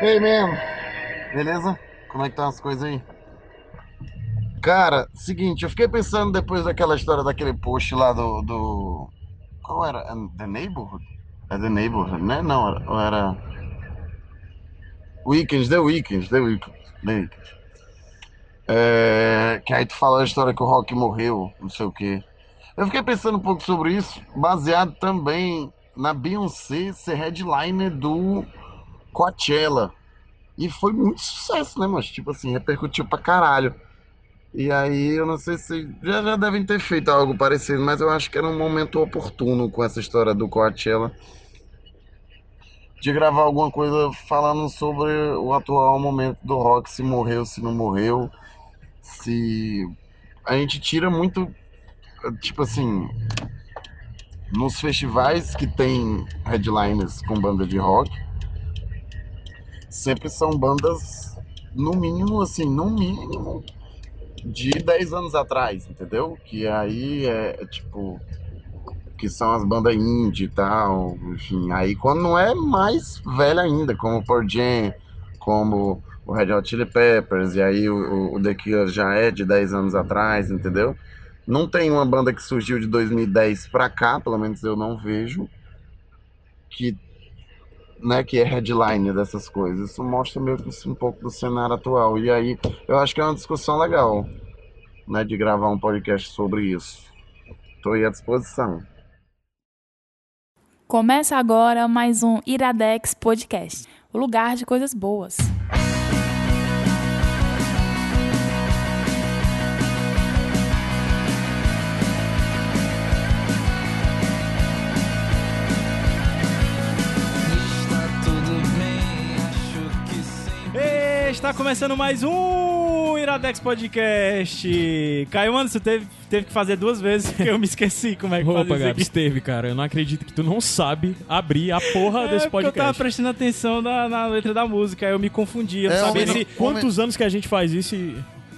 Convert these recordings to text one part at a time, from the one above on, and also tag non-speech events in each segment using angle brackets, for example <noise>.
Ei, mesmo. Beleza? Como é que estão as coisas aí? Cara, seguinte, eu fiquei pensando depois daquela história daquele post lá do. do... Qual era? The Neighborhood? É The Neighborhood, né? Não, era. era... Weekends, The Weekends, The Weekends. The Weekends. É... Que aí tu falou a história que o Rock morreu, não sei o quê. Eu fiquei pensando um pouco sobre isso, baseado também na Beyoncé ser headliner do Coachella. E foi muito sucesso, né, mas Tipo assim, repercutiu pra caralho. E aí, eu não sei se. Já, já devem ter feito algo parecido, mas eu acho que era um momento oportuno com essa história do Coachella. De gravar alguma coisa falando sobre o atual momento do rock, se morreu, se não morreu. Se. A gente tira muito. Tipo assim. Nos festivais que tem headliners com banda de rock, sempre são bandas, no mínimo, assim, no mínimo, de 10 anos atrás, entendeu? Que aí é, é tipo. Que são as bandas indie e tal, enfim. Aí quando não é mais velha ainda, como o Jam, como o Red Hot Chili Peppers, e aí o, o The Cure já é de 10 anos atrás, entendeu? Não tem uma banda que surgiu de 2010 pra cá, pelo menos eu não vejo, que né, que é headline dessas coisas. Isso mostra meio que um pouco do cenário atual. E aí, eu acho que é uma discussão legal, né, de gravar um podcast sobre isso. Estou aí à disposição. Começa agora mais um Iradex Podcast, o lugar de coisas boas. Está começando mais um Iradex Podcast. Caio Anderson teve, teve que fazer duas vezes porque eu me esqueci como é que Opa, faz isso Gabs, teve, cara. Eu não acredito que tu não sabe abrir a porra É, desse porque eu tava podcast. prestando atenção na, na letra da música, aí eu me confundi, eu não É, sabia homem, se... não- Quantos anos que a gente faz isso e...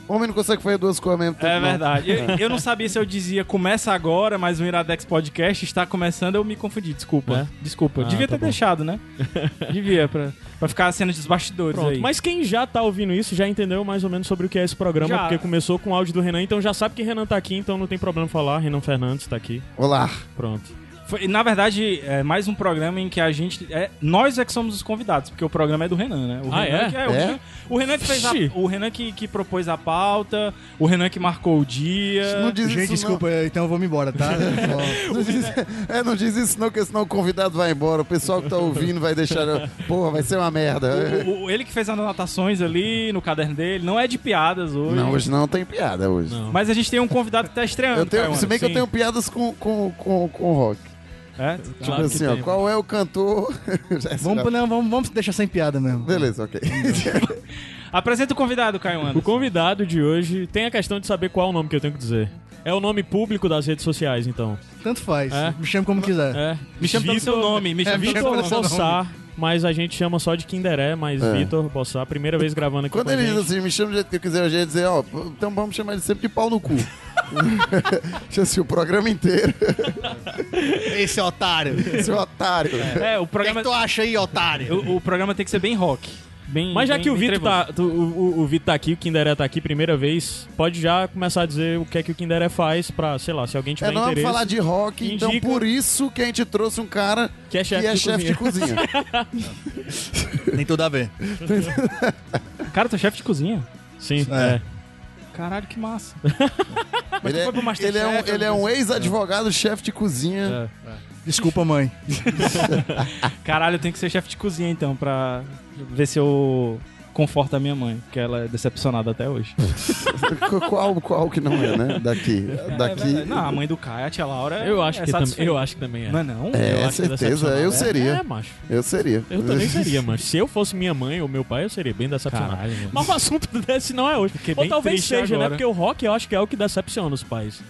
Homem não consegue fazer duas coisas ao mesmo tempo. É não. verdade. Eu, eu não sabia se eu dizia começa agora, mas o Iradex Podcast está começando, eu me confundi. Desculpa. Desculpa. Ah, Devia tá ter bom. deixado, né? <laughs> Devia, pra, pra ficar a cena dos bastidores Pronto. aí. Mas quem já tá ouvindo isso já entendeu mais ou menos sobre o que é esse programa, Já. porque começou com o áudio do Renan, então já sabe que Renan tá aqui, então não tem problema falar. Renan Fernandes tá aqui. Olá. Pronto. Foi, na verdade, é mais um programa em que a gente. É, nós é que somos os convidados, porque o programa é do Renan, né? O Ah, Renan é? que- o, É? O Renan que fez a. O Renan que, que propôs a pauta, o Renan que marcou o dia. Não diz Gente, isso desculpa, então eu vou me embora, tá? não. <laughs> Não diz, é, não diz isso não, porque senão o convidado vai embora. O pessoal que tá ouvindo vai deixar... Porra, vai ser uma merda. O- o- ele que fez as anotações ali no caderno dele, não é de piadas hoje. Não, hoje não tem piada hoje. Não. Mas a gente tem um convidado que tá estreando. Eu tenho, se bem que eu tenho piadas com, com, com, com rock. É? Tipo Claro assim, ó, tem. qual é o cantor... <laughs> Já vamos, não, vamos, vamos deixar sem piada mesmo. Beleza, ok. <laughs> Apresenta o convidado, Caio O Anderson. convidado de hoje tem a questão de saber qual é o nome que eu tenho que dizer. É o nome público das redes sociais, então. Tanto faz. É? Me chame como quiser. É. Me chama pelo seu nome, me chama É, me pelo chama seu pelo nome. Mas a gente chama só de Kinderé, mas É. Vitor Bossar, primeira vez gravando aqui Quando com a ele diz gente. assim, me chama do jeito que eu quiser, eu já ia dizer, ó, então vamos chamar ele sempre de pau no cu. <laughs> Assim, o programa inteiro. Esse otário. O Seu otário. É, o que, é programa, que tu acha aí, otário? o, o programa tem que ser bem rock. Bem, Mas já bem- que o Vitor tá, tu- o, o, o Vitor tá aqui, o Kinderé tá aqui primeira vez, pode já começar a dizer o que é que o Kinderé faz pra, sei lá, se alguém tiver É, não interesse. falar de rock, então indica- por isso que a gente trouxe um cara Que é chefe é de chefe de cozinha. <laughs> Tem tudo a ver. <laughs> Cara, tu é chefe de cozinha? Sim, É. é. Caralho, que massa. <laughs> ele, é, ele, é um, ele é um ex-advogado, chefe de cozinha. É. Desculpa, mãe. <laughs> Caralho, eu tenho que ser chefe de cozinha então, pra ver se eu conforto a minha mãe, porque ela é decepcionada até hoje. <laughs> qual, qual que não é, né? Daqui. Daqui. É, não, a mãe do Caio, a tia Laura. Eu acho, é que tam, eu acho que também é. Não é não? É, eu acho que certeza, eu É, seria. É, macho. Eu seria. Eu também seria, <laughs> mas se eu fosse minha mãe ou meu pai, eu seria bem decepcionado. Caralho. Mas o assunto desse não é hoje. Fiquei ou bem talvez seja, né? agora. Porque o rock eu acho que é o que decepciona os pais.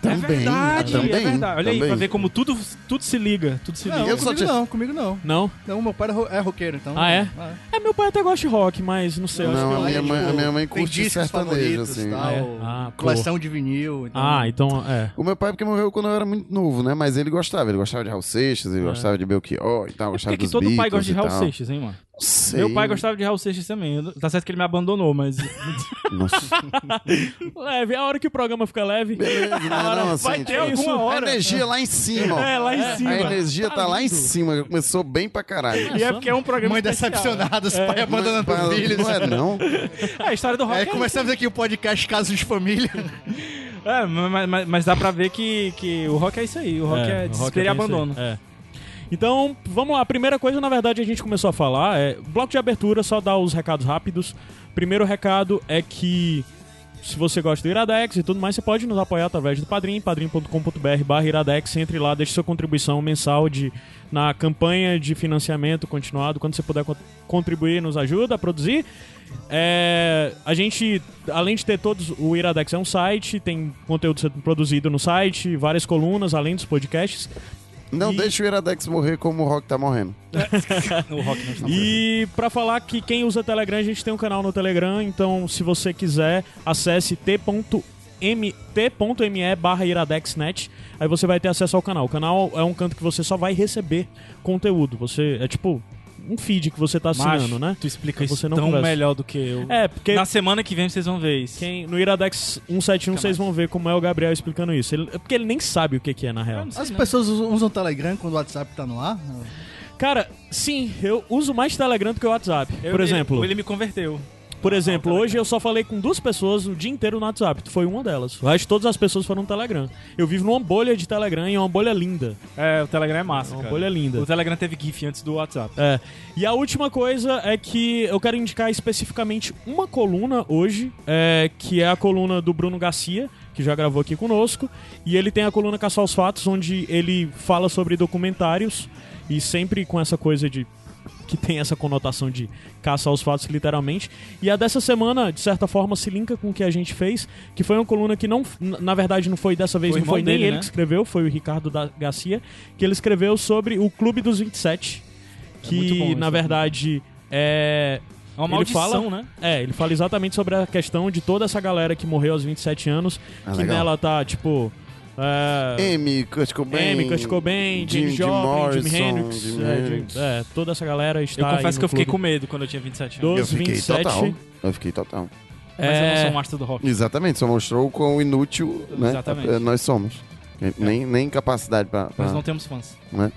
Também. é verdade, também, é verdade. Olha aí, também. pra ver como tudo, tudo se liga. Tudo se Não, liga. Eu só comigo te- não, comigo não. Não? Não, meu pai é ro- é roqueiro, então. Ah, é? É, meu pai até gosta de rock, mas não sei. Não, que a minha, mãe, a minha mãe Tem curte sertanejo, assim. tal, É? Ah, pô. coleção de vinil. Então... Ah, então, é. O meu pai, porque morreu quando eu era muito novo, né? Mas ele gostava. Ele gostava de Raul Seixas, ele gostava de Belchior e tal, gostava que dos todo pai gosta de Raul. Seixas, hein, mano? Sei. Meu pai gostava de Raul Seixas também. Tá certo que ele me abandonou, mas. Nossa. <laughs> Leve, a hora que o programa fica leve. Beleza, não, não, assim, vai ter tipo, alguma hora. A energia lá em cima. ó. É, lá em cima. A energia tá, lá em cima. Começou bem pra caralho. E é porque é um programa. Mãe especial. decepcionada, os pais abandonando Não, os filhos. Não é, não. É, a história do rock. Aí é começamos aqui o podcast Casos de Família. É, mas, mas- mas dá pra ver que, que o rock é isso aí. O rock é, desespero e é bem isso aí. abandono. É. Então, vamos lá. A primeira coisa, na verdade, a gente começou a falar é bloco de abertura, só dar os recados rápidos. Primeiro recado é que se você gosta do Iradex e tudo mais, você pode nos apoiar através do Padrim, padrim.com.br Iradex, entre lá, deixe sua contribuição mensal de, na campanha de financiamento continuado, quando você puder co- contribuir, nos ajuda a produzir. É, a gente, além de ter todos, o Iradex é um site, tem conteúdo sendo produzido no site, várias colunas, além dos podcasts. Não E- deixa o Iradex morrer como o Rock tá morrendo. <laughs> O rock não está E pra falar que quem usa Telegram, a gente tem um canal no Telegram, então se você quiser, acesse t.m t.me barra iradexnet, aí você vai ter acesso ao canal. O canal é um canto que você só vai receber conteúdo. Você é tipo um feed que você tá assinando, Macho, né? Tu explica Você isso não tão conversa. melhor do que eu. É, porque Na semana que vem vocês vão ver isso. quem, no Iradex 171 vocês vão ver como é o Gabriel explicando isso. Ele- é porque ele nem sabe o que, que é na real. As pessoas usam o Telegram quando o WhatsApp tá no ar? Cara, sim, eu uso mais Telegram do que o WhatsApp. Eu- Por ele- exemplo, Ele, me converteu. Por exemplo, hoje eu só falei com duas pessoas o dia inteiro no WhatsApp. Tu foi uma delas. O resto, todas as pessoas foram no Telegram. Eu vivo numa bolha de Telegram e é uma bolha linda. É, o Telegram é massa, É uma cara. bolha linda. O Telegram teve GIF antes do WhatsApp. É. E a última coisa é que eu quero indicar especificamente uma coluna hoje, é, que é a coluna do Bruno Garcia, que já gravou aqui conosco. E ele tem a coluna Caçar os Fatos, onde ele fala sobre documentários e sempre com essa coisa de que tem essa conotação de caça aos fatos, literalmente. E a dessa semana, de certa forma, se linka com o que a gente fez, que foi uma coluna que não, na verdade, não foi dessa vez, O não foi nem dele, ele né? que escreveu, foi o Ricardo da Garcia, que ele escreveu sobre o Clube dos 27, É que, isso, na né? verdade, é... É uma Ele maldição, fala- né? É, ele fala exatamente sobre a questão de toda essa galera que morreu aos 27 anos, Ah, que legal. nela tá, tipo... É, Amy, Kurt Cobain. Amy, Kurt Cobain, Jim- James Jim Joplin, Morrison, Jimi Hendrix, Jimi é, Hendrix. É, toda essa galera está Eu aí confesso no que eu fiquei clube. com medo quando eu tinha 27 anos. Do- Eu fiquei 27. total. Eu fiquei total. Mas eu não É, sou um master do rock. Exatamente, só mostrou o quão inútil né, eh, nós somos. Nem, nem capacidade pra. pra Nós não temos fãs. né?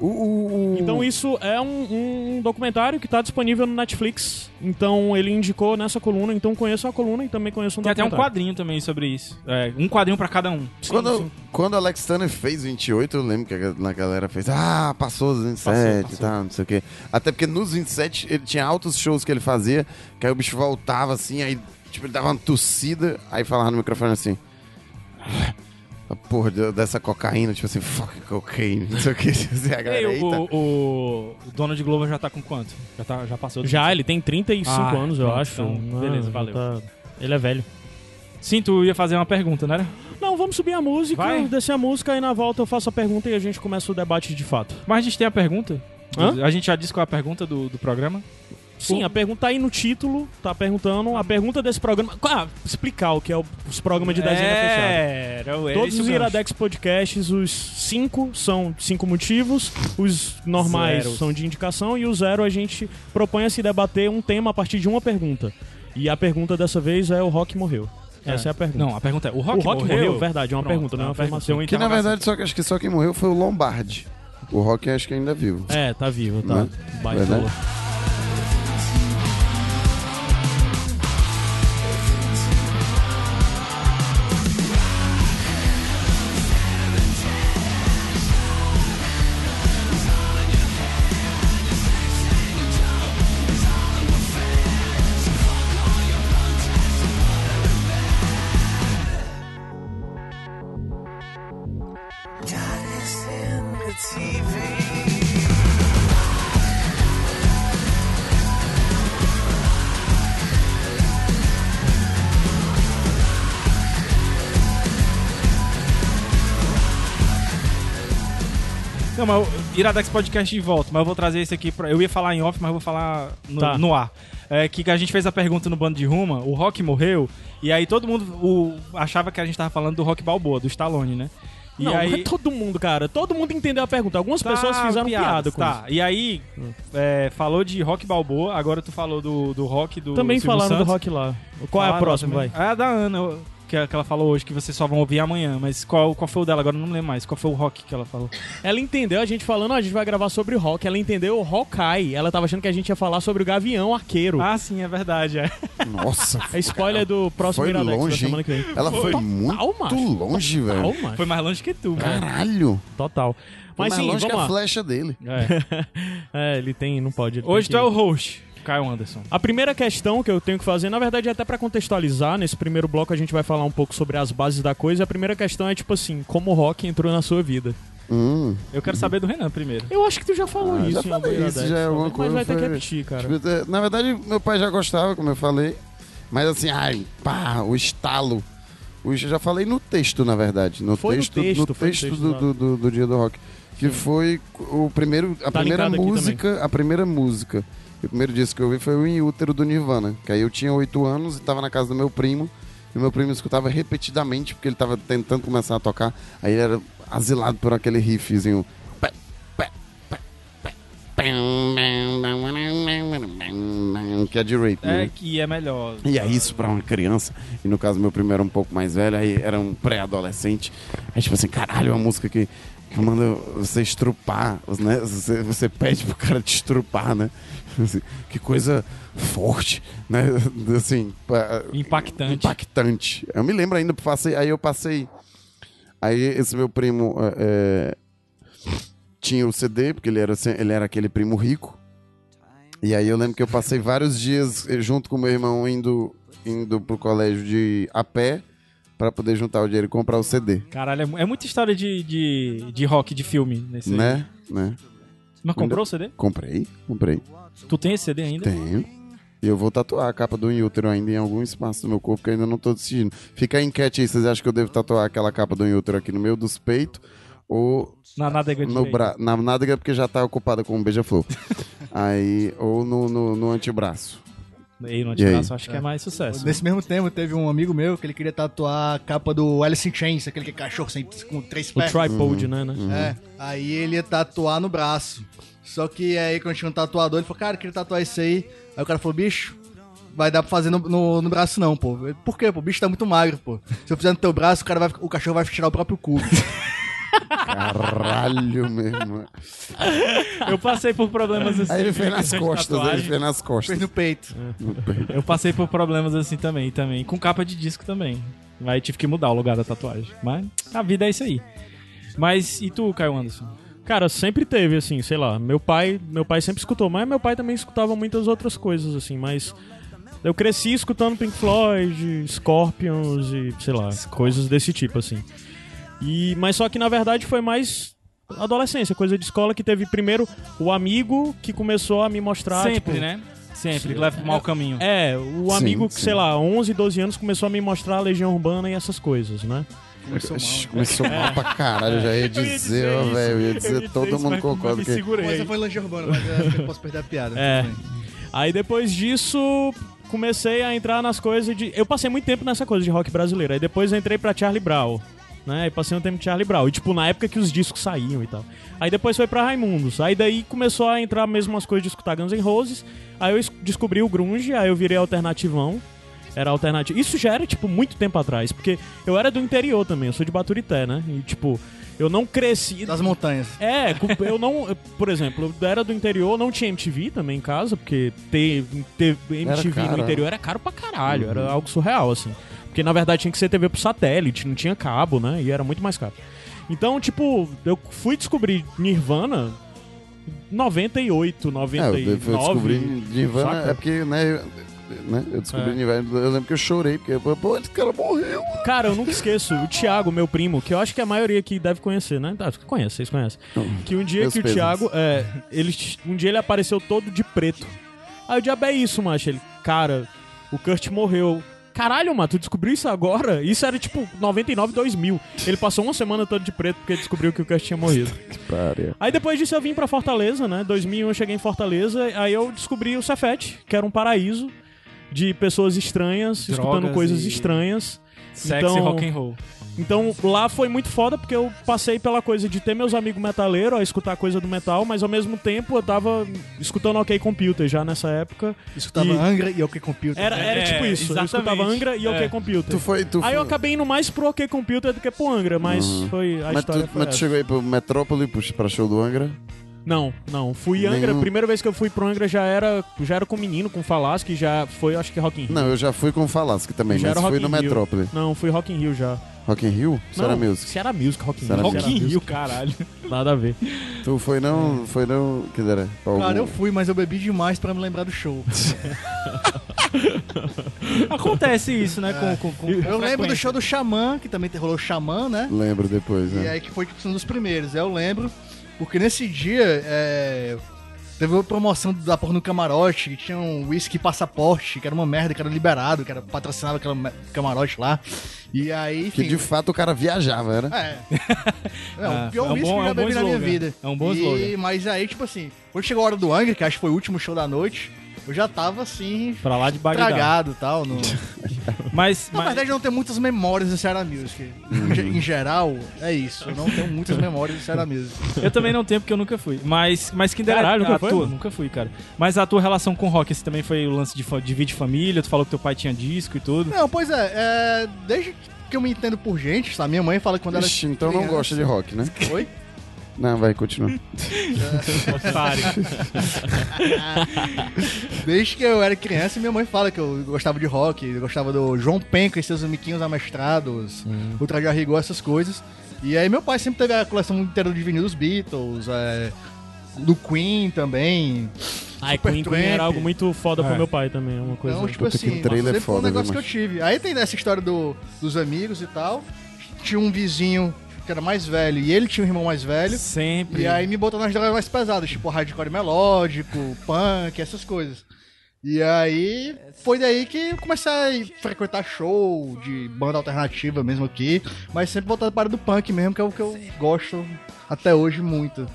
O, o- o- Então isso é um, um documentário que está disponível no Netflix. Então ele indicou nessa coluna, então conheço a coluna e também conheço um Tem até um documentário. quadrinho também sobre isso. É, um quadrinho pra cada um. Quando, quando Alex Turner fez 28, eu lembro que a ga- a galera fez, ah, passou os 27 Passou, e passou. tal, não sei o quê. Até porque nos 27 ele tinha altos shows que ele fazia, que aí o bicho voltava assim, aí tipo, ele dava uma tossida, aí falava no microfone assim. A porra de- dessa cocaína, tipo assim, fuck cocaine, não sei o que. <laughs> A E galera, eita. o, o, o Donald Glover já tá com quanto? Já, tá, já passou do Já, ele tem 35 Ah, anos, eu pronto, acho. então, Ah, beleza, já valeu. tá- Ele é velho. Sim, tu ia fazer uma pergunta, né? Não, vamos subir a música, Vai. descer a música e na volta eu faço a pergunta e a gente começa o debate de fato. Mas a gente tem a pergunta. Hã? A gente já disse qual é a pergunta do, do programa. Sim, a pergunta tá aí no título, tá perguntando. A pergunta desse programa. Ah, explicar o que é o- os programas de desenho fechado. é, era, era Todos esse o os. Iradex Podcasts, os cinco são cinco motivos, os normais Zeros. são de indicação e o zero a gente propõe a se debater um tema a partir de uma pergunta. E a pergunta dessa vez é o Rock morreu. Essa é a pergunta. Não, a pergunta é: o o Rock, Rock morreu? verdade, é uma Pronto, pergunta, não é uma afirmação. Que na verdade, só, que- acho que só quem morreu foi o Lombardi. O Rock acho que ainda é vivo. É, tá vivo, tá. Né? Baitola. Verdade? Mas Iradex Podcast de volta, mas eu vou trazer esse aqui pra. Eu ia falar em off, mas eu vou falar no, Tá. no ar. É que a gente fez a pergunta no bando de Ruma, o Rock morreu, e aí todo mundo o- achava que a gente tava falando do Rock Balboa, do Stallone, né? E não, aí... não é todo mundo, cara. Todo mundo entendeu a pergunta. Algumas pessoas fizeram piada com tá. E aí, é, falou de rock balboa, agora tu falou do, do rock do isso. Também Silvio falaram do Santos. rock lá. Qual é a Falaram próxima, vai? É a da Ana, que, que ela falou hoje, que vocês só vão ouvir amanhã. Mas qual, qual foi o dela? Agora eu não lembro mais. Qual foi o rock que ela falou? Ela entendeu a gente falando, ó, a gente vai gravar sobre o rock. Ela entendeu o Hawkeye. Ela tava achando que a gente ia falar sobre o Gavião Arqueiro. Ah, sim, é verdade. É. Nossa, É spoiler do próximo foi Iradex da longe, semana hein? que vem. Ela foi Total, muito macho. longe, velho. Total, macho. Foi mais longe que tu, cara. Caralho. Total. Foi Mas mais sim, longe que vamos a lá. flecha dele. É. <laughs> É, ele tem, não pode. Hoje tem tu é que- o host, Caio Anderson. A primeira questão que eu tenho que fazer, na verdade, é até pra contextualizar, nesse primeiro bloco a gente vai falar um pouco sobre as bases da coisa. A primeira questão é tipo assim, como o rock entrou na sua vida. Hum. Eu quero saber do Renan primeiro. Eu acho que tu já falou Ah, isso já falei isso, já é alguma mas coisa, vai ter que foi- repetir, cara. Tipo, é, Na verdade, meu pai já gostava, como eu falei. Mas assim, ai, pá, o estalo. O- Eu já falei no texto, na verdade. No Foi texto, texto, no foi no texto texto, do, do, do- do Dia do Rock. Que foi o primeiro. A Tá primeira música. A primeira música. O primeiro disco que eu ouvi foi o In Útero do Nirvana. Que aí eu tinha oito anos e tava na casa do meu primo. E o meu primo escutava repetidamente, porque ele tava tentando começar a tocar. Aí ele era asilado por aquele riffzinho. Que é de rape, né? É que é melhor. E é isso pra uma criança. E no caso, meu primo era um pouco mais velho, aí era um pré-adolescente. Aí, tipo assim, caralho, uma música que, que manda você estrupar, né? Você, você pede pro cara te estrupar, né? Assim, que coisa forte, né? <laughs> Assim, pa- Impactante. impactante. Eu me lembro ainda, passei, aí eu passei. Aí esse meu primo é, é, tinha o CD, porque ele era, ele era aquele primo rico. E aí eu lembro que eu passei vários dias eh, junto com meu irmão indo, indo pro colégio de a pé pra poder juntar o dinheiro e comprar o CD. Caralho, é é muita história de, de, de rock, de filme nesse aí. Né? Né? Mas comprou o CD? Comprei, comprei. Tu tem esse CD ainda? Tenho. E eu vou tatuar a capa do Inútero ainda em algum espaço do meu corpo que eu ainda não tô decidindo. Fica a enquete aí, vocês acham que eu devo tatuar aquela capa do Inútero aqui no meio dos peitos ou Na nádega no bra... na nádega porque já tá ocupada com um beija-flor. <laughs> aí, ou no, no, no antebraço. Aí no E aí? antebraço acho que é mais sucesso. Nesse mesmo tempo, teve um amigo meu que ele queria tatuar a capa do Alice in Chains, aquele que é cachorro sem, com três O pés. tripod, né, né? É, aí ele ia tatuar no braço. Só que aí, quando tinha um tatuador, ele falou, cara, eu queria tatuar isso aí. Aí o cara falou, bicho, vai dar pra fazer no, no, no braço não, pô. Eu, Por quê, pô? O bicho tá muito magro, pô. Se eu fizer no teu braço, o, cara vai, o cachorro vai tirar o próprio cu. Caralho mesmo. Eu passei por problemas assim. Aí ele fez nas questão de costas, ele tatuagem. fez nas Fez costas. no peito. Eu passei por problemas assim também, também. Com capa de disco também. Aí tive que mudar o lugar da tatuagem. Mas a vida é isso aí. Mas e tu, Caio Anderson? Cara, sempre teve, assim, sei lá. Meu pai, meu pai sempre escutou, mas meu pai também escutava muitas outras coisas, assim, mas. Eu cresci escutando Pink Floyd, Scorpions e, sei lá, coisas desse tipo, assim. E, mas só que na verdade foi mais adolescência, coisa de escola que teve primeiro o amigo que começou a me mostrar. Sempre, tipo, né? Sempre, leva pro mau caminho. É, o Sim, amigo que, sim. sei lá, 11, 12 anos começou a me mostrar a Legião Urbana e essas coisas, né? Ixi, Começou mal pra caralho, já ia <laughs> dizer, velho. Ia dizer, todo isso, mundo mas- concorda mas que. segurei. Mas essa foi lanche urbano, mas é, acho que eu posso perder a piada. É. Aí depois disso, comecei a entrar nas coisas de. Eu passei muito tempo nessa coisa de rock brasileiro. Aí depois eu entrei pra Charlie Brown. Né? E passei um tempo de Charlie Brown. E tipo, na época que os discos saíam e tal. Aí depois foi pra Raimundos. Aí daí começou a entrar mesmo as coisas de escutar Guns N' Roses. Aí eu es- descobri o Grunge, aí eu virei alternativão. Era alternativo. Isso já era, tipo, muito tempo atrás. Porque eu era do interior também, eu sou de Baturité, né? E, tipo, eu não cresci. Das montanhas. É, eu não. eu, Por exemplo, eu era do interior, não tinha MTV também em casa, porque ter, ter MTV no é. interior era caro pra caralho, era algo surreal, assim. Porque na verdade tinha que ser TV pro satélite, não tinha cabo, né? E era muito mais caro. Então, tipo, eu fui descobrir Nirvana 98, É, 99. eu fui descobrir Nirvana, saca? é porque, né, eu, né, eu descobri É. Nirvana, eu lembro que eu chorei, porque, pô, esse cara morreu. Cara, eu nunca esqueço, o Thiago, meu primo, que eu acho que a maioria aqui deve conhecer, né? Ah, conhece, vocês conhecem. Que um dia que o pesos. Thiago, é, ele, um dia ele apareceu todo de preto. Aí o diabo é isso, macho. Ele, cara, o Kurt morreu. Caralho, mano, tu descobriu isso agora? Isso era tipo 99, 2000. Ele passou uma semana todo de preto porque descobriu que o Kurt tinha morrido. <laughs> Aí depois disso eu vim pra Fortaleza, né? 2001 eu cheguei em Fortaleza, aí eu descobri o Cefete, que era um paraíso de pessoas estranhas, escutando Drogas coisas e- estranhas. Sexy Então- rock and roll. Então lá foi muito foda porque eu passei pela coisa de ter meus amigos metaleiros a escutar coisa do metal, mas ao mesmo tempo eu tava escutando OK Computer já nessa época. Escutava E- Angra e OK Computer. Era, era É, tipo isso. Eu exatamente. escutava Angra e OK É. Computer. Tu foi. Tu Aí eu foi- acabei indo mais pro OK Computer do que pro Angra, mas foi a Mas história tu, foi mas tu chegou aí pro Metrópole pra show do Angra? Não, não. Fui Angra. Nenhum. Primeira vez que eu fui pro Angra já era, já era com o menino, com o Falas, que já foi, acho que Rock in Rio. Não, eu já fui com o Falasque também, Já mas era fui no Rio. Metrópole. Não, fui Rock in Rio já. Rock in Rio? Não, music. Se era music, Rock in Rio. Rock in Rio, caralho. Nada a ver. Tu foi não, foi não, que era? pra algum- Cara, eu fui, mas eu bebi demais pra me lembrar do show. <laughs> Acontece isso, né? Com, com, com, Eu lembro do show do Xamã, que também rolou Xamã, né? Lembro depois, E né? aí que foi um dos primeiros. Eu lembro, porque nesse dia é, teve uma promoção da porra no camarote, que tinha um whisky passaporte, que era uma merda, que era liberado, que era patrocinado aquele camarote lá. E aí, Que enfim. de fato o cara viajava, era? É. <laughs> É, Ah, o pior é um whisky bom- que eu é já um bom bebi na minha vida. É um bom e, slogan. Mas aí, tipo assim, quando chegou a hora do Angra, que acho que foi o último show da noite, eu já tava assim, Pra lá de Bagdá. tragado e tal. No... <laughs> Mas, Na mas verdade, eu não tenho muitas memórias de Serra Music. Em ge- Em geral, é isso. Eu não tenho muitas memórias de Serra Music. eu também não tenho porque eu nunca fui. Mas, mas quem dera Caralho, nunca foi, tua-? Nunca fui, cara. Mas a tua relação com rock, esse também foi o lance de, de vídeo de família, tu falou que teu pai tinha disco e tudo. Não, pois é, é, desde que eu me entendo por gente, sabe? Minha mãe fala que quando Ixi, ela. então não gosta de rock, né? Oi? Não, vai, continua. <laughs> Otário. <laughs> Desde que eu era criança, minha mãe fala que eu gostava de rock, eu gostava do João Penca e seus miquinhos amestrados, o Traje a Rigor, essas coisas. E aí meu pai sempre teve a coleção inteira de vinil dos Beatles, é, do Queen também. Ai, Super Queen, Queen era algo muito foda pro É. meu pai também, uma coisa... Então, tipo Puta, assim, trailer sempre foi um negócio né, que eu tive. Aí tem essa história do, dos amigos e tal. Tinha um vizinho que era mais velho e ele tinha um irmão mais velho. Sempre. E aí me botou nas drogas mais pesadas, tipo hardcore melódico, punk, essas coisas. E aí foi daí que eu comecei a frequentar show de banda alternativa mesmo aqui, mas sempre voltado para do punk mesmo, que é o que eu gosto até hoje muito.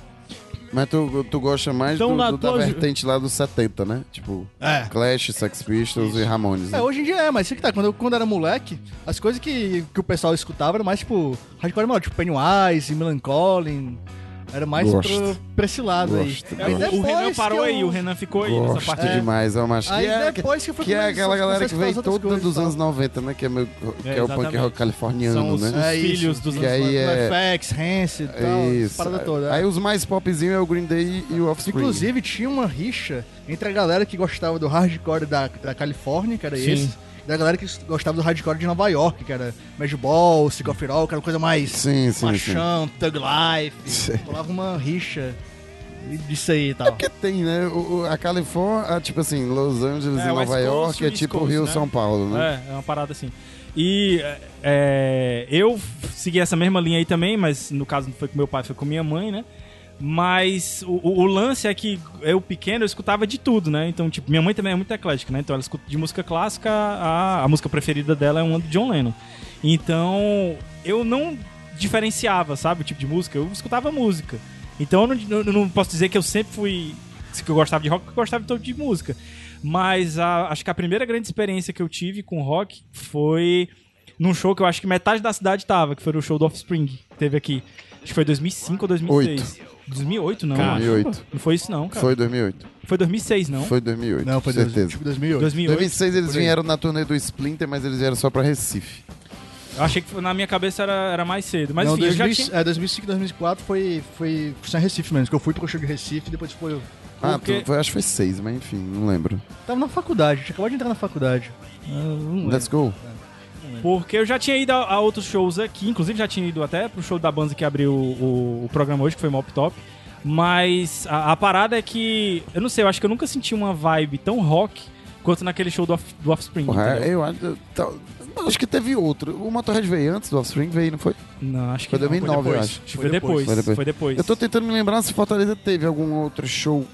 Mas tu, tu gosta mais Então, do, do- da vertente lá dos 70, né? Tipo, É. Clash, Sex Pistols e Ramones. Né? É, hoje em dia é, mas isso que tá, quando eu quando era moleque, as coisas que, que o pessoal escutava eram mais tipo hardcore melódico, tipo Pennywise, Melancholy, era mais Gosto. pro, pra esse lado Gosto, aí. É, Aí o- o depois Renan que parou eu- aí, o Renan ficou aí nessa Gosto parte. É. demais, eu acho. Aí que é, depois que eu fui que é começar- aquela galera que a veio escutar as toda outras dos coisas anos e tal. 90, né? Que é, meio, que é, o punk exatamente. rock californiano, São os, né? os É isso. filhos dos Que anos aí é- FX, Rancid e tal, Isso. parada toda. Aí os mais popzinho é o Green Day e o Offspring. Inclusive, tinha uma rixa entre a galera que gostava do hardcore da, da Califórnia, que era Sim. esse, da galera que gostava do hardcore de Nova York, que era Mad Ball, Sick of It All, que era uma coisa mais Sim, sim, sim. paixão, thug life. Sim. Rolava uma rixa disso aí e tal. Porque tem, né? O, o- a Califórnia, tipo assim, Los Angeles É, e Nova Coast York é tipo Coast, Rio né? São Paulo, né? É, é uma parada assim. E é, eu segui essa mesma linha aí também, mas no caso não foi com meu pai, foi com minha mãe, né? Mas o, o- lance é que eu pequeno eu escutava de tudo, né? Então, tipo, minha mãe também é muito eclética, né? Então ela escuta de música clássica, a, a música preferida dela é uma do John Lennon. Então, eu não diferenciava, sabe, o tipo de música, eu escutava música. Então eu não, eu não posso dizer que eu sempre fui. que eu gostava de rock, que eu gostava de todo tipo de música. Mas a- acho que a primeira grande experiência que eu tive com rock foi num show que eu acho que metade da cidade tava, que foi o show do Offspring, que teve aqui. Acho que foi 2005 ou 2006. 2008, não. Acho. 2008. Não foi isso não, cara. Foi 2008. Foi 2006, não? Foi 2008. Não, foi com certeza. tipo 2008. 2008. 2006 eles vieram na turnê do Splinter, mas eles vieram só pra Recife. Eu achei que na minha cabeça era, era mais cedo. Mas Não, enfim, eu já 2000 tinha... é, 2005, 2004 foi, foi, em Recife mesmo, que eu fui pro show de Recife e depois foi... Ah, Porque- tu- foi- acho que foi 6, mas enfim, não lembro. Tava na faculdade, tinha acabado de entrar na faculdade. Ah. Let's go. Porque eu já tinha ido a, a outros shows aqui, inclusive já tinha ido até pro show da banda que abriu o, o programa hoje, que foi Mop Top. Mas a, a parada é que, eu não sei, eu acho que eu nunca senti uma vibe tão rock quanto naquele show do, Off- do Offspring. Porra, eu acho. tá- acho que teve outro. O Motorhead veio antes do Offspring, veio, não foi? Não, acho que Foi não, 2009, eu depois. acho. que Foi foi depois. Foi depois. Foi depois. Eu tô tentando me lembrar se Fortaleza teve algum outro show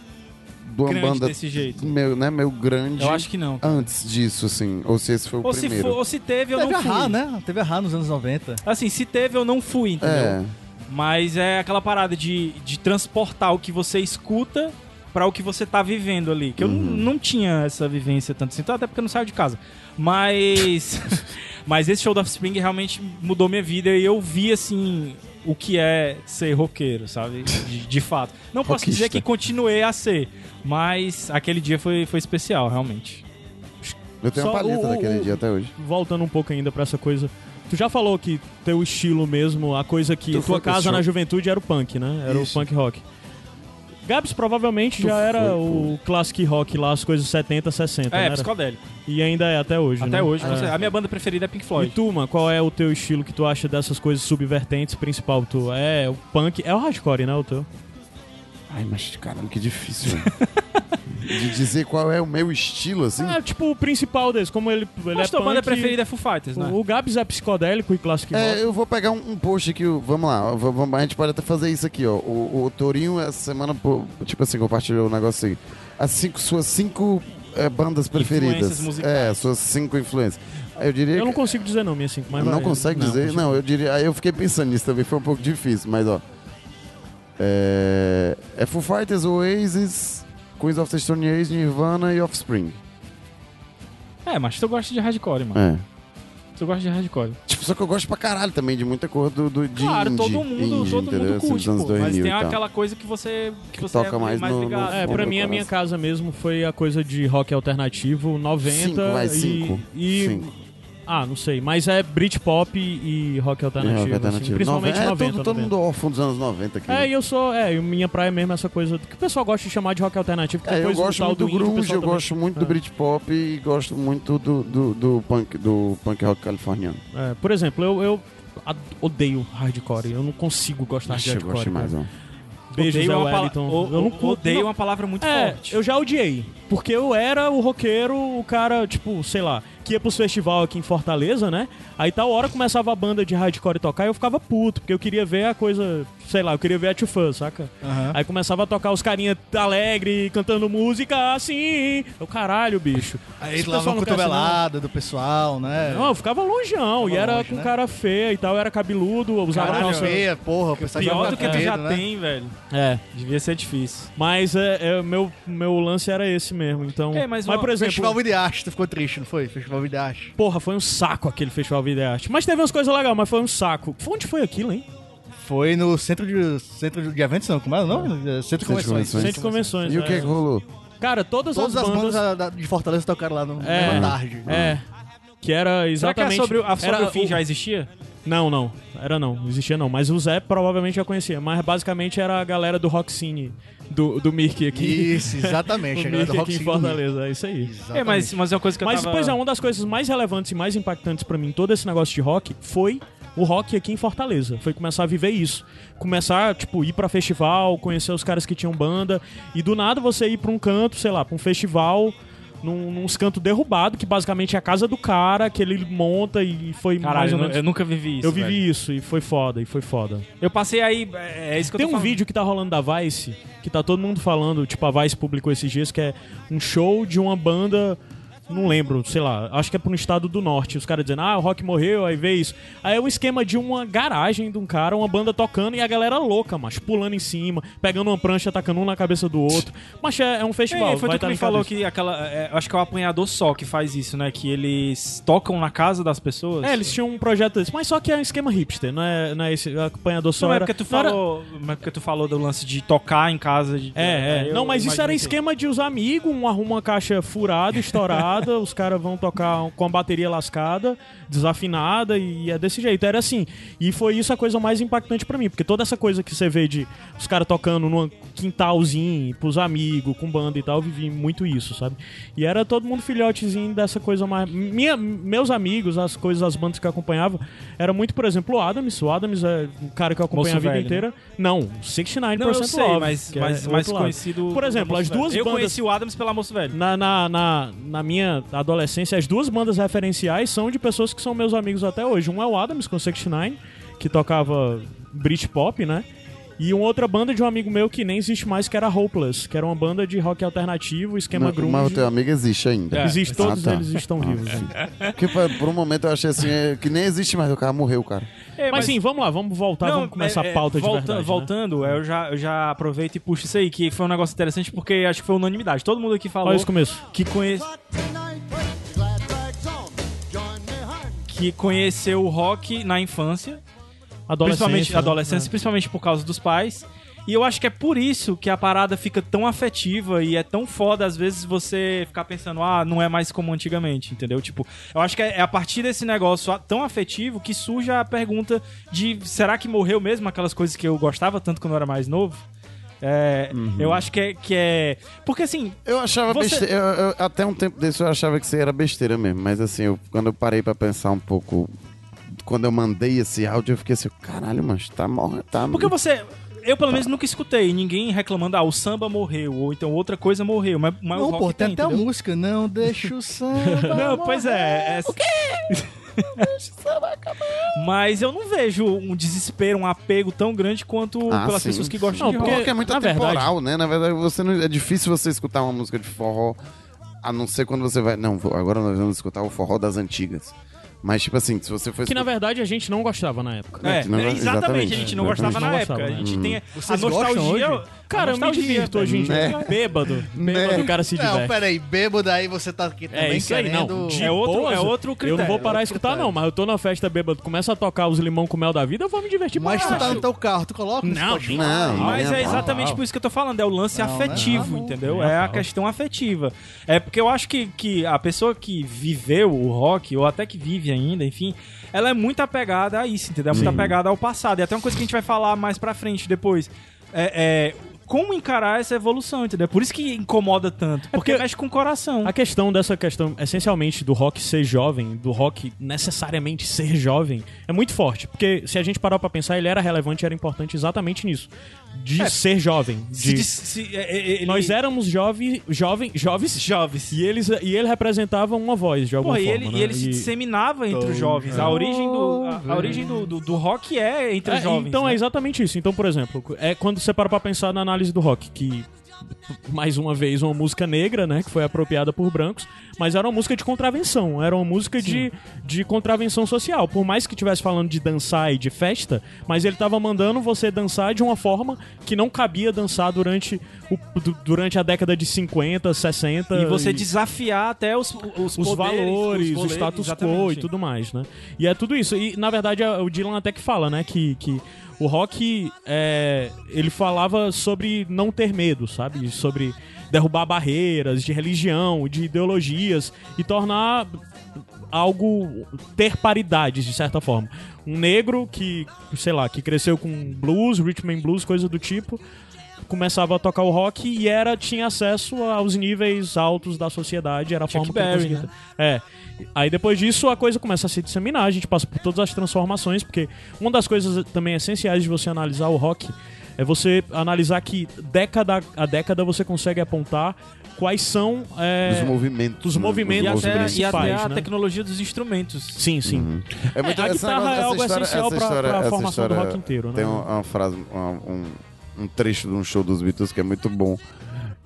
de uma grande banda desse jeito. meu, né, meu grande Eu acho que não. antes disso, assim. Ou se esse foi o Ou se, primeiro. for, ou se teve, eu Teve a não fui. Ra, né? Teve a Ra nos anos 90. Assim, se teve, eu não fui, entendeu? É. Mas é aquela parada de, de transportar o que você escuta pra o que você tá vivendo ali. Que eu Uhum. não, não tinha essa vivência tanto assim, então até porque eu não saio de casa. Mas <laughs> Mas esse show do Offspring realmente mudou minha vida e eu vi, assim, o que é ser roqueiro, sabe? De, de fato. Não posso Rockista. dizer que continuei a ser, mas aquele dia foi, foi especial, realmente. Eu tenho Só uma palheta o- daquele o- dia até hoje. Voltando um pouco ainda pra essa coisa. Tu já falou que teu estilo mesmo, a coisa que Tu tua casa na juventude era o punk, né? Era Isso. o punk rock. Gabs provavelmente Tu já era foi, o classic rock lá, as coisas 70, 60, É, né? psicodélico. E ainda é até hoje, Até né? hoje. É. A minha banda preferida é Pink E Floyd. tu, mano, qual é o teu estilo que tu acha dessas coisas subvertentes principal? Tu é o punk, é o hardcore, né, o teu? Ai, mas caralho, que difícil. velho. de dizer qual é o meu estilo, assim. É, tipo, o principal desse, como ele, ele Mas é tua banda preferida é Foo Fighters, né? O, o Gabs é psicodélico e classic rock. É, eu vou pegar um, um post aqui, vamos lá, vamos- a gente pode até fazer isso aqui, ó. O, o Torinho, essa semana, tipo assim, compartilhou um negócio aí. As cinco, suas cinco é, bandas preferidas. É, suas cinco influências. Eu diria Eu não consigo dizer não, minha cinco, mas não vai- consegue dizer? consigo. Não, eu diria. Aí eu fiquei pensando nisso também, foi um pouco difícil, mas ó. É, é Foo Fighters, Oasis, Queens of the Stone Age, Nirvana e Offspring. É, mas tu gosta de hardcore, mano. É. Tu gosta de hardcore. Tipo, só que eu gosto pra caralho também de muita coisa do, do de Claro, indie, todo mundo, indie, todo entendeu? mundo Assim, curte, dos anos pô. Mas 2000 tem e tal. aquela coisa que você que, você toca é mais no- ligado. no- É, Fundo pra mim, a minha coração. casa mesmo foi a coisa de rock alternativo, 90 Cinco, vai, e... cinco. e Cinco. Ah, não sei, mas é Britpop e rock alternativo, Rock assim, alternativo. principalmente Nove- 90. É, todo, todo 90. mundo órfão dos anos 90 aqui. É, né? e eu sou, é, e minha praia mesmo é essa coisa que o pessoal gosta de chamar de rock alternativo. que É, eu gosto muito do grunge, eu também- gosto muito do É. Britpop e gosto muito do, do, do punk, do punk rock californiano. É, por exemplo, eu, eu odeio hardcore, eu não consigo gostar de que eu hardcore. gosto mais, ó. Beijos, Odeio Zé é uma pala- Wellington. o- eu não odeio não- uma palavra muito É, forte. eu já odiei. Porque eu era o roqueiro, o cara, tipo, sei lá, que ia pros festival aqui em Fortaleza, né? Aí tal hora começava a banda de hardcore tocar e eu ficava puto, porque eu queria ver a coisa, sei lá, eu queria ver a Fun, saca? Aham. Aí começava a tocar os carinha alegre, cantando música assim. Eu, caralho, bicho. Aí lá uma cotovelada do pessoal, né? Não, eu ficava longeão. Ficava e era longe, com né? cara feia e tal. Eu era cabeludo, usava calça... feia, porra. Pior do que tu já né? tem, velho. É. Devia ser difícil. Mas é, é, meu, meu lance era esse mesmo. Então. É, mas uma- por exemplo. Festival Videarte, tu ficou triste, não foi? Festival Videarte. Porra, foi um saco aquele festival Vida Arte. Mas teve umas coisas legais, mas foi um saco. Onde foi aquilo, hein? Foi no centro de, centro de eventos, não, como era o nome? Centro de Convenções. Convenções. Centro de convenções. E o que é. é que rolou? Cara, todas, Todas as as bandas. bandas da- da- de Fortaleza tocaram lá no, É. numa tarde. É. Que era Será que exatamente. a sobre, a sobre era o fim já existia? Não, não. Era não. Não existia não. Mas o Zé provavelmente já conhecia. Mas basicamente era a galera do Rock Scene. Do, do Mirk aqui. Isso, exatamente. <laughs> o a galera Mirk do Rock aqui em. Fortaleza. É isso aí. Exatamente. É, mas, mas é uma coisa que eu Mas, tava... pois é, uma das coisas mais relevantes e mais impactantes pra mim em todo esse negócio de rock foi o rock aqui em Fortaleza. Foi começar a viver isso. Começar, tipo, ir pra festival, conhecer os caras que tinham banda. E do nada você ir pra um canto, sei lá, pra um festival. Num, num canto derrubado, que basicamente é a casa do cara, que ele monta e foi mais Caralho, ou eu, menos. eu nunca vivi isso, eu vivi velho. isso e foi foda, e foi foda. Eu passei aí... É, é isso que Tem eu um falando. vídeo que tá rolando da Vice, que tá todo mundo falando, tipo, a Vice publicou esses dias, que é um show de uma banda. Não lembro, sei lá, acho que é pro estado do norte. Os caras dizendo, ah, o rock morreu, aí vê isso. Aí é um esquema de uma garagem de um cara, uma banda tocando e a galera louca, mas pulando em cima, pegando uma prancha, atacando um na cabeça do outro. Mas é, é um festival. É, foi tu tá que me no falou cabeça. que aquela. é, acho que é o apanhador só que faz isso, né? Que eles tocam na casa das pessoas. É, eles tinham um projeto desse, mas só que é um esquema hipster, não é, não é esse acompanhador só. Não é era- porque tu era- falou. Mas é porque tu falou do lance de tocar em casa. De, É, é. eu Não, mas isso era esquema de os amigos, um arruma uma caixa furada, estourada, os caras vão tocar com a bateria lascada, desafinada, e é desse jeito. Era assim. E foi isso a coisa mais impactante pra mim, porque toda essa coisa que você vê de os caras tocando num quintalzinho, pros amigos, com banda e tal, eu vivi muito isso, sabe? E era todo mundo filhotezinho dessa coisa mais. Minha, meus amigos, as coisas, as bandas que eu acompanhava, era muito, por exemplo, o Adams. O Adams é um cara que eu acompanho Moço a vida velho, né? inteira. Não, 69% Não, eu sei, Love, mas, é mas mais conhecido. Por exemplo, as duas Velho. Eu bandas- conheci o Adams pela Moço Velho. Na, na, na, na minha adolescência, as duas bandas referenciais são de pessoas que são meus amigos até hoje. Um é o Adams com 69, que tocava Britpop, né? E uma outra banda de um amigo meu que nem existe mais, que era Hopeless, que era uma banda de rock alternativo, esquema Não, grunge. mas o teu amigo existe ainda. É. Existe, Ah, todos tá. eles estão vivos. Porque por um momento eu achei assim, é, que nem existe mais, o cara morreu, cara. É, Mas sim, vamos lá, vamos voltar, vamos começar é, a pauta de volta- verdade. né? Voltando, é, eu, já, eu já aproveito e puxo isso aí, que foi um negócio interessante, porque acho que foi unanimidade. Todo mundo aqui falou Olha esse começo. que conhece. que conheceu o rock na infância, Adolescência, principalmente né? adolescência, principalmente por causa dos pais. E eu acho que é por isso que a parada fica tão afetiva e é tão foda, às vezes, você ficar pensando, ah, não é mais como antigamente, entendeu? Tipo, eu acho que é é a partir desse negócio tão afetivo que surge a pergunta de será que morreu mesmo aquelas coisas que eu gostava tanto quando eu era mais novo? É, Eu acho que é, que é. Porque assim, Eu achava Você- besteira. eu- eu- até um tempo desse eu achava que isso aí era besteira mesmo. Mas assim, eu- quando eu parei pra pensar um pouco. Quando eu mandei esse áudio, eu fiquei assim, caralho, mano, tá morrendo. Tá... Porque você. Eu, pelo menos, nunca escutei ninguém reclamando, ah, o samba morreu, ou então outra coisa morreu. Mas, mas o Não, rock pô, tem até a entendeu? música. Não deixa o samba. <laughs> Não, pois é. é... O quê? <laughs> Mas eu não vejo um desespero, um apego tão grande quanto Ah, pelas sim, pessoas que gostam Não, de rock. rock é muito na atemporal, né? Na verdade, você não, é difícil você escutar uma música de forró, a não ser quando você vai. Não, vou- agora nós vamos escutar o forró das antigas. Mas, tipo assim, se você for Que na verdade a gente não gostava na época. É, não- exatamente, exatamente. a gente não É, gostava gente na não época. gostava, a gente né? tem a Vocês nostalgia. hoje? a Cara, eu me nostalgia, divirto hoje em dia. Né? Bêbado. Bêbado, o cara se Não, diverte. peraí, bêbado aí você tá aqui também É isso aí, querendo... não. De É outro- boas, é outro Eu critério, não vou parar é a outro escutar, critério. não, mas eu tô na festa bêbado, começa a tocar os limão com mel da vida, eu vou me divertir Mas tu tá no teu carro, tu coloca Não, Spotify. Não, Mas não, é não, exatamente não. por isso que eu tô falando, é o lance Não, né? afetivo, Não, entendeu? não. É a Não. questão afetiva. É porque eu acho que, que a pessoa que viveu o rock, ou até que vive ainda, enfim, ela é muito apegada a isso, entendeu? É muito apegada ao passado. E até uma coisa que a gente vai falar mais pra frente depois. É, é como encarar essa evolução, entendeu? Por isso que incomoda tanto. Porque, porque- mexe com o coração. A questão dessa questão, essencialmente, do rock ser jovem, do rock necessariamente ser jovem, é muito forte. Porque se a gente parar pra pensar, ele era relevante e era importante exatamente nisso. De É. ser jovem. Se De... diz- se- é- é- ele- Nós éramos jovem, jovem, jovens, jovens. e, eles, e ele representava uma voz, de alguma Pô, e forma. ele, né? e ele se disseminava entre os jovens. A origem, do, a, a origem do, do, do rock é entre os É, jovens. então né? é exatamente isso. Então, por exemplo, é quando você para pra pensar na análise do rock, que mais uma vez uma música negra, né, que foi apropriada por brancos, mas era uma música de contravenção, era uma música de, de contravenção social. Por mais que estivesse falando de dançar e de festa, mas ele tava mandando você dançar de uma forma que não cabia dançar durante, o, du- durante a década de 50, 60. E você desafiar até os, os, os poderes, valores, os o status quo e tudo mais, né? E é tudo isso. E, na verdade, é o Dylan até que fala, né? Que, que o rock, é, ele falava sobre não ter medo, sabe? Sobre derrubar barreiras de religião, de ideologias e tornar algo ter paridades de certa forma. Um negro que, sei lá, que cresceu com blues, rhythm and blues, coisa do tipo, começava a tocar o rock e era tinha acesso aos níveis altos da sociedade, era a Chuck forma que ele Berry, conseguia né? É. Aí depois disso a coisa começa a se disseminar, a gente passa por todas as transformações, porque uma das coisas também essenciais de você analisar o rock é você analisar que década a década você consegue apontar quais são é, Dos movimentos. dos né? movimentos E Os até, movimentos e até principais, a né? tecnologia dos instrumentos. Sim, sim. Uhum. É muito a guitarra é algo história- essencial história- pra essa formação do história rock inteiro, né? Tem uma, uma frase, uma- um, um trecho de um show dos Beatles que é muito bom.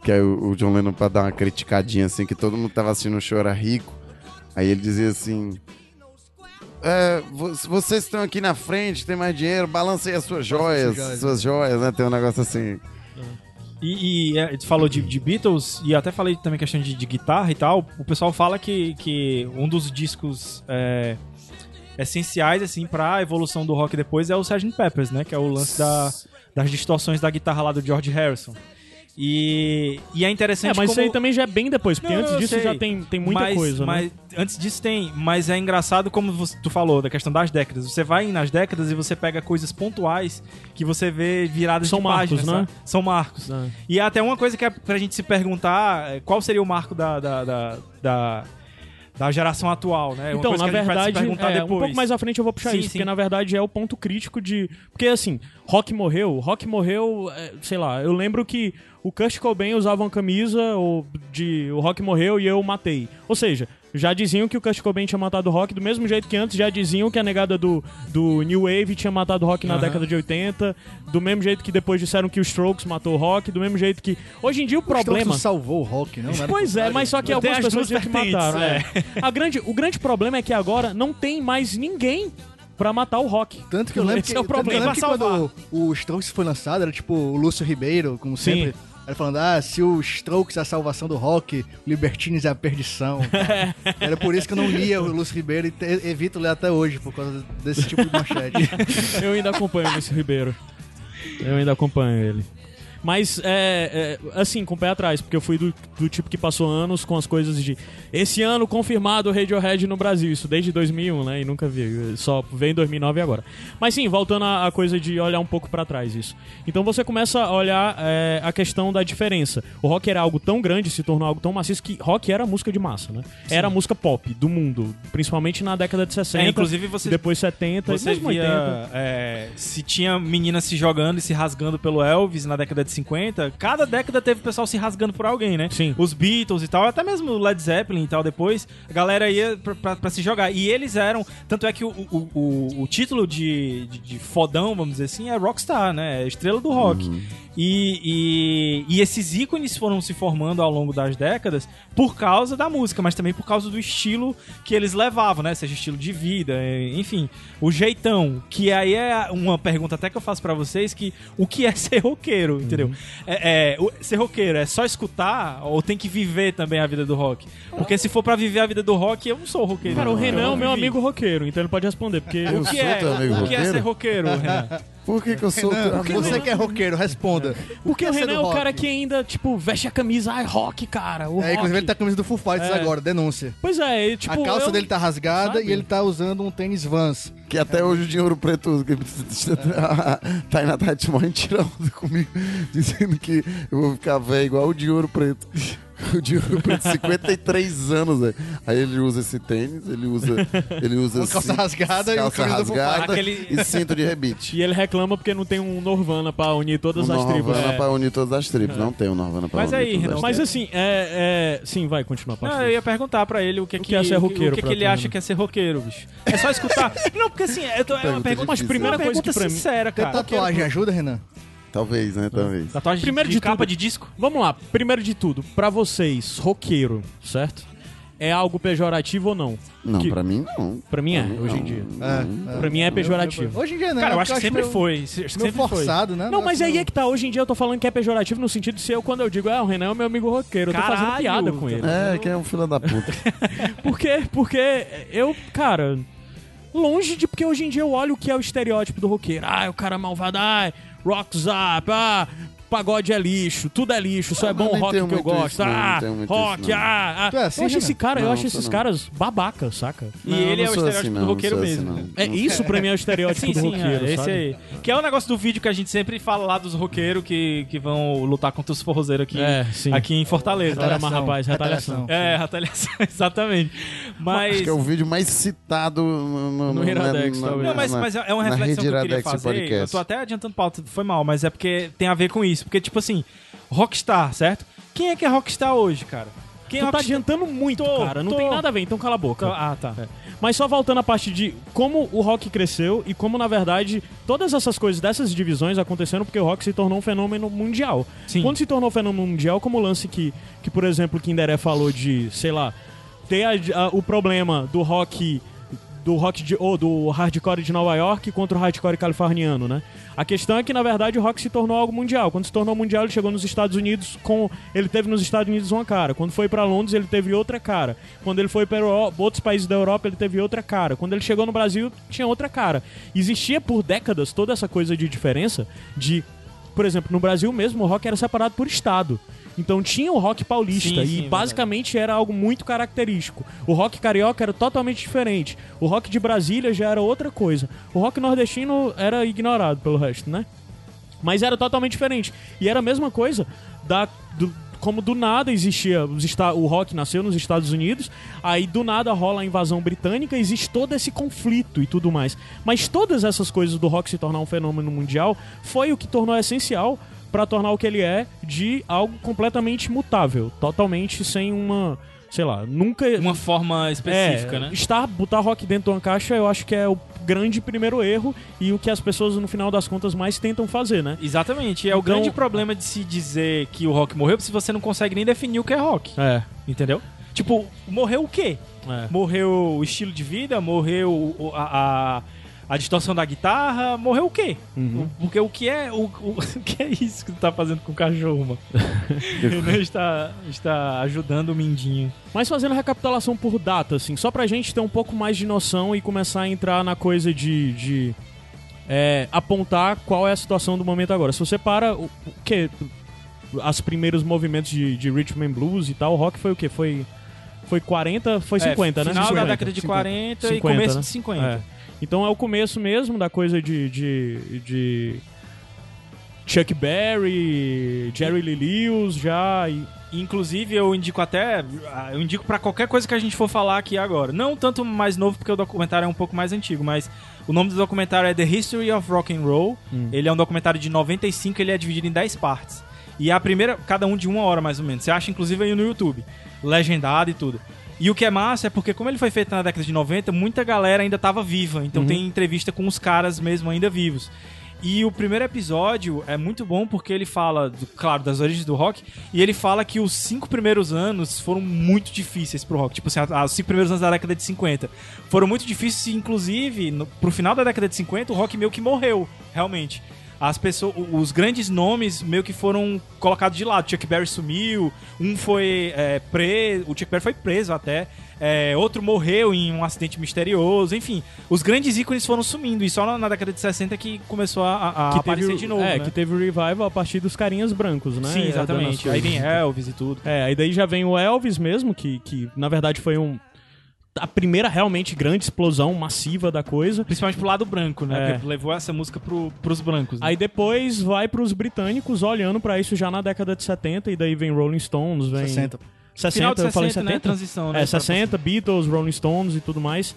Que é o, o John Lennon, pra dar uma criticadinha assim, que todo mundo tava assistindo o show era rico. Aí ele dizia assim. É, vo- vocês estão aqui na frente, tem mais dinheiro, balancem as suas joias, joias. suas joias, né? Tem um negócio assim. E, e é, tu falou de, de Beatles, e até falei também questão de, de guitarra e tal. O pessoal fala que, que um dos discos é, essenciais, assim, pra evolução do rock depois é o Sgt. Peppers, né? Que é o lance da, das distorções da guitarra lá do George Harrison. E, e é interessante É, mas como... isso aí também já é bem depois, porque Não, antes disso sei. já tem, tem muita mas, coisa, né? mas antes disso tem, mas é engraçado como você- tu falou da questão das décadas. Você vai nas décadas e você pega coisas pontuais que você vê viradas São de marcos, páginas, né? sabe? São marcos. É. E até uma coisa que é pra gente se perguntar, é, qual seria o marco da da, da, da, da geração atual, né? Uma Então, na verdade, é, um pouco mais à frente eu vou puxar Sim, isso, sim. porque na verdade é o ponto crítico de. Porque assim, rock morreu, rock morreu, é, sei lá, eu lembro que o Kurt Cobain usava uma camisa ou de o rock morreu e eu matei. Ou seja, já diziam que o Kurt Cobain tinha matado o rock, do mesmo jeito que antes já diziam que a negada do, do New Wave tinha matado o rock na Aham. década de 80, do mesmo jeito que depois disseram que o Strokes matou o rock, do mesmo jeito que. Hoje em dia o Strokes problema. não salvou o rock, não? Não era Pois é, mas só que algumas as pessoas que mataram. É. A grande, o grande problema é que agora não tem mais ninguém pra matar o rock. Tanto que eu lembro Esse que, é o tanto que eu problema. lembro que quando o Strokes foi lançado, era tipo o Lúcio Ribeiro, como Sim. sempre, Ele falando, ah, se o Strokes é a salvação do rock, o Libertines é a perdição. <laughs> Era por isso que eu não lia o Lúcio Ribeiro e evito ler até hoje, por causa desse tipo de manchete. <laughs> Eu ainda acompanho o Luiz Ribeiro. Eu ainda acompanho ele. Mas, é, é, assim, com o pé atrás, porque eu fui do, do tipo que passou anos com as coisas de. Esse ano confirmado o Radiohead no Brasil, isso desde 2001, né? E nunca vi, só veio em 2009 agora. Mas sim, voltando à à coisa de olhar um pouco pra trás isso. Então você começa a olhar é, a questão da diferença. O rock era algo tão grande, se tornou algo tão maciço que rock era música de massa, né? Era a música pop do mundo, principalmente na década de 60. É, inclusive você- depois 70 Você e mesmo via 80. é, se tinha meninas se jogando e se rasgando pelo Elvis na década de 50, cada década teve pessoal se rasgando por alguém, né? Sim. Os Beatles e tal, até mesmo o Led Zeppelin e tal, depois a galera ia pra, pra- pra se jogar. E eles eram. Tanto é que o, o, o, o título de, de, de fodão, vamos dizer assim, é Rockstar, né? É estrela do rock. E, e, e esses ícones foram se formando ao longo das décadas por causa da música, mas também por causa do estilo que eles levavam, né? Seja estilo de vida, é, enfim, o jeitão. Que aí é uma pergunta até que eu faço pra vocês: que o que é <laughs> ser roqueiro, entendeu? É, é, o- ser roqueiro é só escutar ou tem que viver também a vida do rock? Porque se for pra viver a vida do rock, eu não sou roqueiro. Cara, o Eu Renan é não o meu amigo roqueiro, então ele pode responder, porque Eu O que, sou é, o que é ser roqueiro, Renan? Por que, que eu sou Renan, amigo? você que é roqueiro, responda. Porque que o ser Renan é o cara que ainda, tipo, veste a camisa, ai, rock, cara. O É, rock. inclusive ele tá com a camisa do Full Fighters É. agora, denúncia. Pois é, ele, tipo. a calça eu- dele tá rasgada Sabe? e ele tá usando um tênis Vans. Que até hoje o dinheiro preto. Tainá <laughs> tá morrendo tirando comigo, <laughs> dizendo que eu vou ficar velho igual o dinheiro preto. O dinheiro preto, 53 anos, velho. Aí ele usa esse tênis, ele usa. Ele usa Com calça rasgada e uma calça camisa do rasgada Aquele- e cinto de rebite. E ele reclama porque não tem um Norvana pra unir todas as tribos. Norvana É. pra unir todas as tribos. Não tem o Norvana pra Mas unir aí, todas Renan, as Mas assim, é, é. Sim, vai, continua. pode Não, falar. eu ia perguntar pra ele o que, O que é ser roqueiro o que, pra que ele tu, acha né? que é ser roqueiro, bicho. É só escutar. <laughs> não, porque assim, é, é uma Pergunta pergunta, difícil. primeira é uma coisa que pergunta pra mim- sincera, cara. tatuagem ajuda, Renan? Talvez, né? Talvez. Tatuagem Primeiro de, de capa tudo. de disco? Vamos lá, primeiro de tudo, pra vocês, roqueiro, certo? É algo pejorativo ou não? Não, Que- pra mim não. Pra mim é, Pra mim, hoje em dia. É, Pra mim é pejorativo. Hoje em dia não. Cara, eu acho que sempre meio- foi. Meio sempre foi. forçado, né? Não, mas aí é que tá. Hoje em dia eu tô falando que é pejorativo no sentido de ser eu, quando eu digo, ah, o Renan é o meu amigo roqueiro. Eu tô fazendo Caralho, piada com ele. É, que é um filho da puta. <laughs> Por quê? Porque eu, cara, longe de. Porque hoje em dia eu olho o que é o estereótipo do roqueiro. Ah, o cara malvado, ah, rock zap, ah. Pagode é lixo, tudo é lixo, só Ah, é bom nem rock que eu gosto. isso, ah, não rock, isso, ah, ah. É assim, eu acho esse Renan? cara, eu Não, acho sou esses não. caras babaca, saca? E ele é o estereótipo assim, do roqueiro assim, mesmo. não. É isso pra mim é o estereótipo <laughs> Sim, do sim, roqueiro, é, esse sabe? aí. Que é o negócio do vídeo que a gente sempre fala lá dos roqueiros que, que vão lutar contra os forrozeiros aqui, É, aqui em Fortaleza. Retaliação. mas, rapaz, retaliação. É, retaliação, <laughs> exatamente. Mas. Acho que é o vídeo mais citado no, no, No Iradex, talvez. Não, mas, mas é uma reflexão que eu queria fazer. Eu tô até adiantando pauta, foi mal, mas é porque tem a ver com isso. Porque, tipo assim, Rockstar, certo? Quem é que é Rockstar hoje, cara? Quem é Tu tá Rockstar? adiantando muito, Tô, cara. Não tô. tem nada a ver, então cala a boca. Ah, tá. Mas só voltando à parte de como o rock cresceu e como, na verdade, todas essas coisas dessas divisões aconteceram porque o rock se tornou um fenômeno mundial. Sim. Quando se tornou um fenômeno mundial, como o lance que, que por exemplo, o Kinderé falou de, sei lá, ter a- a- o problema do rock do rock de, ou do hardcore de Nova York contra o hardcore californiano, né? A questão é que na verdade o rock se tornou algo mundial. Quando se tornou mundial, ele chegou nos Estados Unidos com ele teve nos Estados Unidos uma cara. Quando foi pra Londres, ele teve outra cara. Quando ele foi para outros países da Europa, ele teve outra cara. Quando ele chegou no Brasil, tinha outra cara. Existia por décadas toda essa coisa de diferença de por exemplo, no Brasil mesmo, o rock era separado por estado. Então tinha o rock paulista Sim, e sim, basicamente era algo muito característico. O rock carioca era totalmente diferente. O rock de Brasília já era outra coisa. O rock nordestino era ignorado pelo resto, né? Mas era totalmente diferente. E era a mesma coisa da, do- como do nada existia o rock nasceu nos Estados Unidos, aí do nada rola a invasão britânica, existe todo esse conflito e tudo mais. Mas todas essas coisas do rock se tornar um fenômeno mundial foi o que tornou essencial para tornar o que ele é de algo completamente mutável, totalmente sem uma, sei lá, nunca Uma forma específica, é, né? Estar, botar rock dentro de uma caixa, eu acho que é o grande primeiro erro e o que as pessoas, no final das contas, mais tentam fazer, né? Exatamente. É o Então- grande problema de se dizer que o rock morreu se você não consegue nem definir o que é rock. É. Entendeu? Tipo, morreu o quê? é. Morreu o estilo de vida? Morreu o- a, a, a distorção da guitarra, morreu o quê? Uhum. O- Porque o que é o, o, <laughs> o que é isso que tu tá fazendo com o cachorro, mano? <laughs> Está, está ajudando o Mindinho. Mas fazendo recapitulação por data, assim, só pra gente ter um pouco mais de noção e começar a entrar na coisa de, de é, apontar qual é a situação do momento agora. Se você para o, o que as primeiros movimentos de, de Rhythm and Blues e tal, o rock foi o quê? Foi foi 40, foi 50, é, né? Final 50. da década de 40 e 50, começo né? de 50. É. Então é o começo mesmo da coisa de, de, de Chuck Berry, Jerry Lee Lewis já e Inclusive, eu indico até. Eu indico pra qualquer coisa que a gente for falar aqui agora. Não tanto mais novo, porque o documentário é um pouco mais antigo, mas o nome do documentário é The History of Rock and Roll. Hum. Ele é um documentário de 95, ele é dividido em 10 partes. E a primeira, cada um de uma hora mais ou menos. Você acha, inclusive, aí no YouTube. Legendado e tudo. E o que é massa é porque, como ele foi feito na década de 90, muita galera ainda tava viva. Então Uhum. tem entrevista com os caras mesmo ainda vivos. E o primeiro episódio é muito bom porque ele fala, do- claro, das origens do rock, e ele fala que os cinco primeiros anos foram muito difíceis pro rock. Tipo assim, os cinco primeiros anos da década de 50 foram muito difíceis, inclusive, no, pro final da década de 50, o rock meio que morreu, realmente. As pessoas, os grandes nomes meio que foram colocados de lado. Chuck Berry sumiu, um foi é, preso, o Chuck Berry foi preso até, é, outro morreu em um acidente misterioso, enfim. Os grandes ícones foram sumindo, e só na, na década de 60 que começou a, a- que aparecer teve, de novo, é, né? que teve o revival a partir dos carinhas brancos, né? Sim, É, exatamente. Aí vem. Elvis e tudo. É, aí daí já vem o Elvis mesmo, que, que na verdade foi um a primeira realmente grande explosão massiva da coisa. Principalmente pro lado branco, né? É. Porque levou essa música pro, pros brancos. né? Aí depois vai pros britânicos olhando pra isso já na década de 70 e daí vem Rolling Stones, vem 60. 60, Final de eu falei 60, 70, né? Transição, né? É, 60, Beatles, Rolling Stones e tudo mais.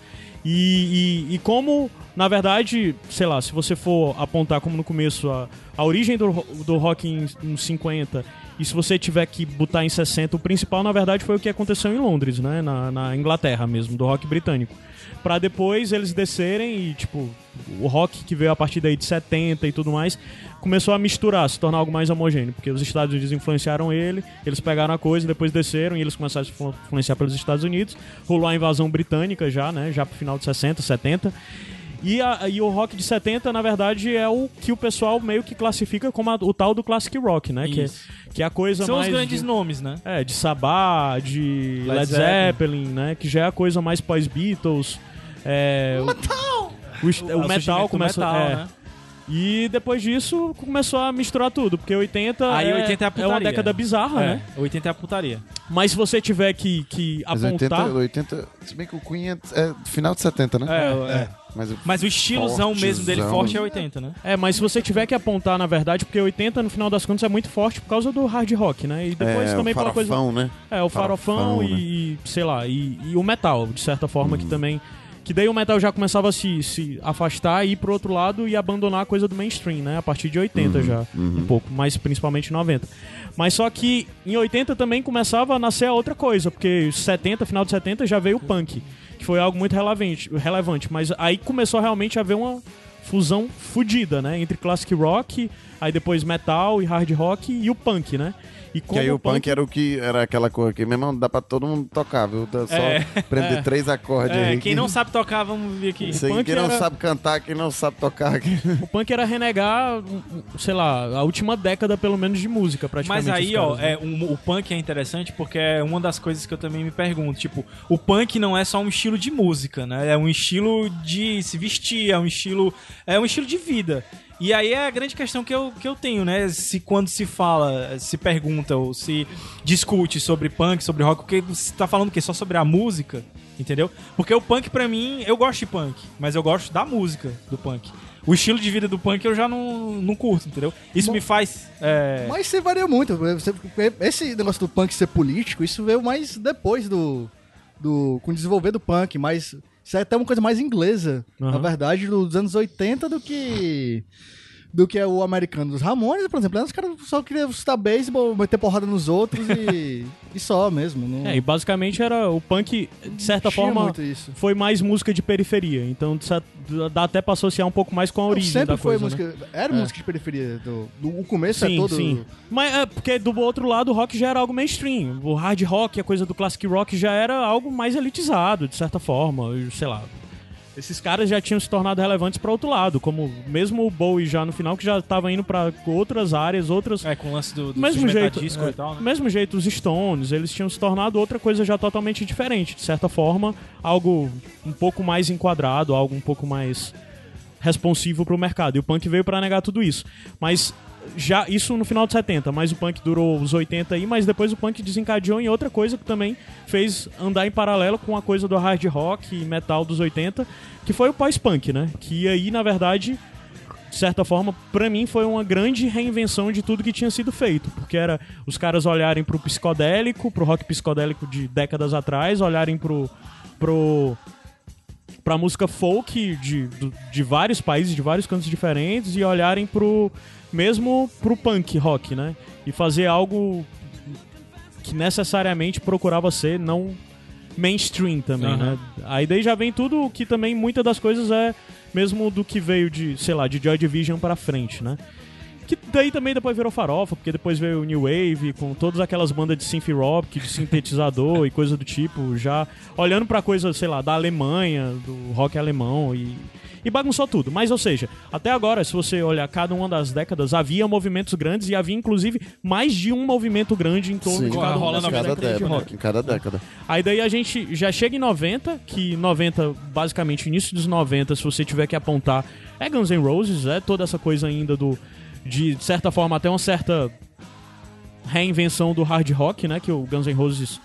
E, e, e como, na verdade, sei lá, se você for apontar como no começo a, a origem do, do rock em, em 50, e se você tiver que botar em 60, o principal, na verdade, foi o que aconteceu em Londres, né? Na, na Inglaterra mesmo, do rock britânico. Pra depois eles descerem e, tipo, o rock que veio a partir daí de 70 e tudo mais, começou a misturar, se tornar algo mais homogêneo, porque os Estados Unidos influenciaram ele, eles pegaram a coisa, depois desceram e eles começaram a influenciar pelos Estados Unidos. Rolou a invasão britânica já, né? Já pro final de 60, 70. E, a- e o rock de 70, na verdade, é o que o pessoal meio que classifica como a- o tal do classic rock, né? Que, é- Isso. que é a coisa São os mais. grandes de, nomes, né? é, de Sabá, de Led Led, Zeppelin, né? Que já é a coisa mais pós-Beatles. É, metal! O, o surgimento metal do começou. metal, é, né? E depois disso começou a misturar tudo, porque 80, Aí é, 80 é a uma década bizarra, É, né? 80 é a putaria. Mas se você tiver que, que Mas apontar. 80, 80. Se bem que o Queen é, é final de 70, né? É, é. Mas, o- Mas o estilozão mesmo dele forte é 80, né? É, mas se você tiver que apontar, na verdade, porque 80, no final das contas, é muito forte por causa do hard rock, né? E depois é, também o pela coisa. farofão, né? É, o farofão, Farofão, e, né? e, sei lá, e, e o metal, de certa forma, que também. Que daí o metal já começava a se, se afastar e ir pro outro lado e abandonar a coisa do mainstream, né? A partir de 80 já, um pouco, mas principalmente 90. Mas só que em 80 também começava a nascer a outra coisa, porque 70, final de 70 já veio o punk, que foi algo muito relevante, relevante mas aí começou realmente a haver uma fusão fodida, né? Entre classic rock, aí depois metal e hard rock e o punk, né? E Que aí o punk era o que era aquela cor que, meu irmão, dá pra todo mundo tocar, viu? Dá só É. prender três acordes É, aí. quem não sabe tocar, vamos ver aqui. Punk quem não era- sabe cantar, quem não sabe tocar. <laughs> O punk era renegar, sei lá, a última década, pelo menos, de música, praticamente. Mas aí, os ó, caras, né? é, um- o punk é interessante porque é uma das coisas que eu também me pergunto. Tipo, o punk não é só um estilo de música, né? É um estilo de se vestir, é um estilo. É um estilo de vida. E aí é a grande questão que eu, que eu tenho, né? Se quando se fala, se pergunta ou se discute sobre punk, sobre rock, porque você tá falando o quê? Só sobre a música? Entendeu? Porque o punk, pra mim, eu gosto de punk, mas eu gosto da música do punk. O estilo de vida do punk eu já não, não curto, entendeu? Isso Bom, me faz. é, Mas você varia muito. Esse negócio do punk ser político, isso veio mais depois do. do com o desenvolver do punk, mas isso é até uma coisa mais inglesa, Aham. na verdade, dos anos 80 do que. Do que é o americano dos Ramones, por exemplo. Os caras só queriam estar beisebol, meter porrada nos outros e. <laughs> e só mesmo. Não, É, e basicamente era o punk, de certa tinha forma, foi mais música de periferia. Então dá até pra associar um pouco mais com a origem sempre da foi coisa. né? música. Era É. música de periferia. Do, do- o começo é Sim, todo. sim. Mas é porque do outro lado o rock já era algo mainstream. O hard rock, a coisa do classic rock já era algo mais elitizado, de certa forma. Sei lá. Esses caras já tinham se tornado relevantes para outro lado, como mesmo o Bowie já no final, que já tava indo para outras áreas, outras. É, com o lance do, do mesmo jeito, disco é, e tal, né? mesmo jeito, os Stones, eles tinham se tornado outra coisa já totalmente diferente. De certa forma, algo um pouco mais enquadrado, algo um pouco mais responsivo pro mercado. E o punk veio para negar tudo isso. Mas já isso no final dos 70, mas o punk durou os 80 aí, mas depois o punk desencadeou em outra coisa que também fez andar em paralelo com a coisa do hard rock e metal dos 80, que foi o pós-punk, né? Que aí, na verdade, de certa forma, pra mim foi uma grande reinvenção de tudo que tinha sido feito, porque era os caras olharem pro psicodélico, pro rock psicodélico de décadas atrás, olharem pro pro pra música folk de, de vários países, de vários cantos diferentes e olharem pro mesmo pro punk rock, né? E fazer algo que necessariamente procurava ser não mainstream também, Aham. né? Aí daí já vem tudo que também muitas das coisas é mesmo do que veio de, sei lá, de Joy Division pra frente, né? Que daí também depois virou farofa, porque depois veio o New Wave, com todas aquelas bandas de synth rock, de sintetizador <laughs> e coisa do tipo, já olhando pra coisa, sei lá, da Alemanha, do rock alemão e, e bagunçou tudo. Mas, ou seja, até agora, se você olhar cada uma das décadas, havia movimentos grandes e havia, inclusive, mais de um movimento grande em torno Sim, de cada uma rola na cada décadas de década, rock. em cada década. Aí daí a gente já chega em 90, que 90, basicamente, início dos 90, se você tiver que apontar, é Guns N' Roses, é toda essa coisa ainda do. De certa forma, até uma certa reinvenção do hard rock, né? Que o Guns N' Roses,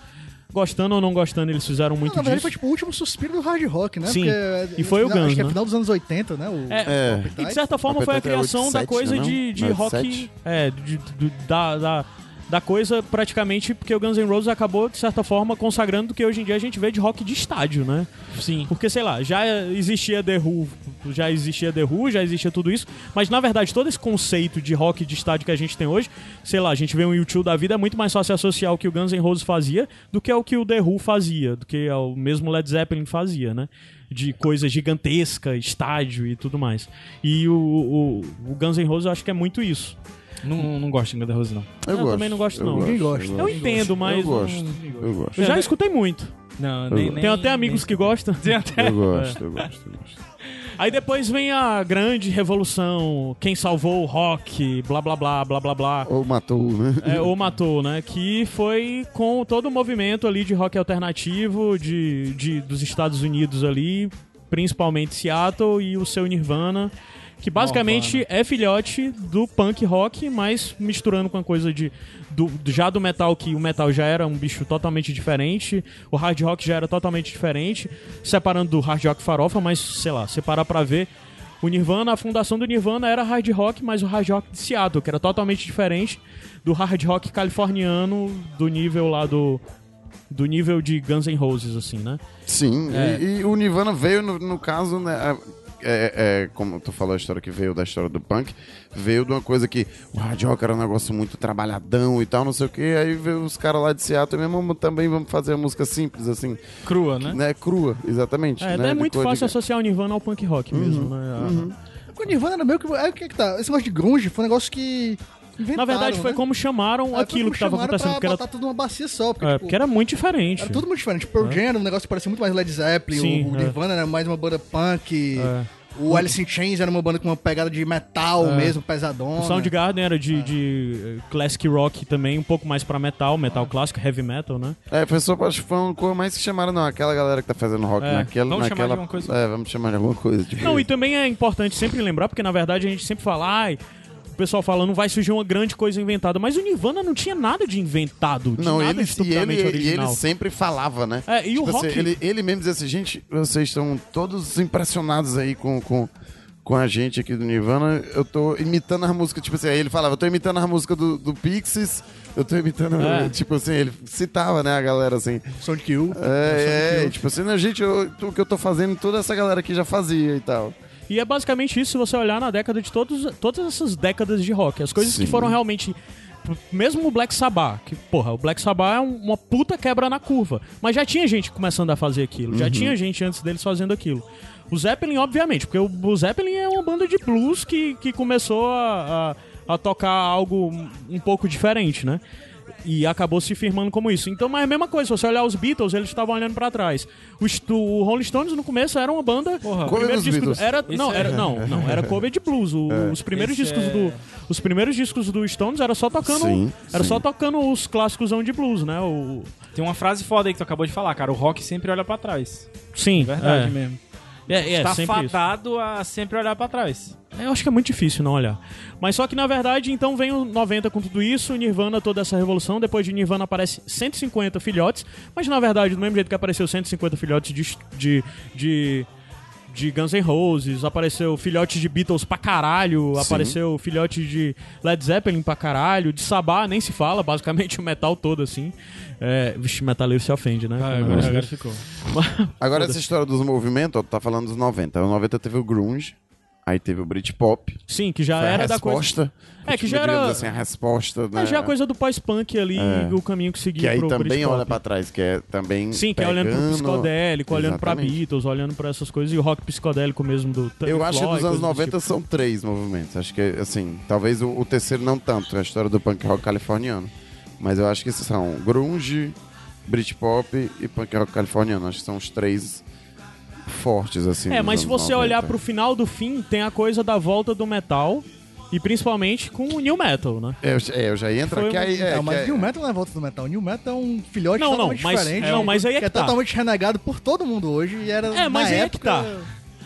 gostando ou não gostando, eles fizeram muito Na verdade, disso. foi tipo o último suspiro do hard rock, né? Sim. Porque, E foi o acho Guns, que é né? final dos anos 80, né? O, É, É. E de certa forma foi a é criação da 87, coisa não? de, de Não é rock. 87? É, de, de- da, da, coisa praticamente porque o Guns N' Roses acabou, de certa forma, consagrando o que hoje em dia a gente vê de rock de estádio, né? Sim. Porque, sei lá, já existia The Who, já existia The Who, já existia tudo isso, mas na verdade todo esse conceito de rock de estádio que a gente tem hoje, sei lá, a gente vê um YouTube da vida, é muito mais fácil associar o que o Guns N' Roses fazia do que o que o The Who fazia, do que o mesmo Led Zeppelin fazia, né? De coisa gigantesca, estádio e tudo mais. E o, o, o Guns N' Roses eu acho que é muito isso. Não, não gosto de Guns N' Roses, não. Eu, Eu gosto. também não gosto, eu não. Ninguém gosta. Eu entendo, mas. Eu gosto. não- Eu gosto. Eu já escutei muito. Não, nem- nem, Tem até amigos que gostam. Tem até... Eu gosto, eu gosto, eu gosto. Aí depois vem a grande revolução, quem salvou o rock, blá blá blá, blá blá blá. Ou matou, né? É, ou matou, né? Que foi com todo o movimento ali de rock alternativo de, de, dos Estados Unidos ali, principalmente Seattle e o seu Nirvana, que basicamente é filhote do punk rock, mas misturando com a coisa de do, já do metal, que o metal já era um bicho totalmente diferente, o hard rock já era totalmente diferente, separando do hard rock farofa, mas sei lá, separar pra ver. O Nirvana, a fundação do Nirvana era hard rock, mas o hard rock de Seattle, que era totalmente diferente do hard rock californiano, do nível lá do. Do nível de Guns N' Roses, assim, né? Sim, É. e, e o Nirvana veio, no, no caso, né, é, é, como tu falou a história que veio da história do punk, veio de uma coisa que o hard rock era um negócio muito trabalhadão e tal, não sei o que, aí veio os caras lá de Seattle mesmo, "Vamos- também vamos fazer a música simples, assim, Crua, né? né, crua, exatamente. É, né, é muito fácil de- associar o Nirvana ao punk rock mesmo, né? O Nirvana era meio que. É o que é que tá? Esse negócio de grunge foi um negócio que. Na Inventaram, verdade, foi né? como chamaram Aí foi aquilo como que tava chamaram acontecendo. Pra Porque era, botar tudo numa bacia só. Porque, é, tipo, porque era muito diferente. era tudo muito diferente. Pearl Jam era um negócio que parecia muito mais Led Zeppelin. Sim, o, é. Nirvana era mais uma banda punk. É. O Alice in Chains era uma banda com uma pegada de metal É. mesmo, pesadona. O Soundgarden era de, de eh, classic rock também, um pouco mais pra metal, metal clássico, heavy metal, né? É, foi só, acho que foi uma coisa mais que chamaram, não, aquela galera que tá fazendo rock É, naquela... vamos chamar de naquela alguma coisa. É, vamos chamar de alguma coisa. Tipo, Não, e também é importante sempre lembrar, porque na verdade a gente sempre fala, ai, o pessoal fala, não vai surgir uma grande coisa inventada, mas o Nirvana não tinha nada de inventado, de Não, nada ele, e ele, estupidamente e ele original. sempre falava, né? É, e o Tipo assim, rock- ele, ele mesmo dizia assim, gente, vocês estão todos impressionados aí com, com, com a gente aqui do Nirvana. Eu tô imitando as músicas, tipo assim, aí ele falava, eu tô imitando as músicas do, do Pixies, eu tô imitando, É. <laughs> tipo assim, ele citava, né, a galera assim. Sonic Youth. É, é, tipo assim, não, gente, eu- o que eu tô fazendo, toda essa galera aqui já fazia e tal. E é basicamente isso se você olhar na década de todos, todas essas décadas de rock. As coisas que Sim. foram realmente. Mesmo o Black Sabbath, que, porra, o Black Sabbath é um- uma puta quebra na curva. Mas já tinha gente começando a fazer aquilo. Uhum. Já tinha gente antes deles fazendo aquilo. O Zeppelin, obviamente, porque o, o Zeppelin é uma banda de blues que, que começou a, a, a tocar algo um pouco diferente, né? E acabou se firmando como isso. Então, mas é a mesma coisa, se você olhar os Beatles, eles estavam olhando pra trás. Os, o Rolling Stones no começo era uma banda. Porra. primeiro dos disco Beatles. era não, é- era não, não, era cover de blues. O- <laughs> Os primeiros Esse discos é- do os primeiros discos do Stones era só tocando Sim, era sim. só tocando os clássicos de blues, né? O Tem uma frase foda aí que tu acabou de falar, cara. O rock sempre olha pra trás. sim, Verdade é. mesmo. É, é, tá sempre isso. fadado a sempre olhar pra trás. Eu acho que é muito difícil não olhar. Mas só que na verdade, então vem o 90 com tudo isso, Nirvana, toda essa revolução. Depois de Nirvana aparece 150 filhotes. Mas na verdade, do mesmo jeito que apareceu 150 filhotes de. de, de de Guns N' Roses, apareceu filhote de Beatles pra caralho, apareceu filhote de Led Zeppelin pra caralho, de Sabá nem se fala, basicamente <laughs> o metal todo assim. É, vixe, metaleiro se ofende, né? Ah, agora, <laughs> agora ficou. Agora, essa história dos movimentos, ó, tu tá falando dos 90. O 90 teve o grunge, aí teve o Britpop. Sim, que já foi a era da coisa. resposta. É, que tipo, já era- assim, a resposta, né? É já a coisa do pós-punk ali, É. o caminho que seguia Que aí também Britpop. olha pra trás, que é também Sim, que é olhando pro psicodélico, olhando pra Exatamente. Beatles, olhando pra essas coisas, e o rock psicodélico mesmo do Pink Eu acho que Floyd, dos anos coisas desse 90 tipo. são três movimentos. Acho que, assim, talvez o, o terceiro não tanto, a história do punk rock californiano. Mas eu acho que são grunge, Britpop e punk rock californiano. Acho que são os três fortes, assim. É, mas se você 90. olhar pro final do fim, tem a coisa da volta do metal, e principalmente com o new metal, né? É, eu, é, eu já ia entrar que um- aí. É, não, mas que é- New Metal não é volta do metal. New Metal é um filhote Não, não, totalmente mas- diferente. não, mas aí é que tá. totalmente renegado por todo mundo hoje. E era É, mas na aí é época... que tá.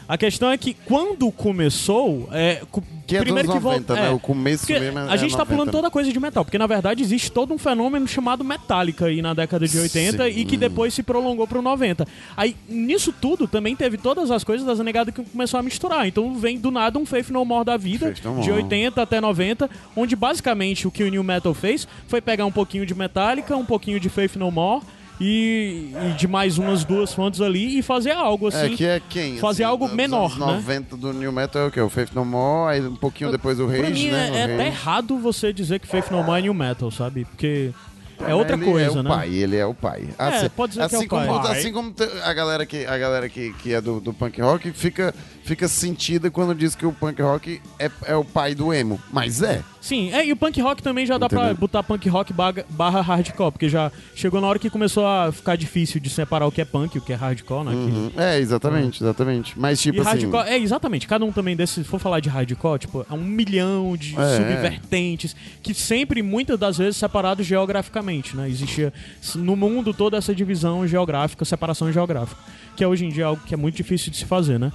A questão é que quando começou, é, Que é primeiro que 90, volta, né? é, O começo mesmo é a gente tá 90. pulando toda coisa de metal, porque na verdade existe todo um fenômeno chamado Metallica aí na década de 80 Sim. e que depois se prolongou pro 90. Aí nisso tudo também teve todas as coisas das negadas que começou a misturar. Então vem do nada um Faith No More da vida, Faith de More. 80 até 90, onde basicamente o que o New Metal fez foi pegar um pouquinho de Metallica, um pouquinho de Faith No More. E, e de mais umas duas fontes ali e fazer algo assim. É, que é quem? fazer assim, algo dos menor, anos né? 90 do New Metal é o quê? O Faith No More, aí um pouquinho depois o Rage, Pra mim né? é, é até Rage. errado você dizer que Faith No More é New Metal, sabe? Porque é outra ele coisa, é o né? pai, ele é o pai. É, pode dizer que é assim o pai. Como, Pai. assim como a galera que, a galera que, que é do, do punk rock fica, fica sentida quando diz que o punk rock é, é o pai do emo. Mas é. Sim, é, e o punk rock também já dá pra botar punk rock barra, barra hardcore, porque já chegou na hora que começou a ficar difícil de separar o que é punk e o que é hardcore, né? Que- Uhum. É, exatamente, exatamente. Mas tipo E assim. hardcore, é exatamente, cada um também desses, se for falar de hardcore, tipo, é um milhão de É. subvertentes, que sempre, muitas das vezes, separados geograficamente, né? Existia no mundo toda essa divisão geográfica, separação geográfica, que é hoje em dia algo que é muito difícil de se fazer, né?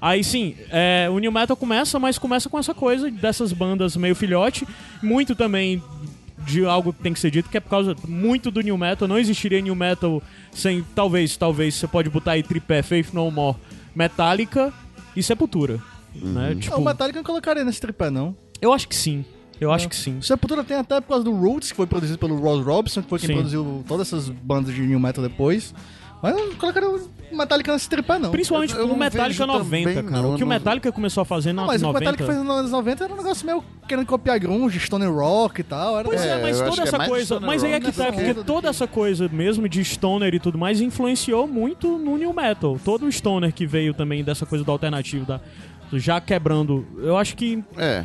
Aí sim, é, o New Metal começa, mas começa com essa coisa dessas bandas meio filhote, muito também de algo que tem que ser dito, que é por causa muito do New Metal, não existiria New Metal sem, talvez, talvez, você pode botar aí tripé, Faith No More, Metallica e Sepultura, né? Não, Tipo, o Metallica eu não colocaria nesse tripé, não. eu acho que sim, eu acho que sim. Sepultura tem até por causa do Roots, que foi produzido pelo Ross Robson, que foi quem Sim. produziu todas essas bandas de New Metal depois. Mas eu não Metallica nesse tripé, não. Principalmente Eu- eu o Metallica vejo 90, também, cara. não, o que o Metallica começou a fazer na Não, mas o 90... Metallica fez nos anos 90 era um negócio meio querendo copiar grunge, Stone Rock e tal. Era Pois é, É, mas toda é essa mais coisa. Mas aí é que tá, porque toda que- essa coisa mesmo de Stoner e tudo mais influenciou muito no New Metal. Todo o Stoner que veio também dessa coisa do alternativo, da, já quebrando. Eu acho que. É.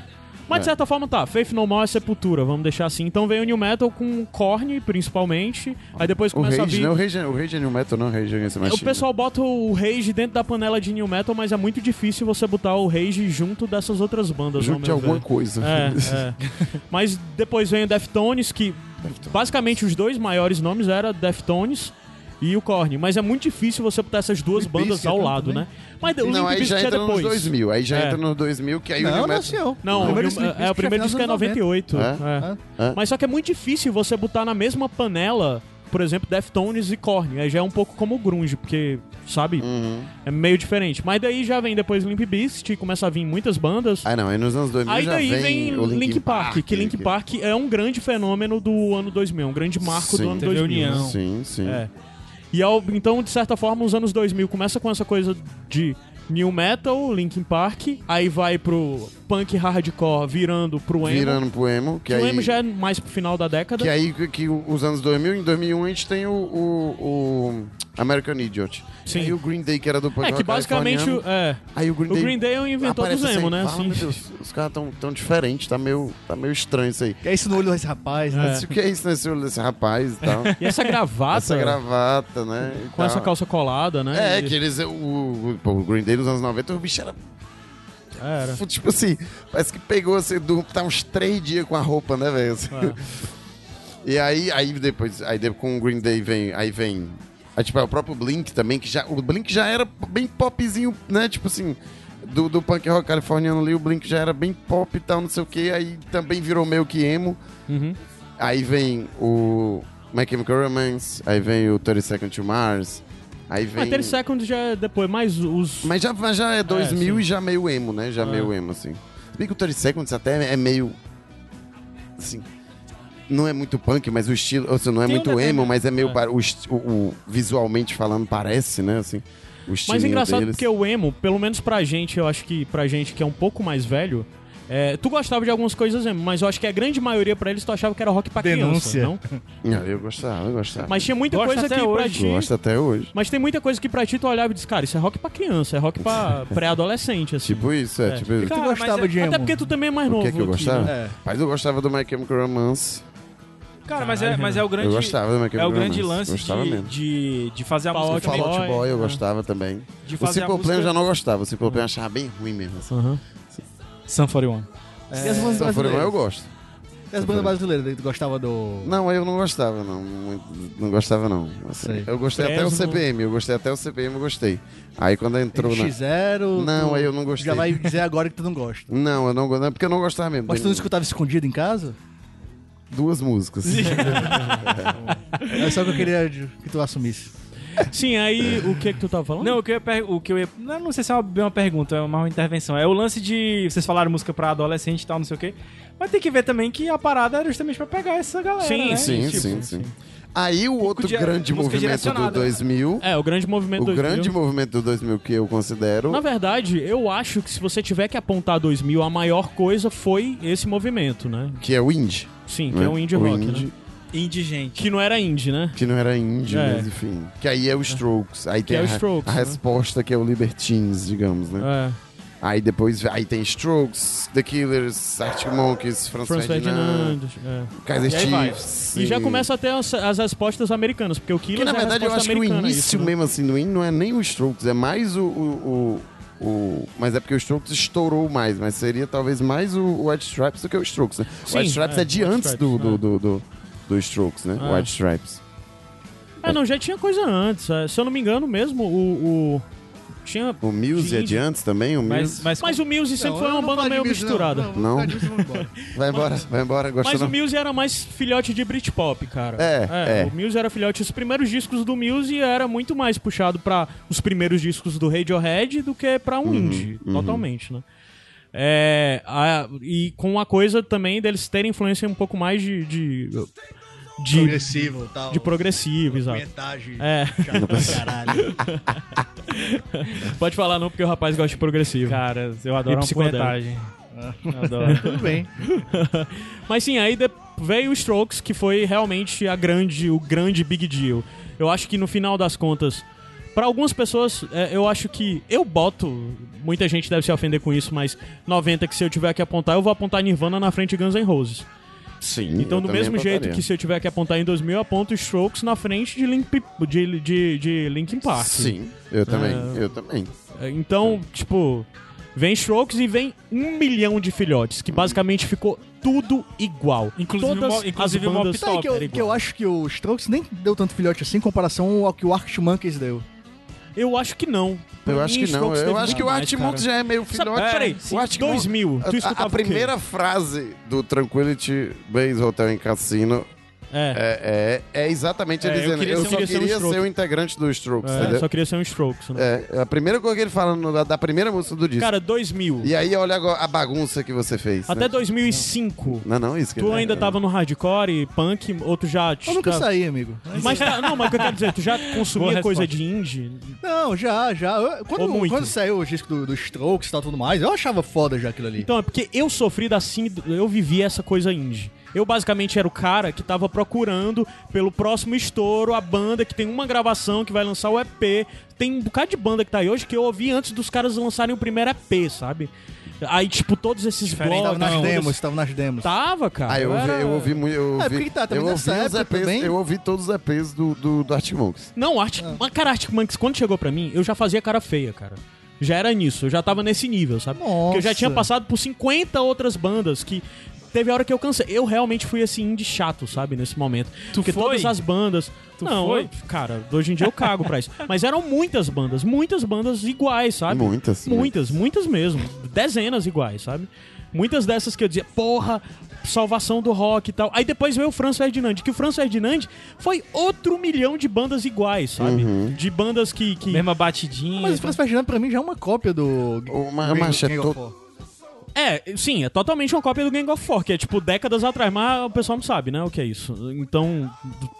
Mas de certa forma tá, Faith No More é Sepultura, vamos deixar assim. Então veio o New Metal com Korn, principalmente. Aí depois O começa a Rage, vir. né? O Rage, o Rage é New Metal, não? O Rage é O pessoal bota o Rage dentro da panela de New Metal, mas é muito difícil você botar o Rage junto dessas outras bandas. Junto de alguma ver. coisa. É, é. <laughs> Mas depois vem o Deftones, que basicamente os dois maiores nomes eram Deftones e o Korn. Mas é muito difícil você botar essas duas Limp bandas ao é lado, também. né? Mas o Não, Limp aí já Bizkit é entra nos depois. 2000. Aí já É. entra nos 2000, que aí o Não, New não, Metal... senhor. Não, o o, primeiro Limp é, o Bizkit primeiro é disco é final dos 90. 98. É? é. É? Mas só que é muito difícil você botar na mesma panela, por exemplo, Deftones e Korn. Aí já é um pouco como o grunge, porque, sabe, Uhum. é meio diferente. Mas daí já vem depois Limp Bizkit, começa a vir muitas bandas. Ah, não. Aí nos anos 2000 Aí já daí vem, vem o Link, Park, que Link Park é um grande fenômeno do ano 2000, um grande marco Sim. do ano Teve 2000. união. Sim, sim. É. E ao- então, de certa forma, os anos 2000 começa com essa coisa de new metal, Linkin Park, aí vai pro punk hardcore virando pro emo. Virando pro emo. Que que o aí, emo já é mais pro final da década. que aí que, que os anos 2000, em 2001 a gente tem o... o, o American Idiot. Sim. Aí o Green Day, que era do punk É que basicamente o- é, Aí o Green o Day. Green Day é um inventor do aparece Zemo, assim, né? fala, Assim. Deus, os caras tão, tão diferentes, tá meio, tá meio estranho isso aí. Que é isso no olho desse rapaz, né? Mas <laughs> O que é isso nesse olho desse rapaz e tal? <laughs> E essa gravata, Essa gravata, né? com essa calça colada, né? É, E- que eles. O, o, pô, o Green Day nos anos 90, o bicho era. Era. Tipo assim, parece que pegou assim, do, tá uns três dias com a roupa, né, velho? Assim. <laughs> E aí, aí depois, aí depois com o Green Day vem, aí vem. Aí, tipo, é o próprio Blink também, que já. O Blink já era bem popzinho, né? Tipo assim, do, do punk rock californiano ali, o Blink já era bem pop e tal, não sei o que. Aí também virou meio que emo. Uhum. Aí vem o My Chemical Romance, aí vem o 30 Seconds to Mars, aí vem... Mas 30 Seconds já é depois, mais os... Mas já, já é 2000 sim. e já meio emo, né? Já Ah. meio emo, assim. Se bem que o 30 Seconds até é meio... Assim... Não é muito punk, mas o estilo... Ou seja, não é Tem um muito detalhe, emo, mas é meio... É. O, o- o- visualmente falando, parece, né? Assim, o estilo Mas é engraçado deles. porque o emo, pelo menos pra gente, eu acho que pra gente que é um pouco mais velho, é, tu gostava de algumas coisas emo, mas eu acho que a grande maioria pra eles tu achava que era rock pra Denúncia. criança, não? Não, eu gostava, eu gostava. Mas tinha muita Gosto coisa até que pra hoje. ti... Gosto até hoje. Mas tem muita coisa que pra ti tu olhava e disse, cara, isso é rock pra criança, é rock pra <laughs> pré-adolescente, assim. Tipo isso, é. É. Tipo isso. Tu Cara, mas gostava é- de emo? Até porque tu também é mais O novo. que que eu aqui, gostava? né? É. Mas eu gostava do My Chemical Romance. Cara, mas é, Caralho, mas é o grande. Eu gostava do My É Chemical o grande Romance. lance Gostava de, mesmo. de, de fazer a Fall música. Fall Out Boy, Boy eu né? gostava também. De O fazer a Simple Plan eu música... já não gostava. O Simple Plan eu achava bem ruim mesmo. Assim. Aham. Sun 41. E as bandas Só for eu brasileiras? gosto. E as bandas brasileiras, tu gostava do... Não, eu não gostava, não. Muito- Não gostava, não. Assim, eu gostei até o Fresno. CPM, eu gostei até o CPM, eu gostei. Aí quando entrou na. X0... Não, tu aí eu não gostei. Já vai dizer agora que tu não gosta. Não, eu não gosto. Porque eu não gostava mesmo. Mas tu não escutava escondido em casa? Duas músicas. <laughs> É só que eu queria que tu assumisse. Sim, aí o que que tu tava falando? Não, o que eu ia, o que eu ia não, não sei se é uma, bem uma pergunta, é uma intervenção. É o lance de. Vocês falaram música pra adolescente e tal, não sei o quê. Mas tem que ver também que a parada era justamente pra pegar essa galera. Sim, né? sim, Tipo, sim, sim. Aí o outro dia- grande movimento do direcionada. 2000. É, o grande movimento O 2000. grande movimento do 2000 que eu considero. Na verdade, eu acho que se você tiver que apontar 2000, a maior coisa foi esse movimento, né? Que é o indie. Sim, que né? é o indie rock, indie, né? Indigente. Que não era indie, né? Que não era indie, É. mas enfim. Que aí é o Strokes. Aí tem é a, o Strokes, a né? resposta que é o Libertines, digamos, né? É. Aí depois aí tem Strokes, The Killers, Arctic Monkeys, Franz, Franz Ferdinand, Ferdinand. É. Kaiser E. Chiefs. E já sim. começa a ter as, as respostas americanas, porque o Que Killers na é a verdade eu resposta acho que o início isso, né? mesmo assim do indie não é nem o Strokes, é mais o, o, o- o- Mas é porque o Strokes estourou mais, mas seria talvez mais o, White Stripes do que o Strokes, né? Sim, o White Stripes é, é, de antes Stripes, do, do, é. do, do, do Strokes, né? É. White Stripes. É, não, já tinha coisa antes. é. Se eu não me engano mesmo, o... o- Tinha... O Muse é de antes também? O Muse? Mas, mas, Mas o Muse sempre foi uma banda meio misturada. Não. <laughs> Vai embora, vai embora, gosta Mas não. o Muse era mais filhote de Britpop, cara. É, é. O Muse era filhote. Os primeiros discos do Muse era muito mais puxado pra os primeiros discos do Radiohead do que pra um Uhum, indie, uhum. totalmente, né? É, a- e com a coisa também deles terem influência um pouco mais de. de, de, Progressivo e tal. de progressivo, exato. Metade. É, Chato pra caralho. <laughs> pode falar não, porque o rapaz gosta de progressivo. Cara, eu adoro E uma punhetagem. Adoro. <laughs> Tudo bem. <laughs> Mas sim, aí de- veio o Strokes, que foi realmente a grande, o grande big deal. Eu acho que no final das contas, pra algumas pessoas, é, eu acho que eu boto, muita gente deve se ofender com isso, mas 90 que se eu tiver que apontar, eu vou apontar Nirvana na frente de Guns N' Roses. Sim. Então, do mesmo jeito que se eu tiver que apontar em 2000, eu aponto Strokes na frente de, Link, de, de, de Linkin Park. Sim, eu também, É. eu também. É, Então, tipo, vem Strokes e vem um milhão de filhotes, que basicamente ficou tudo igual. Inclusive Todas o Mo- inclusive as o bandas Sabe que eu, que eu acho que o Strokes nem deu tanto filhote assim em comparação ao que o Arctic Monkeys deu. Eu acho que não. Pra Eu mim, acho que não. Eu acho que o mais, já é meio Sabe, filhote. peraí, o Arctic 2000, tu a- a, primeira frase do Tranquility Base Hotel em Cassino É, é, é, é exatamente ele É, eu dizendo: queria eu, ser um- só queria ser um queria Stroke." ser o integrante do Strokes, é, entendeu? só queria ser um Strokes, né? É, a primeira coisa que ele fala no- da, da primeira música do disco. Cara, 2000. E aí, olha agora a bagunça que você fez. Até né? 2005. Não, não, isso que Tu é- ainda tava no hardcore, punk, ou tu já... Eu nunca tá- saí, amigo. Mas tá, não, mas o que eu quero dizer, tu já consumia coisa de indie? Não, já, já. Eu- quando, Ou muito. quando saiu o disco do, do Strokes e tal tudo mais, eu achava foda já aquilo ali. Então, é porque eu sofri da síndrome, eu vivi essa coisa indie. Eu basicamente era o cara que tava procurando pelo próximo estouro a banda que tem uma gravação que vai lançar o EP. Tem um bocado de banda que tá aí hoje que eu ouvi antes dos caras lançarem o primeiro EP, sabe? Aí, tipo, todos esses Diferente. Tava blogs. nas todos- demos, tava nas demos. Tava, cara. Ah, eu ouvi, era- eu ouvi muito. Eu É, ouvi, porque tá, eu ouvi os EPs, também. eu ouvi todos os EPs do, do, do Arctic Monkeys. Não, Art... Ah. Mas, cara, Arctic Monkeys, quando chegou pra mim, eu já fazia cara feia, cara. Já era nisso, eu já tava nesse nível, sabe? Porque eu já Nossa. tinha passado por 50 outras bandas que. Teve a hora que eu cansei. Eu realmente fui assim, indie chato, sabe? Nesse momento. Tu Porque foi? todas as bandas. Tu não, foi? eu- cara, hoje em dia eu cago pra isso. <laughs> Mas eram muitas bandas, muitas bandas iguais, sabe? Muitas, Muitas, muitas mesmo. Dezenas iguais, sabe? Muitas dessas que eu dizia, porra, salvação do rock e tal. Aí depois veio o Franz Ferdinand, que o Franz Ferdinand foi outro milhão de bandas iguais, sabe? Uhum. De bandas que. que... Mesma batidinha. Mas o Franz Ferdinand pra mim já é uma cópia do. O Ma- do Macho, é to-. É, sim, é totalmente uma cópia do Gang of Four, que é tipo décadas atrás, mas o pessoal não sabe, né, o que é isso. Então,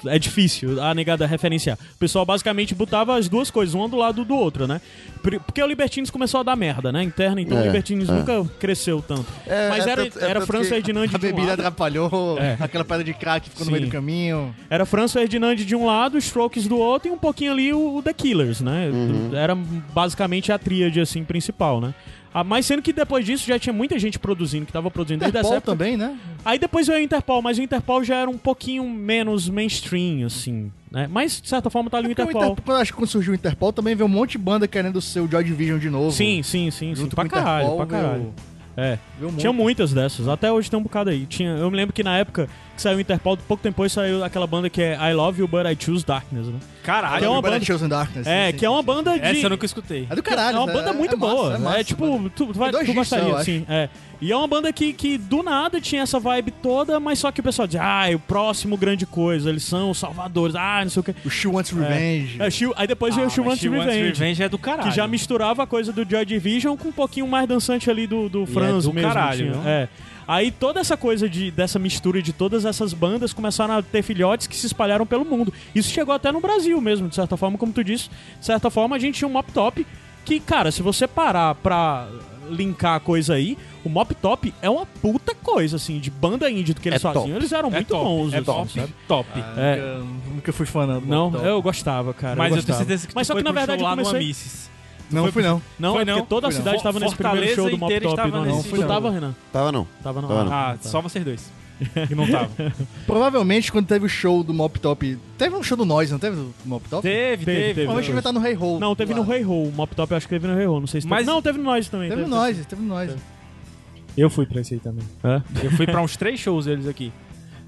é difícil a negada referenciar. O pessoal basicamente botava as duas coisas, uma do lado do outro, né? Por- Porque o Libertines começou a dar merda, né, interna, então o É, Libertines é. nunca cresceu tanto. É, mas é era, tanto- é era tanto Franz que Ferdinand de A um bebida lado, atrapalhou, É. aquela pedra de crack ficou no Sim. meio do caminho. Era Franz Ferdinand de um lado, Strokes do outro e um pouquinho ali o, o The Killers, né? Uhum. Era basicamente a tríade, assim, principal, né? Ah, mas sendo que depois disso já tinha muita gente produzindo, que tava produzindo desde essa Interpol época. também, né? Aí depois veio o Interpol, mas o Interpol já era um pouquinho menos mainstream, assim, né? Mas, de certa forma, tá ali o Porque o Interpol. Interpol, quando acho que quando surgiu o Interpol, também veio um monte de banda querendo ser o Joy Division de novo. Sim, sim, sim, sim. Junto Pra com o caralho, Interpol, pra caralho. É. Tinha muitas dessas, até hoje tem um bocado aí. Tinha, eu me lembro que na época que saiu o Interpol, pouco tempo depois saiu aquela banda que é I Love You But I Choose Darkness, né? Caralho. que é uma banda- Chosen Darkness. É, sim, que é sim, uma sim. banda de... Essa eu nunca escutei. É do caralho. é uma banda é- muito é massa, boa. É, É, massa, tipo, mano. tu, tu, vai, tu gostaria, assim. É. E é uma banda que, que do nada tinha essa vibe toda, mas só que o pessoal diz, ah, o próximo grande coisa, eles são os salvadores, ah, não sei o que. O She Wants Revenge. É, Shield- aí depois veio o She Ah, mas Wants She Wants Revenge. Revenge é do caralho. Que já misturava a coisa do Joy Division com um pouquinho mais dançante ali do, do Franz do mesmo. caralho, viu? É. Aí toda essa coisa de, dessa mistura de todas essas bandas começaram a ter filhotes que se espalharam pelo mundo. Isso chegou até no Brasil mesmo, de certa forma, como tu disse. De certa forma, a gente tinha um Mop Top que, cara, se você parar pra linkar a coisa aí, o Mop Top é uma puta coisa, assim, de banda indie do que eles É faziam. top. Eles eram É muito top, bons, é assim, top. sabe? Top. É. Nunca, nunca fui fã do Não, Top. eu gostava, cara. Mas eu, gostava. tenho certeza que Mas tu só que na verdade show eu lá no comecei... Não Foi fui não. Não, Foi é porque não? toda a não. cidade estava nesse primeiro Fortaleza show do Mop inteira Top. estava Não, nesse tu tava, Renan? Tava não. Tava não. Tava não. Ah, tá. só vocês dois. Que não tava. <laughs> Provavelmente quando teve o show do Mop Top. Teve um show do Noise, não teve do Mop Top? teve, Teve, teve. Provavelmente devia estar no Hey Ho. Não, teve no Rei Roll. O Mop Top eu acho que teve no Rei Roll. Não sei se Mas- teve. Não, teve no Noise também. Teve no Noise, teve no Noise. Eu fui pra esse aí também. Eu fui pra uns três shows deles aqui.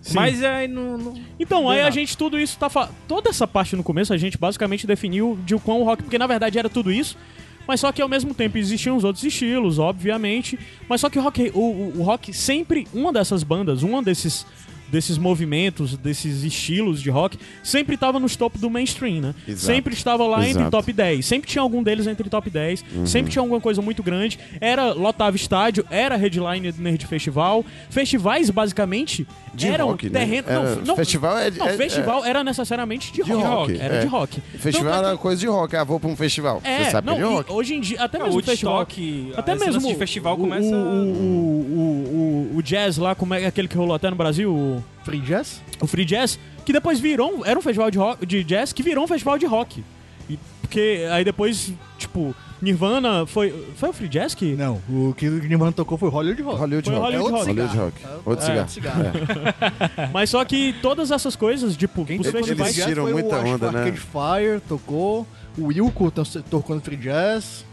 Sim. Mas aí não. não- Então, aí deu a nada. gente, tudo isso tá. Fa... Toda essa parte no começo, a gente basicamente definiu de o quão o rock. Porque na verdade era tudo isso. Mas só que ao mesmo tempo existiam os outros estilos, obviamente. Mas só que o rock, o, o- o rock sempre. Uma dessas bandas, uma desses. Desses movimentos, desses estilos de rock, sempre estava nos topo do mainstream, né? Exato. Sempre estava lá entre Exato. top 10. Sempre tinha algum deles entre top 10. Sempre tinha alguma coisa muito grande. Era lotava estádio, era headline do Nerd Festival. Festivais, basicamente, De eram rock, né? terreno. Era- Não, não, festival é, não, é- festival era necessariamente de, De rock. rock, Era é. de rock. é- Festival é era coisa de rock. Ah, vou pra um festival. É, Você sabe não, é de e rock. hoje em dia, até mesmo o o festival. Woodstock, Até mesmo de festival o, começa. o, o, o, o, o jazz lá, como é aquele que rolou até no Brasil, o, Free Jazz? o Free Jazz, que depois virou, era um festival de, rock, de jazz que virou um festival de rock. E, porque aí depois, tipo, Nirvana foi. Foi o Free Jazz que. Não, o que o Nirvana tocou foi Hollywood Rock. Hollywood Foi Rock. Hollywood É outro Rock. Hollywood cigarro. Rock. Outro É, cigarro. cigarro. <laughs> Mas só que todas essas coisas, tipo, Quem os eles festivais. Jazz tiram foi o, muita que onda, o né? Arcade Fire tocou, o Wilco to- tocou no Free Jazz.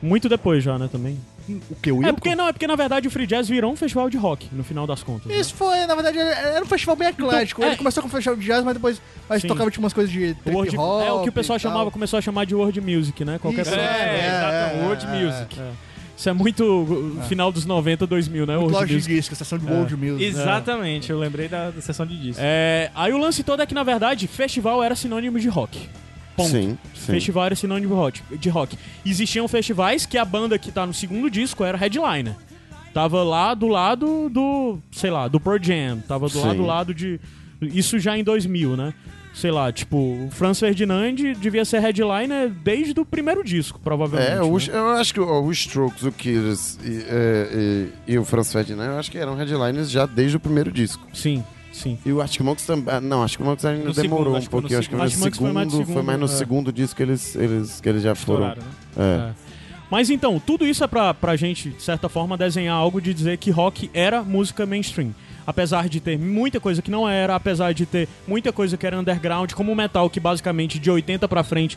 Muito depois já, né, também. O que, o? É porque não, é porque na verdade o Free Jazz virou um festival de rock, no final das contas. né? Isso foi, na verdade, era um festival bem eclético. Então, Ele é. começou com um festival de jazz, mas depois mas Sim. tocava tipo umas coisas de trip World- hop. é o que o pessoal chamava, começou a chamar de world music, né? Qualquer Isso, coisa. É, É, exato. é, World é, Music. É. Isso é muito uh, final dos 90, 2000, né? Muito World loja de music. disco, sessão de world music. Exatamente, eu lembrei da, da sessão de disco. É, aí o lance todo é que, na verdade, festival era sinônimo de rock. Ponto. Sim, sim. Festival era sinônimo de rock, de rock. Existiam festivais que a banda que tá no segundo disco era headliner. Tava lá do lado do, sei lá, do Pearl Jam. Tava do Sim. lado do lado de... Isso já em 2000, né? sei lá, tipo, o Franz Ferdinand devia ser headliner desde o primeiro disco, provavelmente. É, né? os- eu acho que o- os Strokes, o Killers e, é, e- e o Franz Ferdinand, eu acho que eram headliners já desde o primeiro disco. Sim, sim. E o Arctic também. Não, o Arctic Monkeys ainda No demorou segundo, um acho que no pouquinho. Acho que segundo. no segundo, mais no foi mais no segundo, é. segundo disco que eles, eles, que eles já foram. Né? É. É. Mas então, tudo isso é pra, pra gente, de certa forma, desenhar algo de dizer que rock era música mainstream. Apesar de ter muita coisa que não era, apesar de ter muita coisa que era underground, como o metal, que basicamente de 80 pra frente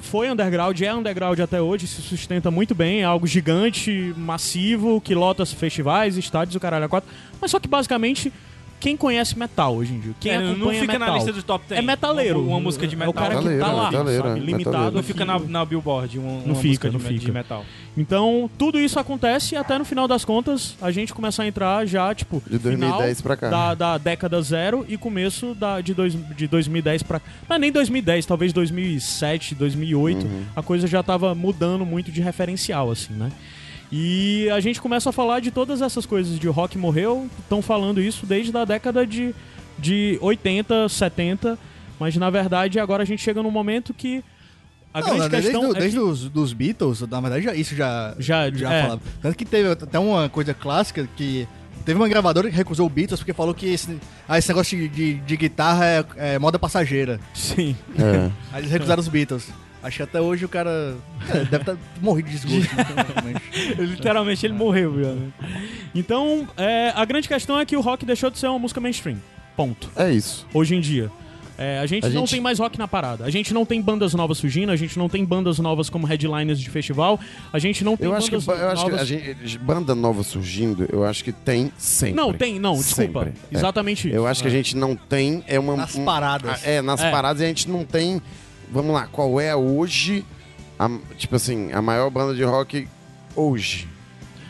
foi underground, é underground até hoje, se sustenta muito bem, é algo gigante, massivo, que lota festivais, estádios, o caralho a quatro. Mas só que basicamente, quem conhece metal hoje em dia? Quem É, não acompanha fica metal, na lista do top 10. É metaleiro. Uma, uma música de É metal. o cara que Metaleiro, tá lá, metaleiro, sabe? é, Limitado. metaleiro. Não fica na, na Billboard uma, uma Não fica, música não de, fica. de metal. Então, tudo isso acontece e até no final das contas a gente começa a entrar já, tipo, De 2010 pra cá. da, da década zero e começo da, de, dois, de 2010 pra. Mas nem 2010, talvez 2007, 2008, Uhum. a coisa já tava mudando muito de referencial, assim, né? E a gente começa a falar de todas essas coisas de rock morreu, estão falando isso desde a década de, de 80, 70, mas na verdade agora a gente chega num momento que a Não, grande né, desde, questão do- é desde que... os dos Beatles, na verdade, já, isso já, Já- já é. falava. Tanto que teve até uma coisa clássica que. Teve uma gravadora que recusou o Beatles porque falou que esse, ah, esse negócio de, de, de guitarra é, é moda passageira. Sim. É. Aí eles recusaram os Beatles. Acho que até hoje o cara é, deve estar morrido de desgosto. né. <laughs> Literalmente ele morreu, viu? Então, é, a grande questão é que o rock deixou de ser uma música mainstream. Ponto. É isso. Hoje em dia. É, a gente A não gente- tem mais rock na parada. A gente não tem bandas novas surgindo, a gente não tem bandas novas como headliners de festival, a gente não tem Eu acho que, bandas eu acho que novas... a gente, banda nova surgindo, eu acho que tem sempre. Não, tem, não, desculpa. Sempre. É. Exatamente isso. Eu acho que a É. gente não tem. É uma, Nas um- paradas. É, nas É. paradas a gente não tem. Vamos lá, qual é hoje. A, tipo assim, a maior banda de rock hoje.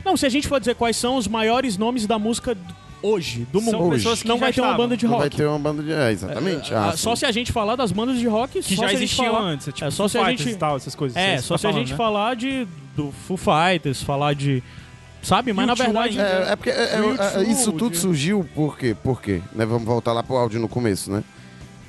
Não, se a gente for dizer quais são os maiores nomes da música hoje, do mundo, São pessoas que não vai ter uma estavam. banda de Não vai rock. ter uma banda de. É, exatamente. Ah, Ah, só sim. se a gente falar das bandas de rock Que só já a existiam falar- antes. Tipo, é só Foo se a gente e tal, essas coisas. É, só tá se a falando, gente né? falar de do Foo Fighters, falar de sabe, mas na U2 verdade. É, é porque é, é, é, isso tudo surgiu por quê? Por quê? Né, vamos voltar lá pro áudio no começo, né?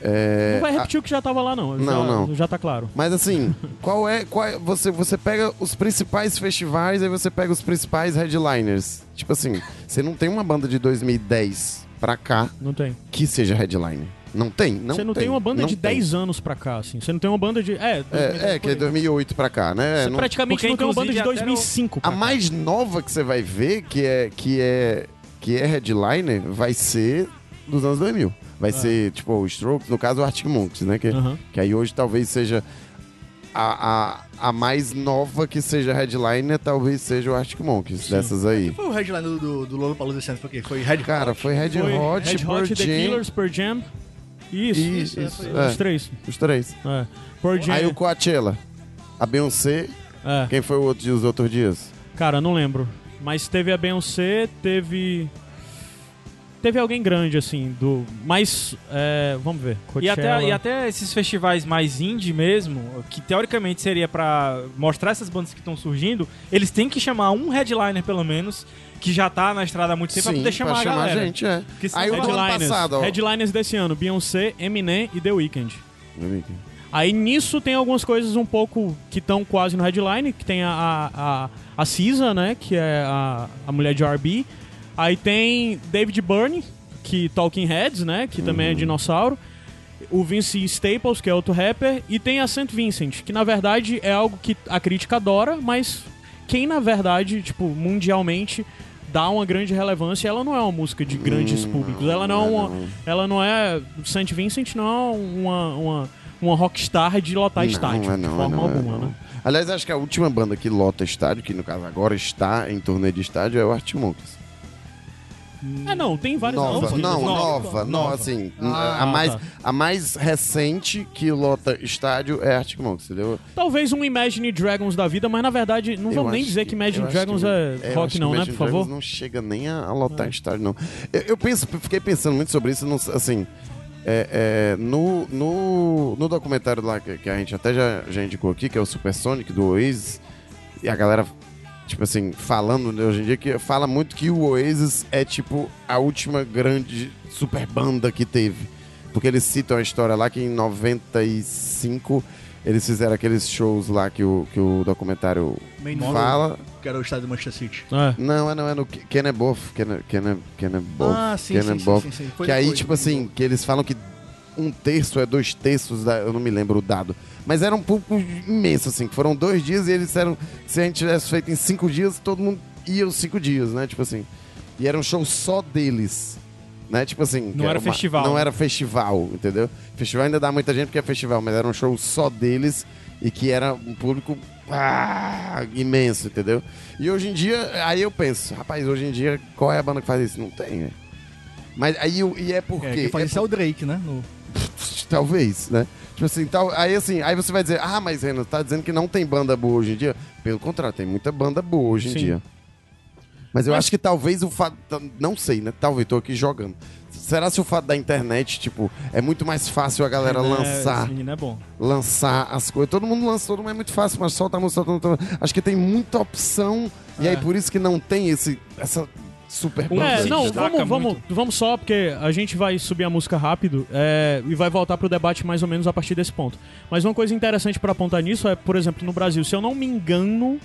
É, não vai a- repetir o que já tava lá não. Não, já, não. Já tá claro. Mas assim, <laughs> qual é, qual é- você, você pega os principais festivais, aí você pega os principais headliners. Tipo assim, você não tem uma banda de 2010 pra cá Não tem. que seja headliner. Não tem, não Você não tem, tem uma banda não de tem. 10 anos pra cá, assim. Você não tem uma banda de. É, 2010 É, é, que é aí. 2008 pra cá, né? Você Não- praticamente Porque, não tem uma banda de inclusive, até 2005 pra A cá. mais nova que você vai ver, que é, que é, que é headliner, vai ser dos anos 2000. Vai ser, tipo, o Strokes, no caso, o Arctic Monkeys, né? Que, que aí hoje talvez seja a, a, a mais nova que seja headliner, talvez seja o Arctic Monkeys, dessas aí. Foi o headline do, do, do Lollapalooza esse ano, foi o quê? Foi Red Cara, foi Red Foi Hot, Red Pearl Hot, The Jam, Killers, Pearl Jam. Isso, Isso, isso, isso, é, é. Os três. os três. É. Jam. Aí o Coachella, a Beyoncé, é. quem foi o outro dia, os outros dias? Cara, não lembro. Mas teve a Beyoncé, teve. Teve alguém grande, assim, do. Mas. é, vamos ver. E até, e até esses festivais mais indie mesmo, que teoricamente seria pra mostrar essas bandas que estão surgindo, eles têm que chamar um headliner, pelo menos, que já tá na estrada há muito tempo, pra poder chamar, pra a chamar galera. gente, é. Aí o ano Headliners, passado, ó. headliners desse ano: Beyoncé, Eminem e The Weeknd. Aí nisso tem algumas coisas um pouco que estão quase no headline, que tem a, a, a, a Cisa, né? Que é a, a mulher de R&B. Aí tem David Byrne, que Talking Heads, né? Que também é dinossauro. O Vince Staples, que é outro rapper. E tem a St. Vincent, que na verdade é algo que a crítica adora, mas quem na verdade, tipo, mundialmente dá uma grande relevância, ela não é uma música de grandes Hum, públicos. Ela não, é uma, ela não é. St. Vincent não é uma, uma, uma rockstar de lotar Não, estádio, é de não, forma é não, é alguma, não. né? Aliás, acho que a última banda que lota estádio, que no caso agora está em turnê de estádio, é o Arctic Monkeys. É, não, tem várias Nova, não, Nova. nova, nova, assim, Ah, a, mais, tá. a mais recente que lota estádio é Arctic Monkeys, entendeu? Talvez um Imagine Dragons da vida, mas na verdade não Eu vamos nem dizer que, Imagine eu acho Dragons que- é, rock que não, né, Imagine por favor? Dragons não chega nem a, a lotar estádio, não. Eu, eu penso, fiquei pensando muito sobre isso, não- assim, é, é, no, no, no documentário lá que, que a gente até já, já indicou aqui, que é o Supersonic do Oasis, e a galera, tipo assim, falando né, hoje em dia, que fala muito que o Oasis é tipo a última grande super banda que teve. Porque eles citam a história lá que em 95 eles fizeram aqueles shows lá que o, que o documentário Main fala. Que era o estádio do Manchester City. É. Não, é, não, é no Kenneboff. Kenneboff. Ah, sim, sim, sim, Kenneboff. sim, sim. Foi Que aí, depois, tipo assim, que eles falam que um terço é dois terços, da, eu não me lembro o dado. Mas era um público imenso, assim, que foram dois dias e eles disseram que se a gente tivesse feito em cinco dias, todo mundo ia os cinco dias, né? Tipo assim. E era um show só deles. Né? Tipo assim. Não era festival, Não era festival, entendeu? Festival ainda dá muita gente porque é festival, mas era um show só deles e que era um público ah, imenso, entendeu? E hoje em dia, aí eu penso, rapaz, hoje em dia, qual é a banda que faz isso? Não tem, né? Mas aí, e é porque. É, quem faz isso é o Drake, né? No- <laughs> Talvez, né? Tipo assim, tal, aí assim, aí você vai dizer, ah, mas Renan, tá dizendo que não tem banda boa hoje em dia? Pelo contrário, tem muita banda boa hoje em Sim. dia. Mas eu Mas- acho que talvez o fato. Não sei, né? Talvez, tô aqui jogando. Será se o fato da internet, tipo, é muito mais fácil a galera É, lançar, é bom. lançar as coisas. Todo mundo lança, todo mundo é muito fácil, mas solta a música. Acho que tem muita opção, e É. aí por isso que não tem esse, essa super Um. É, não, vamos, vamos, muito. vamos só, porque a gente vai subir a música rápido é, e vai voltar pro debate mais ou menos a partir desse ponto. Mas uma coisa interessante pra apontar nisso é, por exemplo, no Brasil, se eu não me engano,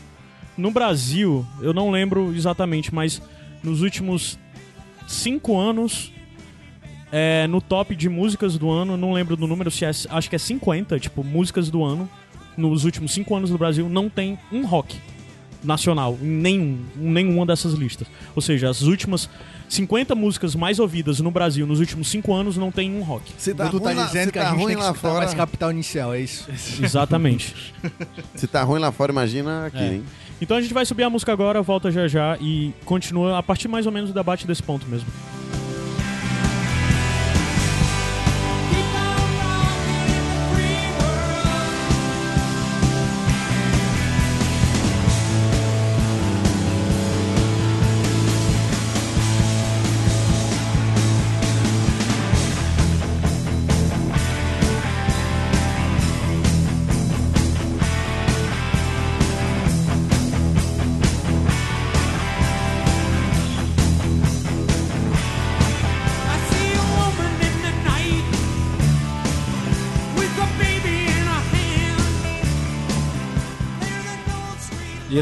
no Brasil, eu não lembro exatamente, mas nos últimos cinco anos, é, no top de músicas do ano, não lembro do número, se é, acho que é 50, tipo, músicas do ano, nos últimos cinco anos no Brasil, não tem um rock nacional em nenhum, em nenhuma dessas listas. Ou seja, as últimas 50 músicas mais ouvidas no Brasil nos últimos 5 anos não tem um rock. Se tá tá ruim lá- dizendo se que tá a gente ruim tem que lá fora, mais capital inicial, é isso? <laughs> Exatamente. <laughs> se tá ruim lá fora, imagina aqui, É. hein? Então a gente vai subir a música agora, volta já já e continua a partir mais ou menos do debate desse ponto mesmo.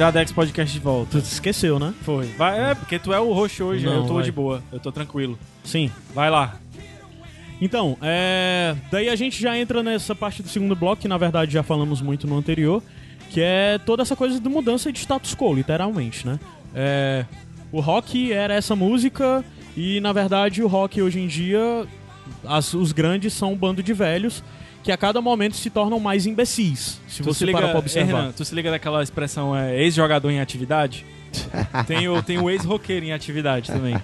Iradex Podcast de volta. Tu esqueceu, né? Foi. Vai, é, porque tu é o host hoje, Não, eu tô vai. de boa, eu tô tranquilo. Sim. Vai lá. Então, é... daí a gente já entra nessa parte do segundo bloco, que na verdade já falamos muito no anterior, que é toda essa coisa de mudança de status quo, literalmente, né? É... O rock era essa música e, na verdade, o rock hoje em dia, as- os grandes são um bando de velhos que a cada momento se tornam mais imbecis, se Tu você se liga, parar pra observar. Renan, tu se liga daquela expressão é, ex-jogador em atividade? <laughs> tem o, tem o ex-roqueiro em atividade também.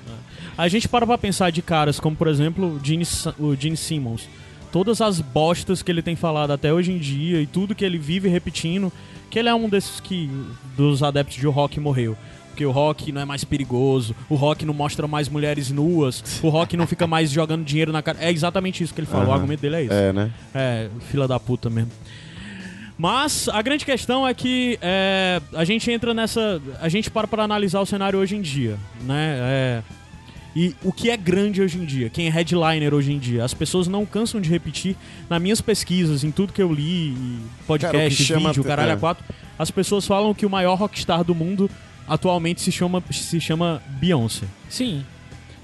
A gente para pra pensar de caras como, por exemplo, o Gene, o Gene Simmons. Todas as bostas que ele tem falado até hoje em dia e tudo que ele vive repetindo, que ele é um desses que dos adeptos de rock morreu. Porque o rock não é mais perigoso, o rock não mostra mais mulheres nuas, o rock não fica mais jogando dinheiro na cara. É exatamente isso que ele fala, o Aham. argumento dele é isso. É, né? É, fila da puta mesmo. Mas a grande questão é que é, a gente entra nessa. A gente para para analisar o cenário hoje em dia, né? É, e o que é grande hoje em dia, quem é headliner hoje em dia. As pessoas não cansam de repetir, nas minhas pesquisas, em tudo que eu li, Cara, podcast, o que vídeo, caralho, é. a quatro, as pessoas falam que o maior rockstar do mundo atualmente se chama, se chama Beyoncé. Sim.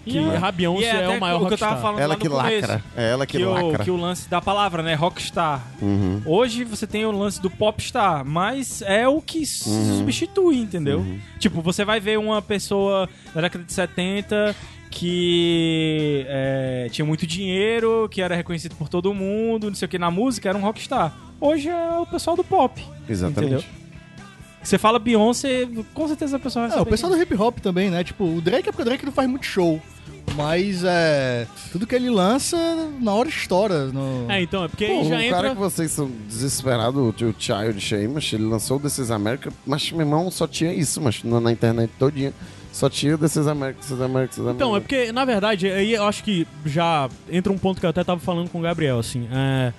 Que é- a Beyoncé e é, até o maior o que eu tava rockstar. falando Ela lá no que começo, lacra. É ela que, Que o, lacra. que o lance da palavra, né? Rockstar. Uhum. Hoje você tem o lance do popstar, mas é o que Uhum. substitui, entendeu? Tipo, você vai ver uma pessoa da década de 70 que é, tinha muito dinheiro, que era reconhecido por todo mundo, não sei o que, na música era um rockstar. Hoje é o pessoal do pop. Exatamente. Entendeu? Você fala Beyoncé, com certeza a pessoa vai É, o pessoal do quem hip hop também, né? Tipo, o Drake é porque o Drake não faz muito show. Mas é. Tudo que ele lança, na hora estoura. No... É, então, é porque Pô, aí já o entra. cara que vocês são desesperados, o Child Sheamus, ele lançou o Desses América, mas meu irmão só tinha isso, mas na, na internet todinha. Só tinha Desses América, Desses América, Desses América. Então, é porque, na verdade, aí eu acho que já entra um ponto que eu até tava falando com o Gabriel, assim. é,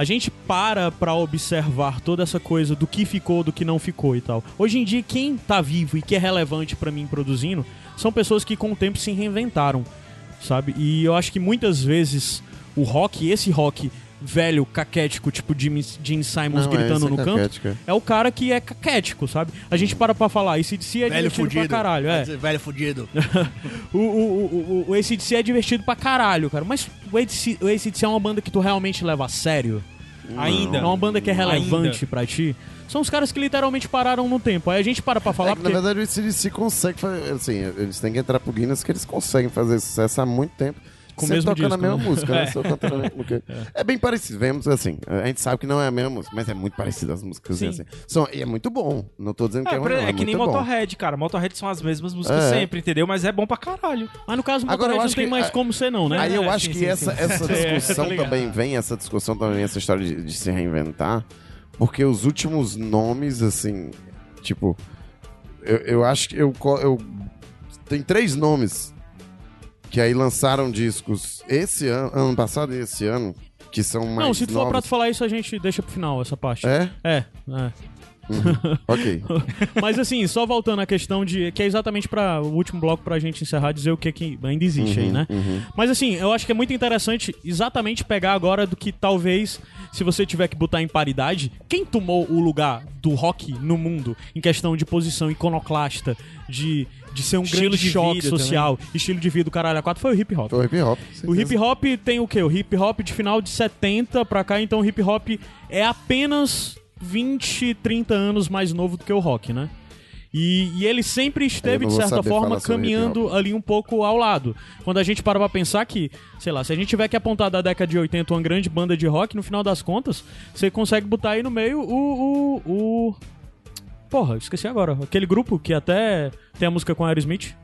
a gente para pra observar toda essa coisa do que ficou, do que não ficou e tal. Hoje em dia, quem tá vivo e que é relevante pra mim produzindo são pessoas que com o tempo se reinventaram, sabe? E eu acho que muitas vezes o rock, esse rock velho, caquético, tipo Jimmy, Gene Simons Não, é, gritando é no canto, caquético. é o cara que é caquético, sabe? A gente para pra falar, esse DC é Velho divertido fudido. pra caralho, é. Velho fudido. <laughs> O, o, o, o, o ACDC é divertido pra caralho, cara. Mas o ACDC, o ACDC é uma banda que tu realmente leva a sério? Ainda. É uma banda que é relevante Ainda. pra ti? São os caras que literalmente pararam no tempo. Aí a gente para pra falar É que, porque... Na verdade, o ACDC consegue fazer. Assim, eles têm que entrar pro Guinness que eles conseguem fazer sucesso há muito tempo. Com o mesmo tocando disco, a mesma né? música, né? É. Só cantando a mesma música. <laughs> É bem parecido, vemos assim. A gente sabe que não é a mesma música, mas é muito parecido as músicas Sim. assim. São, e é muito bom. Não tô dizendo que É, é, ruim, é é que nem muito bom. Motorhead, cara. Motorhead são as mesmas músicas É. sempre, entendeu? Mas é bom pra caralho. Mas no caso, o Agora, eu Motorhead não acho tem que- mais como ser não, né? Aí eu É, acho sim, que sim, essa, sim. essa <laughs> É, discussão ligado. também vem, essa discussão também vem, essa história de, de se reinventar, porque os últimos nomes, assim, tipo, eu, eu acho que eu, eu. Tem três nomes que aí lançaram discos esse ano, ano passado e esse ano, que são mais. Não, se tu for pra tu falar isso, a gente deixa pro final essa parte. É? É, é. Ok. <laughs> Mas assim, só voltando à questão de. Que é exatamente para o último bloco pra gente encerrar, dizer o que, que ainda existe aí, né? Mas assim, eu acho que é muito interessante exatamente pegar agora do que talvez, se você tiver que botar em paridade, quem tomou o lugar do rock no mundo em questão de posição iconoclasta, de, de ser um Estilo grande de choque vida estilo estilo de vida do caralho a 4 foi o hip hop. Foi o hip hop. O hip hop tem o quê? O hip hop de final de 70 pra cá, então o hip hop é apenas 20, 30 anos mais novo do que o rock, né? E, e ele sempre esteve, de certa forma, caminhando ali um pouco ao lado. Quando a gente para pra pensar que, sei lá, se a gente tiver que apontar da década de 80 uma grande banda de rock, no final das contas, você consegue botar aí no meio o. o, o... Porra, esqueci agora. Aquele grupo que até tem a música com Aerosmith.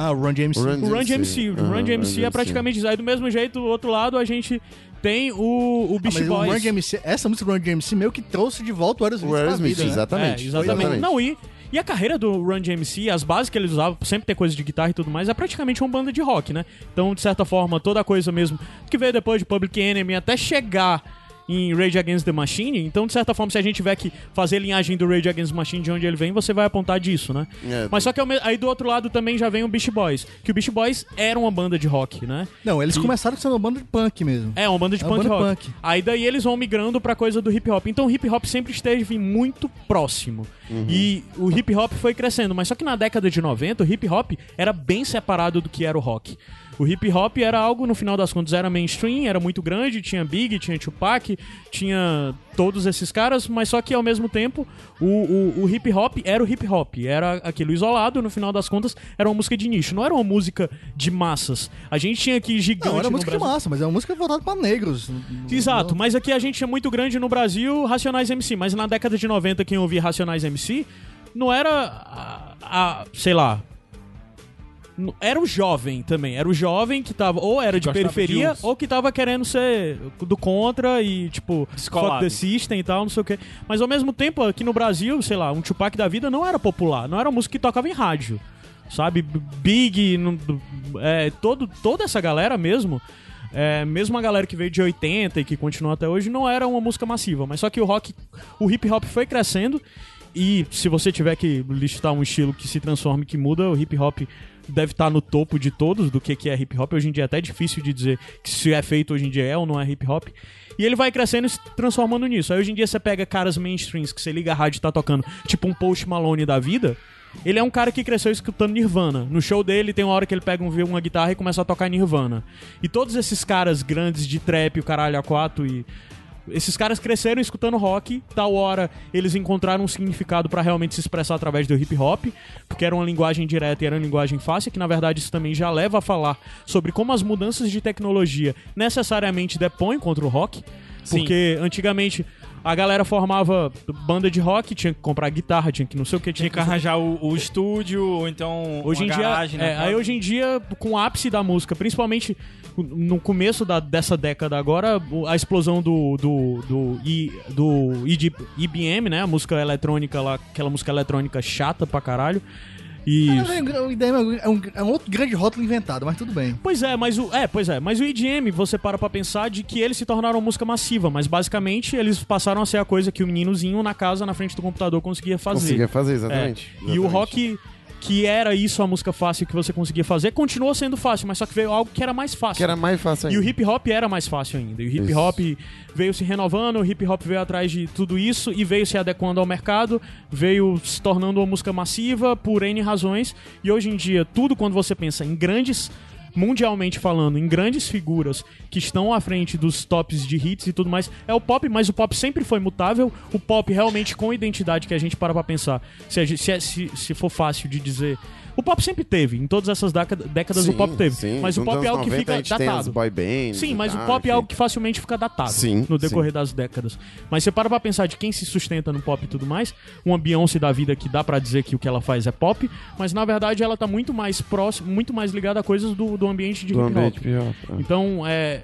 Ah, o Run DMC. Run O Run DMC. O Run Aham, DMC é praticamente isso. Aí do mesmo jeito, do outro lado, a gente tem o, o Ah, Beach mas o Boys. Run DMC, essa música do Run DMC meio que trouxe de volta o Aerosmith O Aerosmith, né? exatamente. É, exatamente. Não, e, e a carreira do Run DMC, as bases que eles usavam, sempre ter coisa de guitarra e tudo mais, é praticamente uma banda de rock, né? Então, de certa forma, toda a coisa mesmo que veio depois de Public Enemy até chegar em Rage Against the Machine, então, de certa forma, se a gente tiver que fazer linhagem do Rage Against the Machine de onde ele vem, você vai apontar disso, né? É, Mas só que aí do outro lado também já vem o Beast Boys, que o Beast Boys era uma banda de rock, né? Não, eles começaram sendo uma banda de punk mesmo. É, uma banda de É punk banda rock. punk. Aí daí eles vão migrando pra coisa do hip hop. Então o hip hop sempre esteve muito próximo. E o hip hop foi crescendo. Mas só que na década de 90, o hip hop era bem separado do que era o rock. O hip hop era algo, no final das contas, era mainstream, era muito grande, tinha Big, tinha Tupac, tinha todos esses caras, mas só que ao mesmo tempo o, o, o hip hop era o hip hop, era aquilo isolado, no final das contas era uma música de nicho, não era uma música de massas. A gente tinha aqui gigante Não, era música de Brasil. massa, mas é uma música voltada pra negros. Exato, mas aqui a gente é muito grande no Brasil, Racionais MC, mas na década de 90 quem ouvia Racionais MC não era a, a- sei lá, era o jovem também, era o jovem que tava ou era de periferia de ou que tava querendo ser do contra e tipo Descolado. fuck the system e tal, não sei o que. Mas ao mesmo tempo aqui no Brasil, sei lá, um Tupac da vida não era popular, não era música que tocava em rádio. Sabe, Big, é, todo, toda essa galera mesmo, é, mesmo a galera que veio de 80 e que continua até hoje, não era uma música massiva. Mas só que o rock, o hip hop foi crescendo. E se você tiver que listar um estilo que se transforma e que muda, o hip hop deve estar no topo de todos do que, que é hip hop. Hoje em dia é até difícil de dizer que se é feito hoje em dia é ou não é hip hop. E ele vai crescendo e se transformando nisso. Aí hoje em dia você pega caras mainstreams que você liga a rádio e tá tocando, tipo um Post Malone da vida. Ele é um cara que cresceu escutando Nirvana. No show dele tem uma hora que ele pega um, uma guitarra e começa a tocar Nirvana. E todos esses caras grandes de trap, o caralho a quatro e esses caras cresceram escutando rock, tal hora eles encontraram um significado pra realmente se expressar através do hip hop, porque era uma linguagem direta e era uma linguagem fácil, que na verdade isso também já leva a falar sobre como as mudanças de tecnologia necessariamente depõem contra o rock, Sim. porque antigamente a galera formava banda de rock, tinha que comprar guitarra, tinha que não sei o que, Tinha que arranjar o, o estúdio, ou então Hoje em uma dia, garagem, né? é, aí hoje em dia, com o ápice da música, principalmente no começo da- dessa década agora, a explosão do do do, I- do IBM, né, a música eletrônica lá, aquela música eletrônica chata pra caralho. E O IDM é um, é um outro grande rótulo inventado, mas tudo bem. Pois é, mas o é, pois é, mas o EDM, você para pra pensar de que eles se tornaram música massiva, mas basicamente eles passaram a ser a coisa que o meninozinho na casa, na frente do computador conseguia fazer. Conseguia fazer, exatamente. É. E o exatamente. rock que era isso a música fácil que você conseguia fazer, continuou sendo fácil, mas só que veio algo que era mais fácil. Que era mais fácil E o ainda. hip hop era mais fácil ainda. E o hip Isso. hop veio se renovando, o hip hop veio atrás de tudo isso e veio se adequando ao mercado, veio se tornando uma música massiva por N razões. E hoje em dia, tudo quando você pensa em grandes. Mundialmente falando, em grandes figuras que estão à frente dos tops de hits e tudo mais, é o pop, mas o pop sempre foi mutável. O pop realmente com identidade que a gente para pra pensar. Se, gente- se, é- se, se for fácil de dizer. O pop sempre teve, em todas essas década- décadas o pop teve. sim. mas o pop é algo que 90 fica datado. boy bands Sim, mas o pop é algo que facilmente fica datado Sim, no decorrer sim. das décadas. Mas você para pra pensar de quem se sustenta no pop e tudo mais, uma Beyoncé da vida que dá pra dizer que o que ela faz é pop, mas na verdade ela tá muito mais próximo, muito mais ligada a coisas do, do ambiente de Do hip hop. ambiente é. Então, é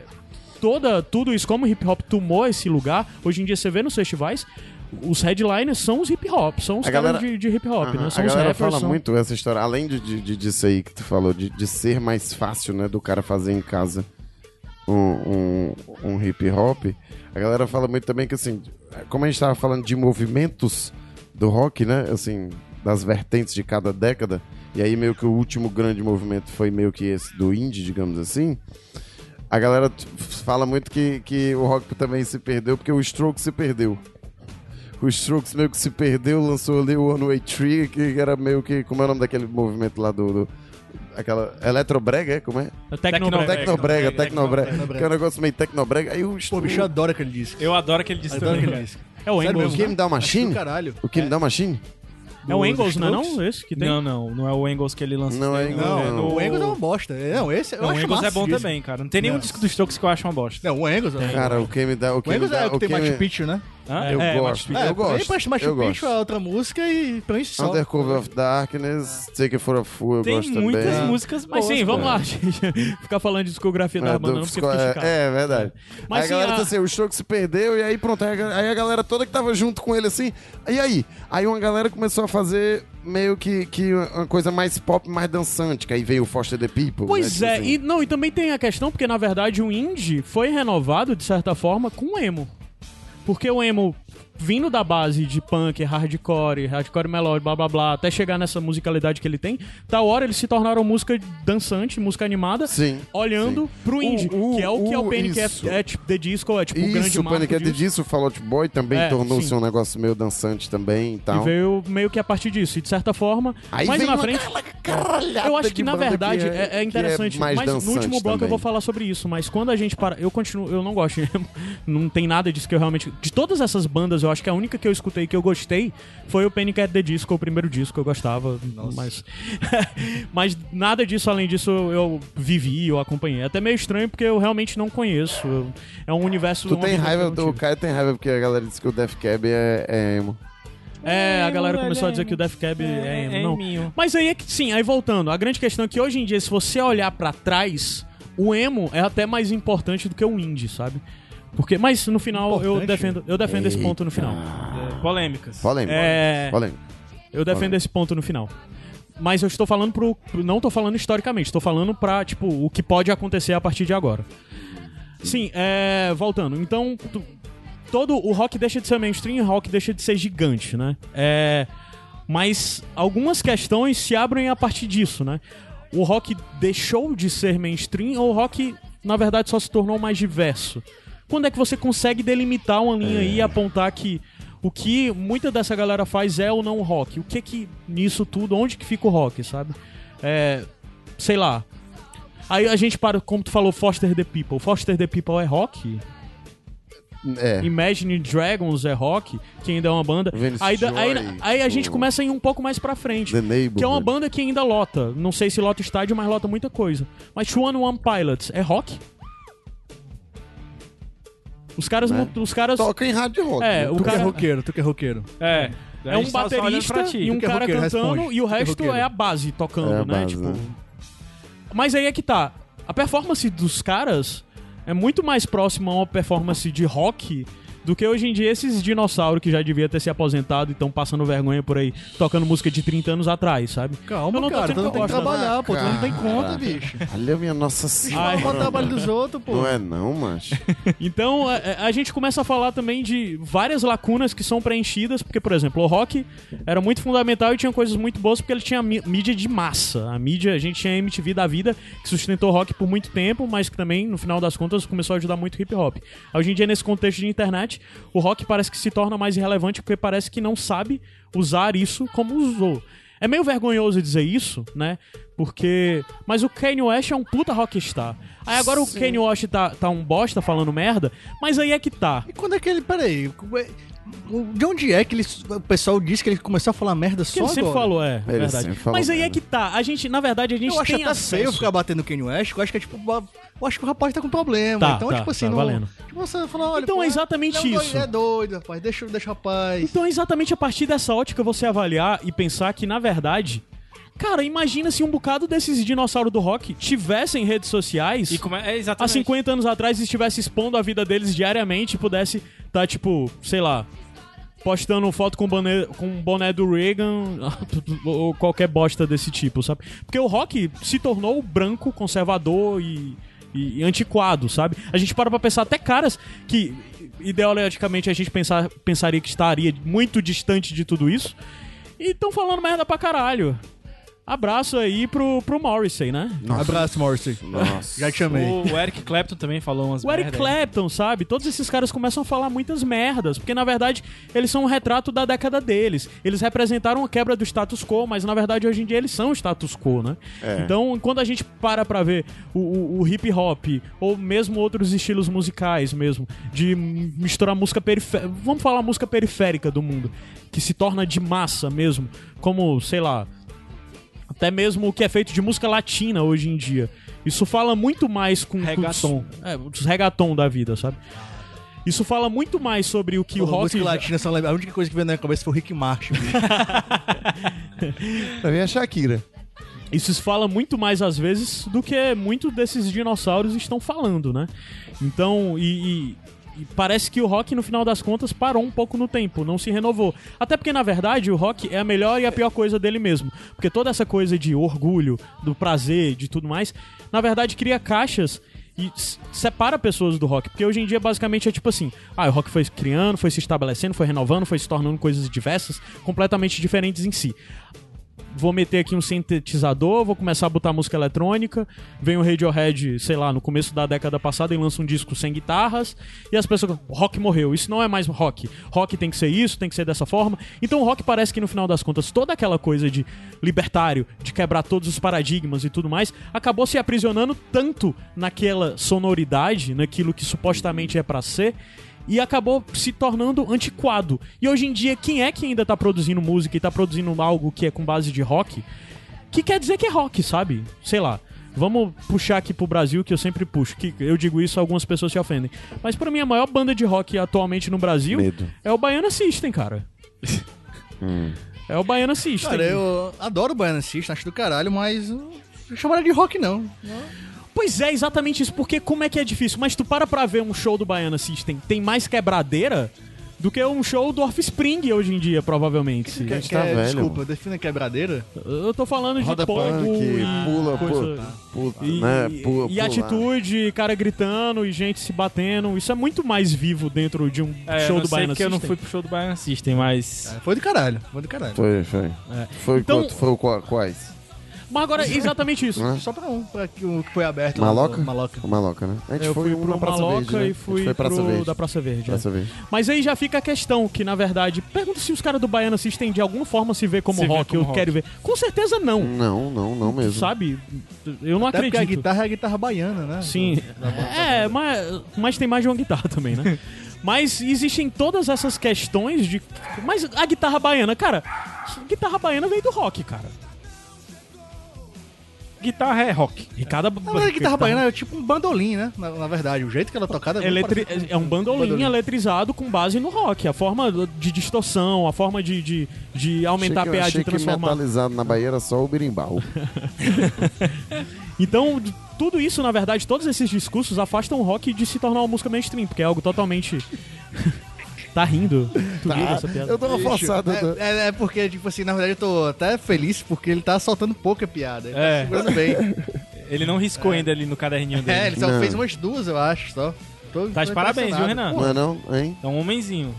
toda tudo isso como o hip hop tomou esse lugar, hoje em dia você vê nos festivais, os headliners são os hip hop, são os caras de, de hip hop, Aham, né? São a os galera rappers, fala são... muito essa história, além de, de, de- disso aí que tu falou, de, de ser mais fácil, né, do cara fazer em casa um, um, um hip hop, a galera fala muito também que, assim, como a gente tava falando de movimentos do rock, né, assim, das vertentes de cada década, e aí meio que o último grande movimento foi meio que esse do indie, digamos assim, a galera fala muito que, que o rock também se perdeu porque o Stroke se perdeu. O Strokes meio que se perdeu, lançou ali o One Way Tree, que era meio que. Como é o nome daquele movimento lá do. do aquela. Eletrobrega, é? Como é? Tecnobrega. Tecnobrega, Tecnobrega. Tecnobrega. Que é um negócio meio Tecnobrega. Aí o Pô, Strokes. bicho, eu adoro aquele disco. Eu adoro aquele disco Adoro também, aquele disco. É o Engels? O Game da Acho Machine? do caralho. O Game da Machine? É o Dos Engels, não é não? Esse que tem? Não, não, não é o Engels que ele lançou. Não é Engels, Não, não. o Engels é uma bosta. Não, esse eu Não, o acho Engels é bom também, cara. Não tem nenhum Não. disco do Strokes que eu acho uma bosta. Não, o Engels. Cara, o Game da. O o Engels é o que tem Machu Picchu, né? Hã? Eu É, gosto. Machu Picchu. Eu gosto. Ele presta Machu eu Picchu, gosto. é outra música e isso só. Undercover of Darkness, Take It For A Fool, eu Tem gosto muitas também. músicas boas. Mas sim, vamos lá, <laughs> gente. Ficar falando de discografia da É, banda do não, porque fica é, esticado. é verdade. Mas aí a galera a- tá assim, o Stroke se perdeu, e aí pronto, aí a, aí a galera toda que tava junto com ele assim. E aí? Aí uma galera começou a fazer meio que, que uma coisa mais pop, mais dançante, que aí veio o Foster the People. Pois né, é, tipo e assim. não, e também tem a questão, porque na verdade o indie foi renovado, de certa forma, com o emo. Porque o emo, vindo da base de punk, hardcore, hardcore melódico, blá blá blá, até chegar nessa musicalidade que ele tem, tal hora eles se tornaram música dançante, música animada, Sim. olhando sim. pro indie, O- o- que é o que é o o- Panic! é, isso. é tipo The Disco, é tipo o grande Isso, o Panic! disso. disso, o Fall Out Boy também É, tornou-se um negócio meio dançante também e E tal. veio meio que a partir disso. E de certa forma, Aí mais na frente. Eu acho que na verdade que é, é interessante. mas no último bloco eu também. vou falar sobre isso. Mas quando a gente para. Eu continuo. Eu não gosto. <laughs> não tem nada disso que eu realmente. De todas essas bandas, eu acho que a única que eu escutei que eu gostei foi o Panic! at the Disco, o primeiro disco. Eu gostava. Mas. <laughs> mas nada disso, além disso, eu, vivi, eu acompanhei. É até meio estranho porque eu realmente não conheço. Eu- é um universo. Tu tem que raiva, o. Caio tem raiva porque a galera disse que o Death Cab é, é emo. É, a galera começou a é dizer que o Death Cab é, É, emo. é não. Mas aí é que, sim, aí voltando, a grande questão é que hoje em dia, se você olhar pra trás, o emo é até mais importante do que o indie, sabe? Porque, mas no final eu defendo, eu defendo esse ponto no final. É, polêmicas. Polêmico. É, eu defendo esse ponto no final. Mas eu estou falando pro, pro- não estou falando historicamente, estou falando pra, tipo, o que pode acontecer a partir de agora. Sim, é, voltando. Então, tu- todo o rock deixa de ser mainstream, o rock deixa de ser gigante, né? É, mas algumas questões se abrem a partir disso, né? O rock deixou de ser mainstream ou o rock, na verdade, só se tornou mais diverso? Quando é que você consegue delimitar uma linha aí e apontar que o que muita dessa galera faz é ou não rock? O que que nisso tudo, onde que fica o rock, sabe? É, sei lá. Aí a gente para, como tu falou, Foster the People. Foster the People é rock? É. Imagine Dragons é rock, que ainda é uma banda. Aí, da- aí, aí a gente começa a ir um pouco mais pra frente. Que é uma banda que ainda lota. Não sei se lota estádio, mas lota muita coisa. Mas One One Pilots é rock? Os caras. Né? Os caras. Toca em hard rock. É, né? o Tu que é cara- roqueiro, tu que é roqueiro. É. É um baterista e um é cara roqueiro, cantando responde. e o é resto roqueiro. é a base tocando, É a né? base, tipo. né? Mas aí é que tá. A performance dos caras é muito mais próxima a uma performance de rock do que hoje em dia esses dinossauros que já devia ter se aposentado e estão passando vergonha por aí, tocando música de 30 anos atrás, sabe? Calma, Eu não cara, tu não que tem que trabalhar, pô. Tu não tem conta, bicho. Olha minha nossa senhora. falar o trabalho dos outros, pô. Não é não, macho. <laughs> Então, a, a gente começa a falar também de várias lacunas que são preenchidas, porque, por exemplo, o rock era muito fundamental e tinha coisas muito boas porque ele tinha mí- mídia de massa. A mídia, a gente tinha a MTV da vida, que sustentou o rock por muito tempo, mas que também, no final das contas, começou a ajudar muito o hip hop. Hoje em dia, nesse contexto de internet, o rock parece que se torna mais irrelevante porque parece que não sabe usar isso como usou. É meio vergonhoso dizer isso, né? Porque. Mas o Kanye West é um puta rockstar. Aí agora o Kanye West tá, tá um bosta falando merda, mas aí é que tá. E quando é que ele. Peraí. De onde é que ele, o pessoal disse que ele começou a falar merda Que só ele sempre agora? falou, é, Ele verdade. sempre falou Mas aí é merda. que tá. A gente, na verdade, a gente Eu acho tem até acesso. feio ficar batendo no Kanye West, eu acho que é tipo. Eu acho que o rapaz tá com problema. Tá, então, tá, tipo assim, tá não. valendo. Tipo, você fala, olha. Então pô, é exatamente ele é um isso. doido, é doido, rapaz. Deixa, deixa o rapaz. Então é exatamente a partir dessa ótica você avaliar e pensar que, na verdade. Cara, imagina se um bocado desses dinossauros do rock tivessem redes sociais. E como é, há exatamente. 50 anos atrás estivesse expondo a vida deles diariamente e pudesse tá tipo, sei lá, postando foto com boné, com boné do Reagan <laughs> ou qualquer bosta desse tipo, sabe? Porque o rock se tornou branco, conservador e, e antiquado, sabe? A gente para pra pensar até caras que ideologicamente a gente pensar, pensaria que estaria muito distante de tudo isso e estão falando merda pra caralho. Abraço aí pro, pro Morrissey, né? Abraço, Morrissey. Nossa. Já te chamei. O, o <laughs> Eric Clapton também falou umas O Eric merda aí. Clapton, sabe? Todos esses caras começam a falar muitas merdas, porque na verdade eles são um retrato da década deles. Eles representaram a quebra do status quo, mas na verdade hoje em dia eles são o status quo, né? Então, quando a gente para pra ver o, o- o hip hop, ou mesmo outros estilos musicais mesmo, de misturar música periférica, vamos falar música periférica do mundo, que se torna de massa mesmo, como, sei lá, até mesmo o que é feito de música latina hoje em dia. Isso fala muito mais com os, é, os reggaeton da vida, sabe? Isso fala muito mais sobre o que o Pô, rock música latina, só lembra- a única coisa que veio na minha cabeça foi o Rick Martin. Pra <laughs> mim é Shakira. Isso fala muito mais às vezes do que muito desses dinossauros estão falando, né? Então, e, e- parece que o rock no final das contas parou um pouco no tempo, não se renovou. Até porque na verdade o rock é a melhor e a pior coisa dele mesmo, porque toda essa coisa de orgulho, do prazer, de tudo mais, na verdade cria caixas e separa pessoas do rock, porque hoje em dia basicamente é tipo assim, ah, o rock foi criando, foi se estabelecendo, foi renovando, foi se tornando coisas diversas, completamente diferentes em si vou meter aqui um sintetizador, vou começar a botar música eletrônica. Vem o Radiohead, sei lá, no começo da década passada e lança um disco sem guitarras. E as pessoas, rock morreu. Isso não é mais rock. Rock tem que ser isso, tem que ser dessa forma. Então o rock parece que no final das contas, toda aquela coisa de libertário, de quebrar todos os paradigmas e tudo mais, acabou se aprisionando tanto naquela sonoridade, naquilo que supostamente é pra ser. E acabou se tornando antiquado. E hoje em dia, quem é que ainda tá produzindo música e tá produzindo algo que é com base de rock? Que quer dizer que é rock, sabe? Sei lá. Vamos puxar aqui pro Brasil, que eu sempre puxo. Que eu digo isso, algumas pessoas se ofendem. Mas pra mim, a maior banda de rock atualmente no Brasil Medo. é o Baiana System, cara. <laughs> É o Baiana System. Cara, eu adoro o Baiana System, acho do caralho, mas não chamaria de rock, não. Pois é, exatamente isso. Porque como é que é difícil? Mas tu para pra ver um show do Baiana System, tem mais quebradeira do que um show do Offspring hoje em dia, provavelmente. Quer, gente tá velho, desculpa, defina quebradeira. Eu tô falando de Roda punk, e pula, coisa- pula, pula, E, né? e- Pula, e atitude, cara gritando e gente se batendo. Isso é muito mais vivo dentro de um É, show eu do sei Baiana porque eu não System. fui pro show do Baiana System, mas... É, foi do caralho, foi do caralho. Foi, foi. É. Foi Então- quanto? Foi quais? Mas agora, <laughs> exatamente isso. Hã? Só pra um, pra que o que foi aberto. lá Maloca? no- Maloca. O Maloca, né? A gente Eu foi fui pro Praça Maloca Verde, né? e fui foi Praça pro Verde. da Praça Verde. é. Praça Verde. Mas aí já fica a questão que, na verdade, pergunta se os caras do Baiana System de alguma forma se vê como Se vê rock, como eu rock. quero ver. Com certeza não. Não, não, não mesmo. Sabe? Eu não Até porque a acredito. guitarra é a guitarra baiana, né? Sim. É, mas, mas tem mais de uma guitarra também, né? <laughs> Mas existem todas essas questões de. Mas a guitarra baiana, cara. a Guitarra baiana veio do rock, cara. Guitarra é rock. E cada. Na verdade, a guitarra baiana é tipo um bandolim, né? Na, na verdade, o jeito que ela é tocada muito Eletri- com é um bandolim, bandolim. eletrizado com base no rock. A forma de distorção, a forma de, de, de aumentar achei a que, achei de que transformar. metalizado na Bahia era só o berimbau. <laughs> Então, tudo isso, na verdade, todos esses discursos afastam o rock de se tornar uma música mainstream, porque é algo totalmente. Tá rindo. Tu riu dessa piada? Eu dou uma forçada. eu dou- É, é- é porque, tipo assim, na verdade eu tô até feliz porque ele tá soltando pouca piada. Ele É. tá segurando bem. <laughs> Ele não riscou ainda ali no caderninho dele. É, ele só Não. fez umas duas, eu acho, só. Tô, Tá de parabéns, viu. Renan? Não é não, hein? É um homenzinho.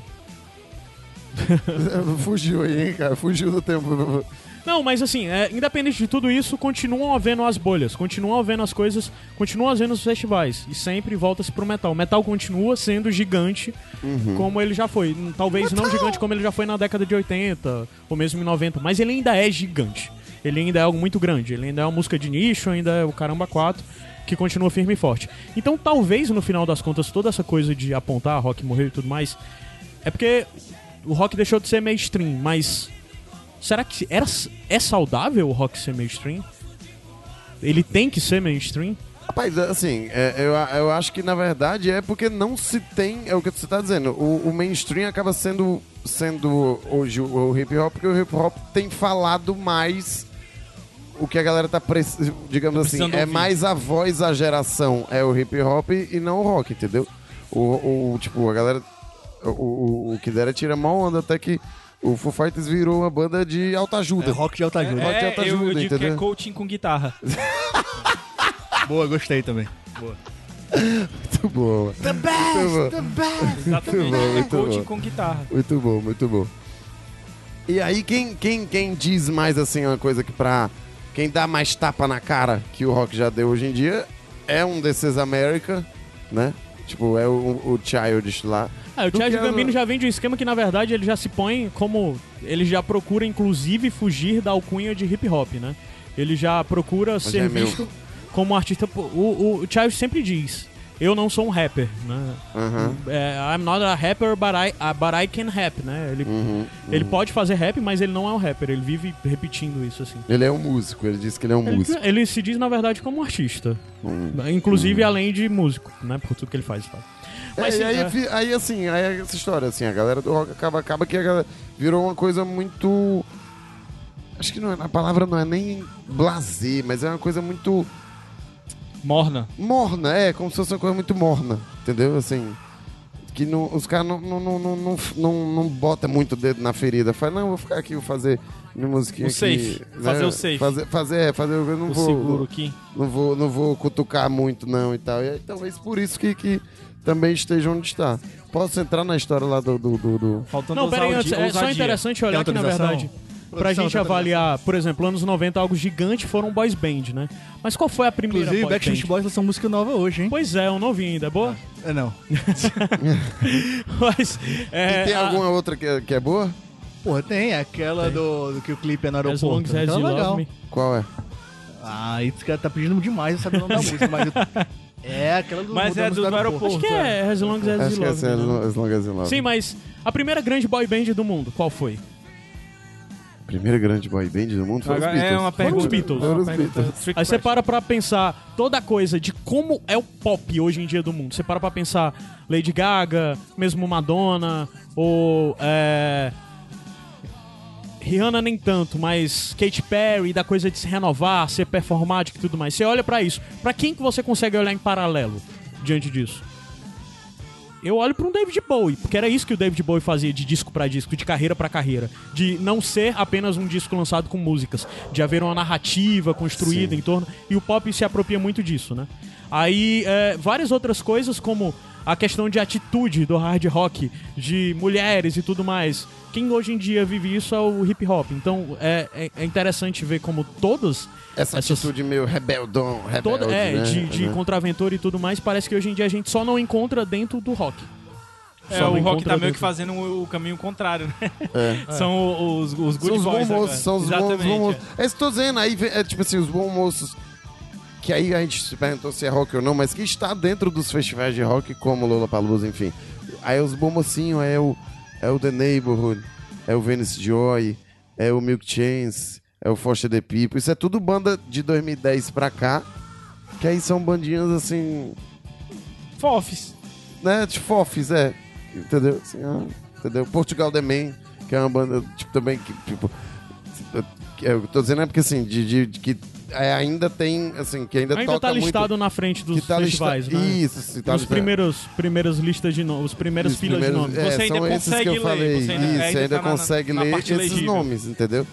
<laughs> Fugiu aí, hein, cara? Fugiu do tempo. Não, mas assim, é, independente de tudo isso, continuam havendo as bolhas, continuam havendo as coisas, continuam havendo os festivais. E sempre volta-se pro metal. O metal continua sendo gigante como ele já foi. Talvez não gigante como ele já foi na década de 80, ou mesmo em 90, mas ele ainda é gigante. Ele ainda é algo muito grande. Ele ainda é uma música de nicho, ainda é o Caramba 4, que continua firme e forte. Então talvez no final das contas, toda essa coisa de apontar rock morreu e tudo mais, é porque o rock deixou de ser mainstream, mas Será que era, é saudável o rock ser mainstream? Ele tem que ser mainstream? Rapaz, assim, é, eu, eu acho que na verdade é porque não se tem. É o que você tá dizendo. O, o mainstream acaba sendo, sendo hoje o, o hip hop, porque o hip hop tem falado mais o que a galera tá, digamos assim, precisando é ouvir. mais a voz da geração, é o hip hop e não o rock, entendeu? O, o tipo, a galera. O, o, o que dera tira mó onda até que o Foo Fighters virou uma banda de autoajuda. É rock de alta ajuda. Rock de É, autoajuda, eu, eu digo que entendeu? é coaching com guitarra. <laughs> Boa, gostei também. Muito boa. The best! The best! Exatamente. bom, é muito coaching bom. com guitarra. Muito bom, muito bom. E aí, quem, quem, quem diz mais assim uma coisa que pra. Quem dá mais tapa na cara que o rock já deu hoje em dia é um desses America, né? Tipo, é o, o Childish lá. Ah, o que Gambino já vem de um esquema que, na verdade, ele já se põe como. Ele já procura, inclusive, fugir da alcunha de hip hop, né? Ele já procura ser é meu. visto como um artista. O, o, o Childish sempre diz: Eu não sou um rapper, né? Aham. É, I'm not a rapper, but I, uh, but I can rap, né? Ele, Uhum, ele pode fazer rap, mas ele não é um rapper. Ele vive repetindo isso, assim. Ele é um músico, ele disse que ele é um Ele, músico. ele se diz, na verdade, como um artista. Hum. Inclusive, além de músico, né? Por tudo que ele faz. Tá? É, sim, e aí, é. aí, assim, aí é essa história, assim, a galera do rock acaba, acaba que a galera virou uma coisa muito. Acho que não é, a palavra não é nem blazer, mas é uma coisa muito Morna. morna, é, como se fosse uma coisa muito morna, entendeu? Assim, que não, os caras não, não, não, não, não, não, não bota muito o dedo na ferida. Fala, não, vou ficar aqui, vou fazer minha musiquinha O aqui. safe, fazer o safe. Fazer, fazer, é, fazer, eu não O vou, seguro aqui. não vou, não vou cutucar muito não e tal. E aí, talvez por isso que, que também esteja onde está. Posso entrar na história lá do... do, do, do- Faltando Não, peraí, é só interessante olhar que, na verdade, pra gente tem avaliar, por exemplo, anos 90, algo gigante foram boys band, né? Mas qual foi a primeira Inclusive, boy Backstreet band? Boys lançou música nova hoje, hein? Pois é, eu não vi ainda, é boa? É, não. <laughs> Mas, é, e tem a- alguma outra que é, que é boa? Porra, tem. Aquela do, do que o clipe é no As aeroporto. Long As You é Love legal. Me. Qual é? Ah, esse cara tá pedindo demais, o nome da música, mas... eu- É, aquela do Mas é do- do aeroporto. Acho que é As Long As Acho You que é Love assim, Me. né? as, as longas e Love. Sim, mas a primeira grande boy band do mundo, qual foi? Primeira grande boy band do mundo foi os Agora Beatles. é uma pergunta. os Beatles. Foram os Beatles. Aí você para pra pensar toda a coisa de como é o pop hoje em dia do mundo. Você para pra pensar Lady Gaga, mesmo Madonna, ou. É... Rihanna nem tanto, mas Katy Perry, da coisa de se renovar, ser performático e tudo mais. Você olha pra isso. Pra quem que você consegue olhar em paralelo diante disso? Eu olho pra um David Bowie, porque era isso que o David Bowie fazia de disco pra disco, de carreira pra carreira, de não ser apenas um disco lançado com músicas, de haver uma narrativa construída em torno, e o pop se apropria muito disso, né? Aí, é, várias outras coisas, como a questão de atitude do hard rock, de mulheres e tudo mais. Quem hoje em dia vive isso é o hip hop. Então, é, é- é interessante ver como todas Essa essas- atitude meio rebeldão, rebelde, toda, é, né? de, de contraventor e tudo mais, parece que hoje em dia a gente só não encontra dentro do rock. É, Só o rock tá meio que fazendo o caminho contrário, né? É. <laughs> São os, os good São os bons boys moços, agora. são os bons, Exatamente, bons moços. É isso que eu tô dizendo, aí é tipo assim, os bons moços. Que aí a gente se perguntou se é rock ou não, mas que está dentro dos festivais de rock, como Lollapalooza, enfim. Aí os bons mocinhos é o, é o The Neighborhood, é o Venice Joy, é o Milk Chains, é o Foster the People. Isso é tudo banda de 2010 pra cá, que aí são bandinhas assim, é. Fofes. né, de fofes, é. Entendeu? Assim, ah, entendeu? Portugal The Man, que é uma banda, tipo, também, que, tipo... que Eu tô dizendo é porque, assim, de, de- de que é, ainda tem, assim, que ainda, Ainda toca tá listado muito... na frente dos tá festivais, lista- né? Isso, se tá Os listado. primeiros, primeiras listas de nomes, os primeiros Os filas primeiros- de nomes. é, Você ainda consegue ler, falei. você ainda- Isso, ainda ainda tá na- consegue na ler parte esses legível. nomes, entendeu?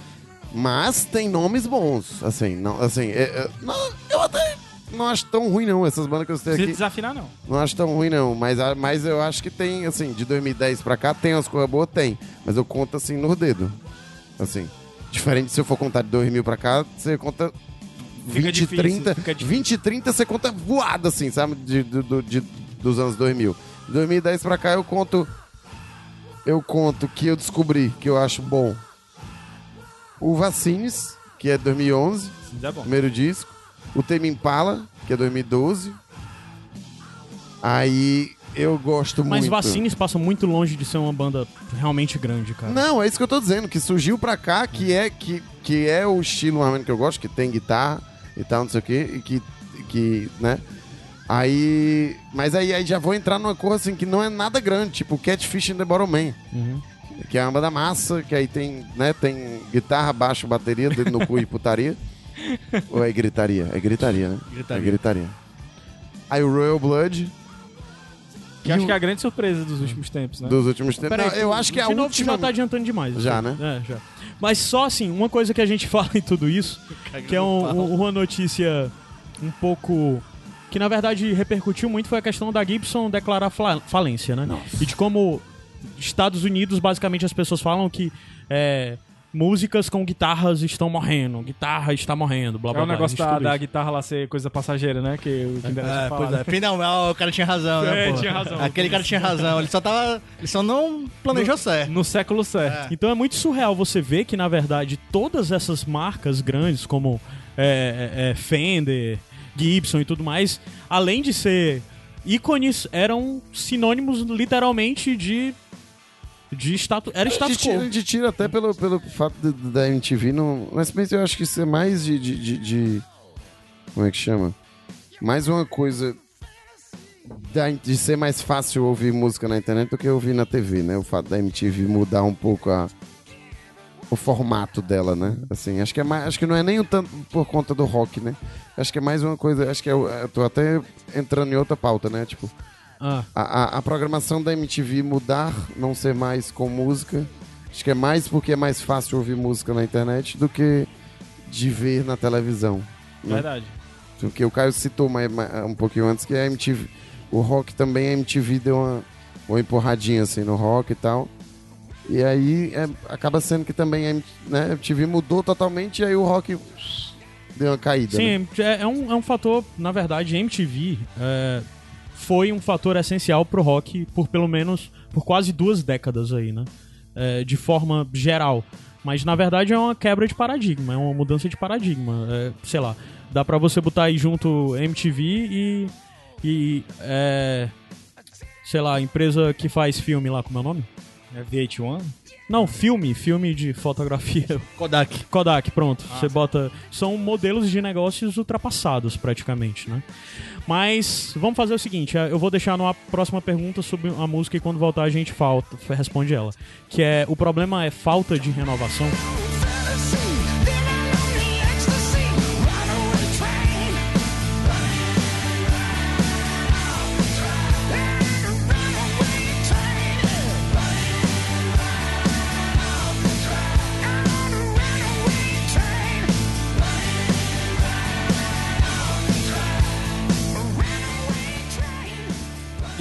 Mas tem nomes bons, assim, não, assim, é- é- não, eu até não acho tão ruim não, essas bandas que eu citei Se aqui, desafinar, não. não acho tão ruim não, mas, mas eu acho que tem, assim, de 2010 pra cá, tem umas coisas boas, tem, mas eu conto assim no dedo, assim, diferente se eu for contar de 2000 pra cá, você conta 20, difícil, 30, fica difícil. 20 30 você conta voado, assim, sabe, de, do- do- de- dos anos 2000. De 2010 pra cá eu conto eu conto que eu descobri que eu acho bom o Vacines, que é 2011, Isso é bom. primeiro disco. O Tame Impala, que é 2012. Aí eu gosto Mas muito. Vacines passa muito longe de ser uma banda realmente grande, cara. Não, é isso que eu tô dizendo, que surgiu pra cá, que é, que, que é o estilo realmente que eu gosto, que tem guitarra e tal, não sei o quê, e que, que né? Aí. Mas aí, aí já vou entrar numa coisa assim que não é nada grande, tipo Catfish and the Bottom Man. Uhum. Que é uma banda massa, que aí tem, né, tem guitarra, baixo, bateria, dedo no cu e putaria. <laughs> Ou é gritaria? É gritaria, né? Gritaria. É gritaria. Aí o Royal Blood, Que acho que é a grande surpresa dos últimos tempos, né? dos últimos tempos. Peraí, Não, eu acho que é a última... já tá adiantando demais. Já, assim. né? É, já. Mas só assim, uma coisa que a gente <laughs> fala em tudo isso, que é um- um- uma notícia um pouco. que na verdade repercutiu muito foi a questão da Gibson declarar falência, né? E de como Estados Unidos, basicamente, as pessoas falam que é, músicas com guitarras estão morrendo, guitarra está morrendo, blá É blá o blá. negócio isso da, tudo da isso. guitarra lá ser coisa passageira, né? Que o Kinderest É, fala, pois é. Finalmente, o cara tinha razão, né, <laughs> É, tinha razão. Aquele cara tinha razão. Ele só tava. Ele só não planejou certo. No século certo. Então é muito surreal você ver que, na verdade, todas essas marcas grandes, como é, é, é, Fender, Gibson e tudo mais, além de ser ícones, eram sinônimos literalmente de. De status. Era status a quo. gente tira até pelo, pelo fato de- da MTV não. Mas eu acho que isso é mais de, de, de- de- Como é que chama? Mais uma coisa da- de ser mais fácil ouvir música na internet do que ouvir na TV, né? O fato da MTV mudar um pouco a, o formato dela, né? Assim, acho que é mais, acho que não é nem o tanto por conta do rock, né? Acho que é mais uma coisa, acho que é, eu tô até entrando em outra pauta, né? Tipo, Ah, a, a- a programação da MTV mudar, não ser mais com música. Acho que é mais porque é mais fácil ouvir música na internet do que de ver na televisão. né? Verdade. Porque o Caio citou mais, mais- um pouquinho antes que a MTV, o rock também, a MTV deu uma, uma empurradinha assim no rock e tal. E aí é, acaba sendo que também a né, MTV mudou totalmente e aí o rock deu uma caída. né? sim, é, é um, é um fator, na verdade, MTV é, foi um fator essencial pro rock por pelo menos por quase duas décadas aí, né? É, de forma geral. Mas na verdade é uma quebra de paradigma, é uma mudança de paradigma. É, sei lá, dá pra você botar aí junto MTV e. e. É, sei lá, empresa que faz filme lá, como é o nome? É VH1? Não, filme, filme de fotografia. <laughs> Kodak. Kodak, pronto. Você bota. São modelos de negócios ultrapassados, praticamente, né? Mas vamos fazer o seguinte: eh, eu vou deixar numa próxima pergunta sobre a música e quando voltar a gente falta, responde ela. Que é: o problema é falta de renovação?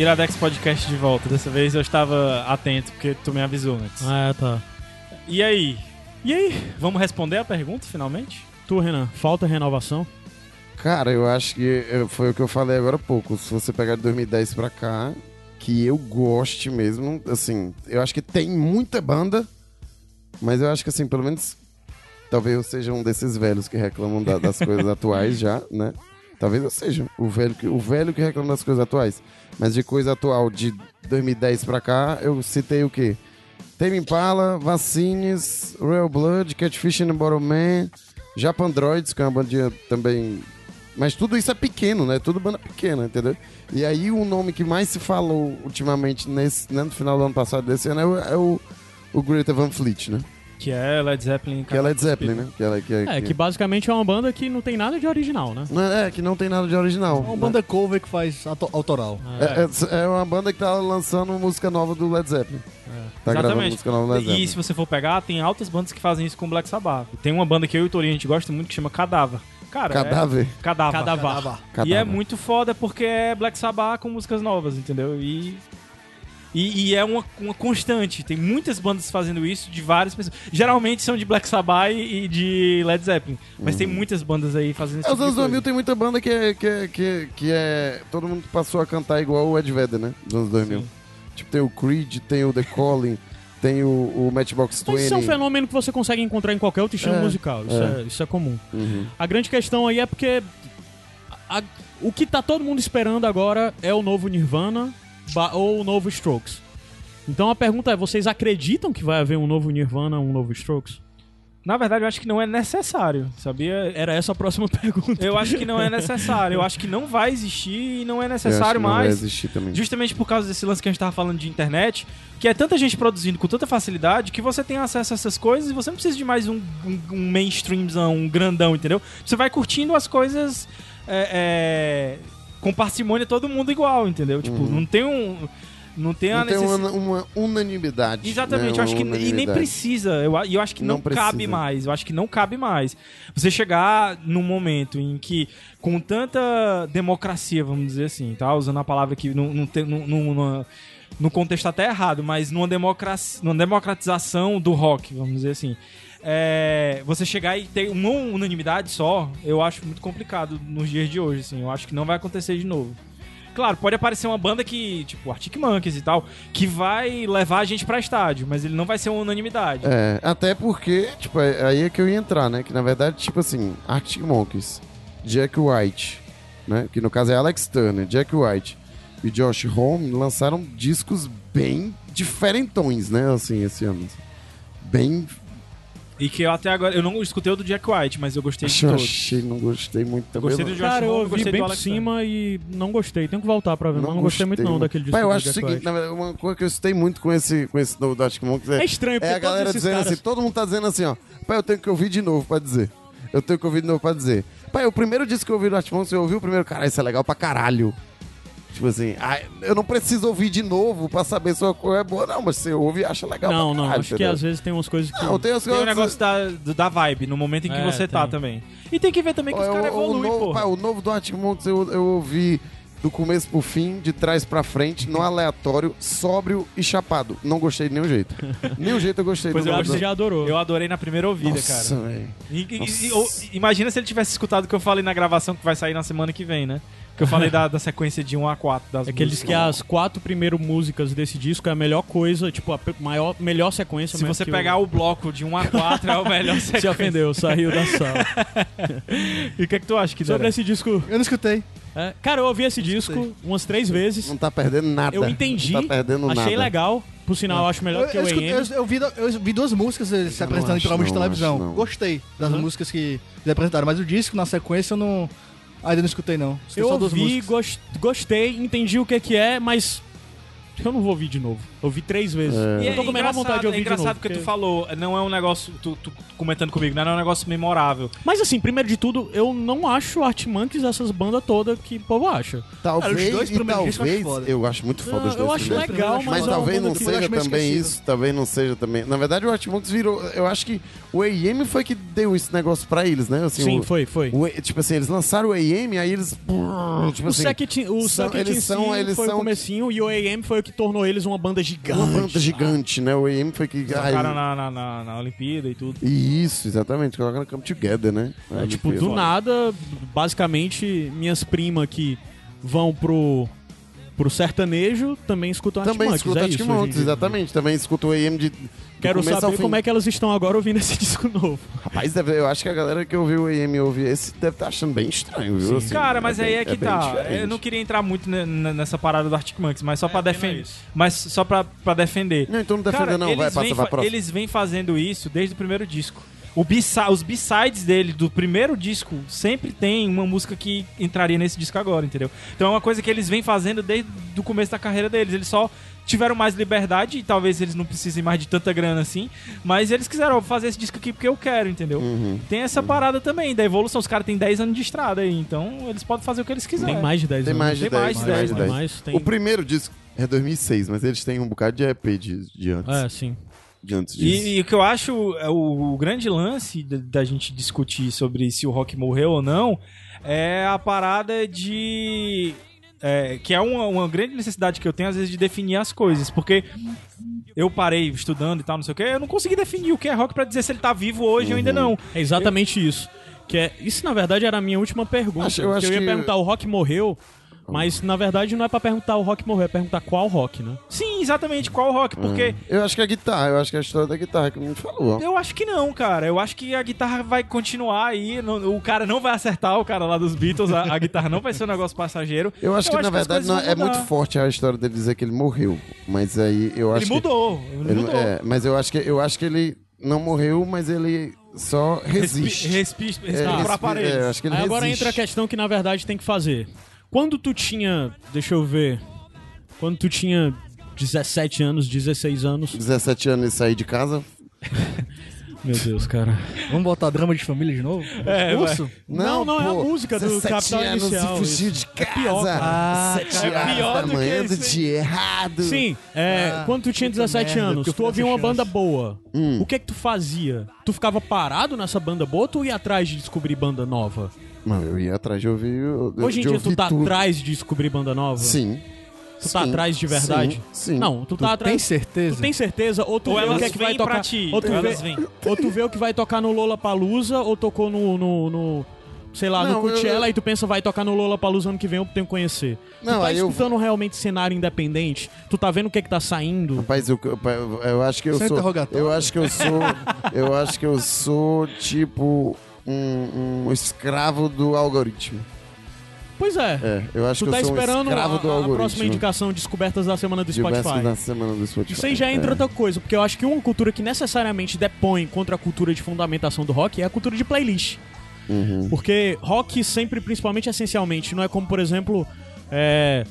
Iradex Podcast de volta. Dessa vez eu estava atento porque tu me avisou antes. Ah, tá. E aí? E aí? Vamos responder a pergunta finalmente? Tu, Renan, falta renovação? Cara, eu acho que é, foi o que eu falei agora há pouco. Se você pegar de 2010 pra cá, que eu goste mesmo, assim, eu acho que tem muita banda, mas eu acho que, assim, pelo menos, talvez eu seja um desses velhos que reclamam da- das coisas <laughs> atuais já, né? Talvez eu seja o velho, que, o velho que reclama das coisas atuais. Mas de coisa atual, de 2010 pra cá, eu citei o quê? Tame Impala, Vacines, Royal Blood, Catfish and Bottom Man, Japan Droids, que é uma bandinha também... Mas tudo isso é pequeno, né? Tudo banda pequena, entendeu? E aí o nome que mais se falou ultimamente, nesse, né, no final do ano passado desse ano, é o, é o, o Greta Van Fleet, né? Que é Led Zeppelin. Que é Led Zeppelin, né? Que, ela, que, É, que basicamente é uma banda que não tem nada de original, né? Não, é, que não tem nada de original. É uma banda cover que faz auto- autoral. É, é- é uma banda que tá lançando música nova do Led Zeppelin. Tá gravando Exatamente. música nova do Led E se você for pegar, tem altas bandas que fazem isso com Black Sabbath. Tem uma banda que eu e o Torinho a gente gosta muito que chama Cadáver. Cara, é- Cadáver? Cadáver. E Cadáver. é muito foda porque é Black Sabbath com músicas novas, entendeu? E. E, e é uma, uma constante. Tem muitas bandas fazendo isso de várias pessoas. Geralmente são de Black Sabbath e de Led Zeppelin. Mas tem muitas bandas aí fazendo isso. É, os anos 2000 tem muita banda que é, que, é, que, é, que é- Todo mundo passou a cantar igual o Ed Vedder, né? Dos anos 2000. Sim. Tipo, tem o Creed, tem o The Calling, tem o, o Matchbox 20. Mas isso é um fenômeno que você consegue encontrar em qualquer outro estilo É, musical. Isso é. é, isso é comum. Uhum. A grande questão aí é porque a- o que tá todo mundo esperando agora é o novo Nirvana ou o novo Strokes. Então a pergunta é, vocês acreditam que vai haver um novo Nirvana, um novo Strokes? Na verdade, eu acho que não é necessário, sabia? Era essa a próxima <laughs> pergunta. Eu acho que não é necessário. Eu acho que não vai existir e não é Eu acho necessário não vai mais. existir também. Justamente por causa desse lance que a gente tava falando de internet, que é tanta gente produzindo com tanta facilidade que você tem acesso a essas coisas e você não precisa de mais um, um, um mainstreamzão, um grandão, entendeu? Você vai curtindo as coisas é, é, com parcimônia todo mundo igual, entendeu? Tipo, não tem um. Não tem Não tem necessidade. uma, uma unanimidade. Exatamente, né? eu acho que e nem precisa. Eu, eu acho que não, Não precisa. cabe mais. Eu acho que não cabe mais. Você chegar num momento em que, com tanta democracia, vamos dizer assim, tá? Usando a palavra que não, não tem. No contexto até errado, mas numa, democracia, numa democratização do rock, vamos dizer assim. É, você chegar e ter uma unanimidade só, eu acho muito complicado nos dias de hoje, assim. Eu acho que não vai acontecer de novo. Claro, pode aparecer uma banda que, tipo, Arctic Monkeys e tal, que vai levar a gente pra estádio, mas ele não vai ser uma unanimidade. É, até porque, tipo, é- aí é que eu ia entrar, né? Que na verdade, tipo assim, Arctic Monkeys, Jack White, né? Que no caso é Alex Turner, Jack White e Josh Homme lançaram discos bem diferentões, né? Assim, esse ano. Bem. E que eu até agora, eu não escutei o do Jack White, mas eu gostei de Achei, todos. achei, não gostei muito Eu também. gostei não. do Josh Cara, eu Homme, ouvi gostei bem por cima e não gostei. Tenho que voltar pra ver, mas não gostei muito não daquele disco Pai, eu acho o seguinte, na verdade, uma coisa que eu citei muito com esse, com esse novo do Arctic Monkeys é, É estranho, porque é a galera dizendo caras- assim, todo mundo tá dizendo assim, ó, pai, eu tenho que ouvir de novo pra dizer. Eu tenho que ouvir de novo pra dizer. Pai, o primeiro disco que eu ouvi do Arctic Monkeys, eu ouvi o primeiro, cara, isso é legal pra caralho. Tipo assim, ah, eu não preciso ouvir de novo pra saber se uma coisa é boa. Não, mas você ouve e acha legal Não, não, acho que às vezes tem umas coisas que... Não, tem as Tem o coisas... negócio da, da vibe, no momento em que É, você tá tem. também. E tem que ver também que os Ó, caras o- o evoluem, novo, pô. o novo do Arctic Monkeys eu, eu ouvi do começo pro fim, de trás pra frente, no aleatório, sóbrio e chapado. Não gostei de nenhum jeito. <laughs> nenhum jeito eu gostei Pois do eu Você gostei. já adorou. Eu adorei na primeira ouvida, Nossa, cara. E- e- Nossa. e- ou- imagina se ele tivesse escutado o que eu falei na gravação que vai sair na semana que vem, né? Que eu falei da, da sequência de 1 a 4 das <laughs> É que ele disse que as quatro primeiras músicas desse disco é a melhor coisa, tipo, a maior, melhor sequência. Se você que pegar o bloco de 1 a 4 é o melhor <laughs> Se sequência. ofendeu, saiu da sala. E o que é que tu acha que Sobre esse disco... Eu não escutei. É, cara, eu ouvi esse disco umas três vezes. Não tá perdendo nada. Eu entendi, Não tá perdendo achei nada. legal. Por sinal, eu acho melhor Eu, que eu, o AM. eu- eu vi, eu vi duas músicas eles se Eu não apresentando em programas de televisão. acho. Gostei das Uhum. músicas que eles apresentaram, mas o disco na sequência eu não. Ainda não escutei, não. Escutei Eu só duas ouvi, gostei, entendi o que que é, mas eu não vou ouvir de novo. Eu vi três vezes. E Eu é tô com a menor vontade de engraçado, ouvir é engraçado de novo. porque tu falou, não é um negócio, tu, tu comentando comigo, não é um negócio memorável. Mas assim, primeiro de tudo, eu não acho Art Monkeys essas bandas todas que o povo acha. Talvez, Cara, os dois e discos eu acho talvez, eu acho muito foda Não, os dois eu acho primeiros. legal, mas, Mas é talvez não eu seja também esquecido. isso, talvez não seja também. Na verdade, o Artmonks virou. Eu acho que o AM foi que deu esse negócio pra eles, né? Assim, Sim, o, foi, foi. o- tipo assim, eles lançaram o AM, aí eles. Tipo O assim, o são- eles são- Si eles foi são- o comecinho e o AM foi o que tornou eles uma banda gigante. uma banda gigante, né? O AM foi que. ai, Tocaram na, na, na, na Olimpíada e tudo. Isso, exatamente. Colocaram Come Together, né? É, tipo, do nada, basicamente, minhas primas que vão pro, pro sertanejo também escutam Também é Arctic hoje em Monkeys, exatamente. Também escuta o AM de. Quero saber fim. como é que elas estão agora ouvindo esse <laughs> disco novo. Rapaz, deve- eu acho que a galera que ouviu o AM e ouve esse deve estar achando bem estranho, viu? Assim, Cara, mas aí bem- é que bem tá. diferente. Eu não queria entrar muito ne- ne- nessa parada do Arctic Monkeys, mas só pra pena defender. Mas só pra, pra defender. Não, então não defenda Cara, não, vai, passa pra próxima. Eles vêm fazendo isso desde o primeiro disco. Os B-sides dele, do primeiro disco, sempre tem uma música que entraria nesse disco agora, entendeu? Então é uma coisa que eles vêm fazendo desde o começo da carreira deles. Eles só tiveram mais liberdade e talvez eles não precisem mais de tanta grana assim, mas eles quiseram fazer esse disco aqui porque eu quero, entendeu? Uhum. Tem essa parada também da evolução. Os caras têm 10 anos de estrada aí, então eles podem fazer o que eles quiserem. Tem mais de 10 Tem anos. mais de Tem 10. mais de tem 10, Tem mais, tem... O primeiro disco é 2006, mas eles têm um bocado de EP de, de antes. É, sim. De antes disso. E, e o que eu acho é o, o grande lance da, da gente discutir sobre se o rock morreu ou não é a parada de. é, que é uma, uma grande necessidade que eu tenho, às vezes, de definir as coisas. Porque eu parei estudando e tal, não sei o que, eu não consegui definir o que é rock pra dizer se ele tá vivo hoje ou ainda não. É exatamente isso. Que é, isso, na verdade, era a minha última pergunta. Acho- eu acho eu ia que- perguntar, o rock morreu? Mas, na verdade, não é pra perguntar o rock morreu, é perguntar qual rock, né? Sim, exatamente, qual rock? Porque. Eu acho que é a guitarra, eu acho que é a história da guitarra que gente falou. Eu acho que não, cara. Eu acho que a guitarra vai continuar aí. não- o cara não vai acertar o cara lá dos Beatles. A, a guitarra não vai ser um negócio passageiro. Eu acho que, na as verdade, não, é mudar. muito forte a história dele dizer que ele morreu. Mas aí eu acho Ele que. mudou. Ele, Ele- mudou. é, mas eu acho, que, eu acho que ele não morreu, mas ele só resiste. Respi, respi, É, respira por respi- é, eu acho que ele Aí agora resiste. entra a questão que, na verdade, tem que fazer. Quando tu tinha, deixa eu ver, quando tu tinha 17 anos, 16 anos... 17 anos e sair de casa. <laughs> Meu Deus, cara. Vamos botar drama de família de novo? É, Urso? Não, não, é a música do 17 Capital anos Inicial, E fugiu isso. de casa. pior, cara. Ah, 7 cara. É pior da do que manhã do isso, dia errado. Sim, é, Ah, quando tu tinha puta 17 merda, anos, tu ouvia uma banda chance. boa. Hum. O que é que tu fazia? Tu ficava parado nessa banda boa ou tu ia atrás de descobrir banda nova? Não, eu ia atrás de ouvir. eu- Hoje em de dia ouvir tu tá tudo. atrás de descobrir banda nova? Sim. Tu tá Sim. atrás de verdade? Sim. sim. Não, tu Tu tá atrás. tem certeza? Tu tem certeza? Ou tu Ou vê o que é que vai tocar. ti, ou, tu vê, elas vêm. <laughs> ou tu vê o que vai tocar no Lola Palusa, ou tocou no. no, no- sei lá, Não, no Coachella eu- e tu pensa, vai tocar no Lola Palusa ano que vem, eu tenho que conhecer. Não, tu tá aí eu- escutando realmente cenário independente? Tu tá vendo o que é que tá saindo? Rapaz, eu, eu, eu acho que eu Isso é sou. Eu acho que eu sou. eu acho que eu sou tipo um, um escravo do algoritmo. Pois é. É, eu acho Tu que tá eu sou um esperando a, escravo do a algoritmo. próxima indicação, descobertas da semana do Spotify. da semana do Spotify. Isso aí já entra É. outra coisa, porque eu acho que uma cultura que necessariamente depõe contra a cultura de fundamentação do rock é a cultura de playlist. Uhum. Porque rock sempre, principalmente essencialmente, não é como, por exemplo, é,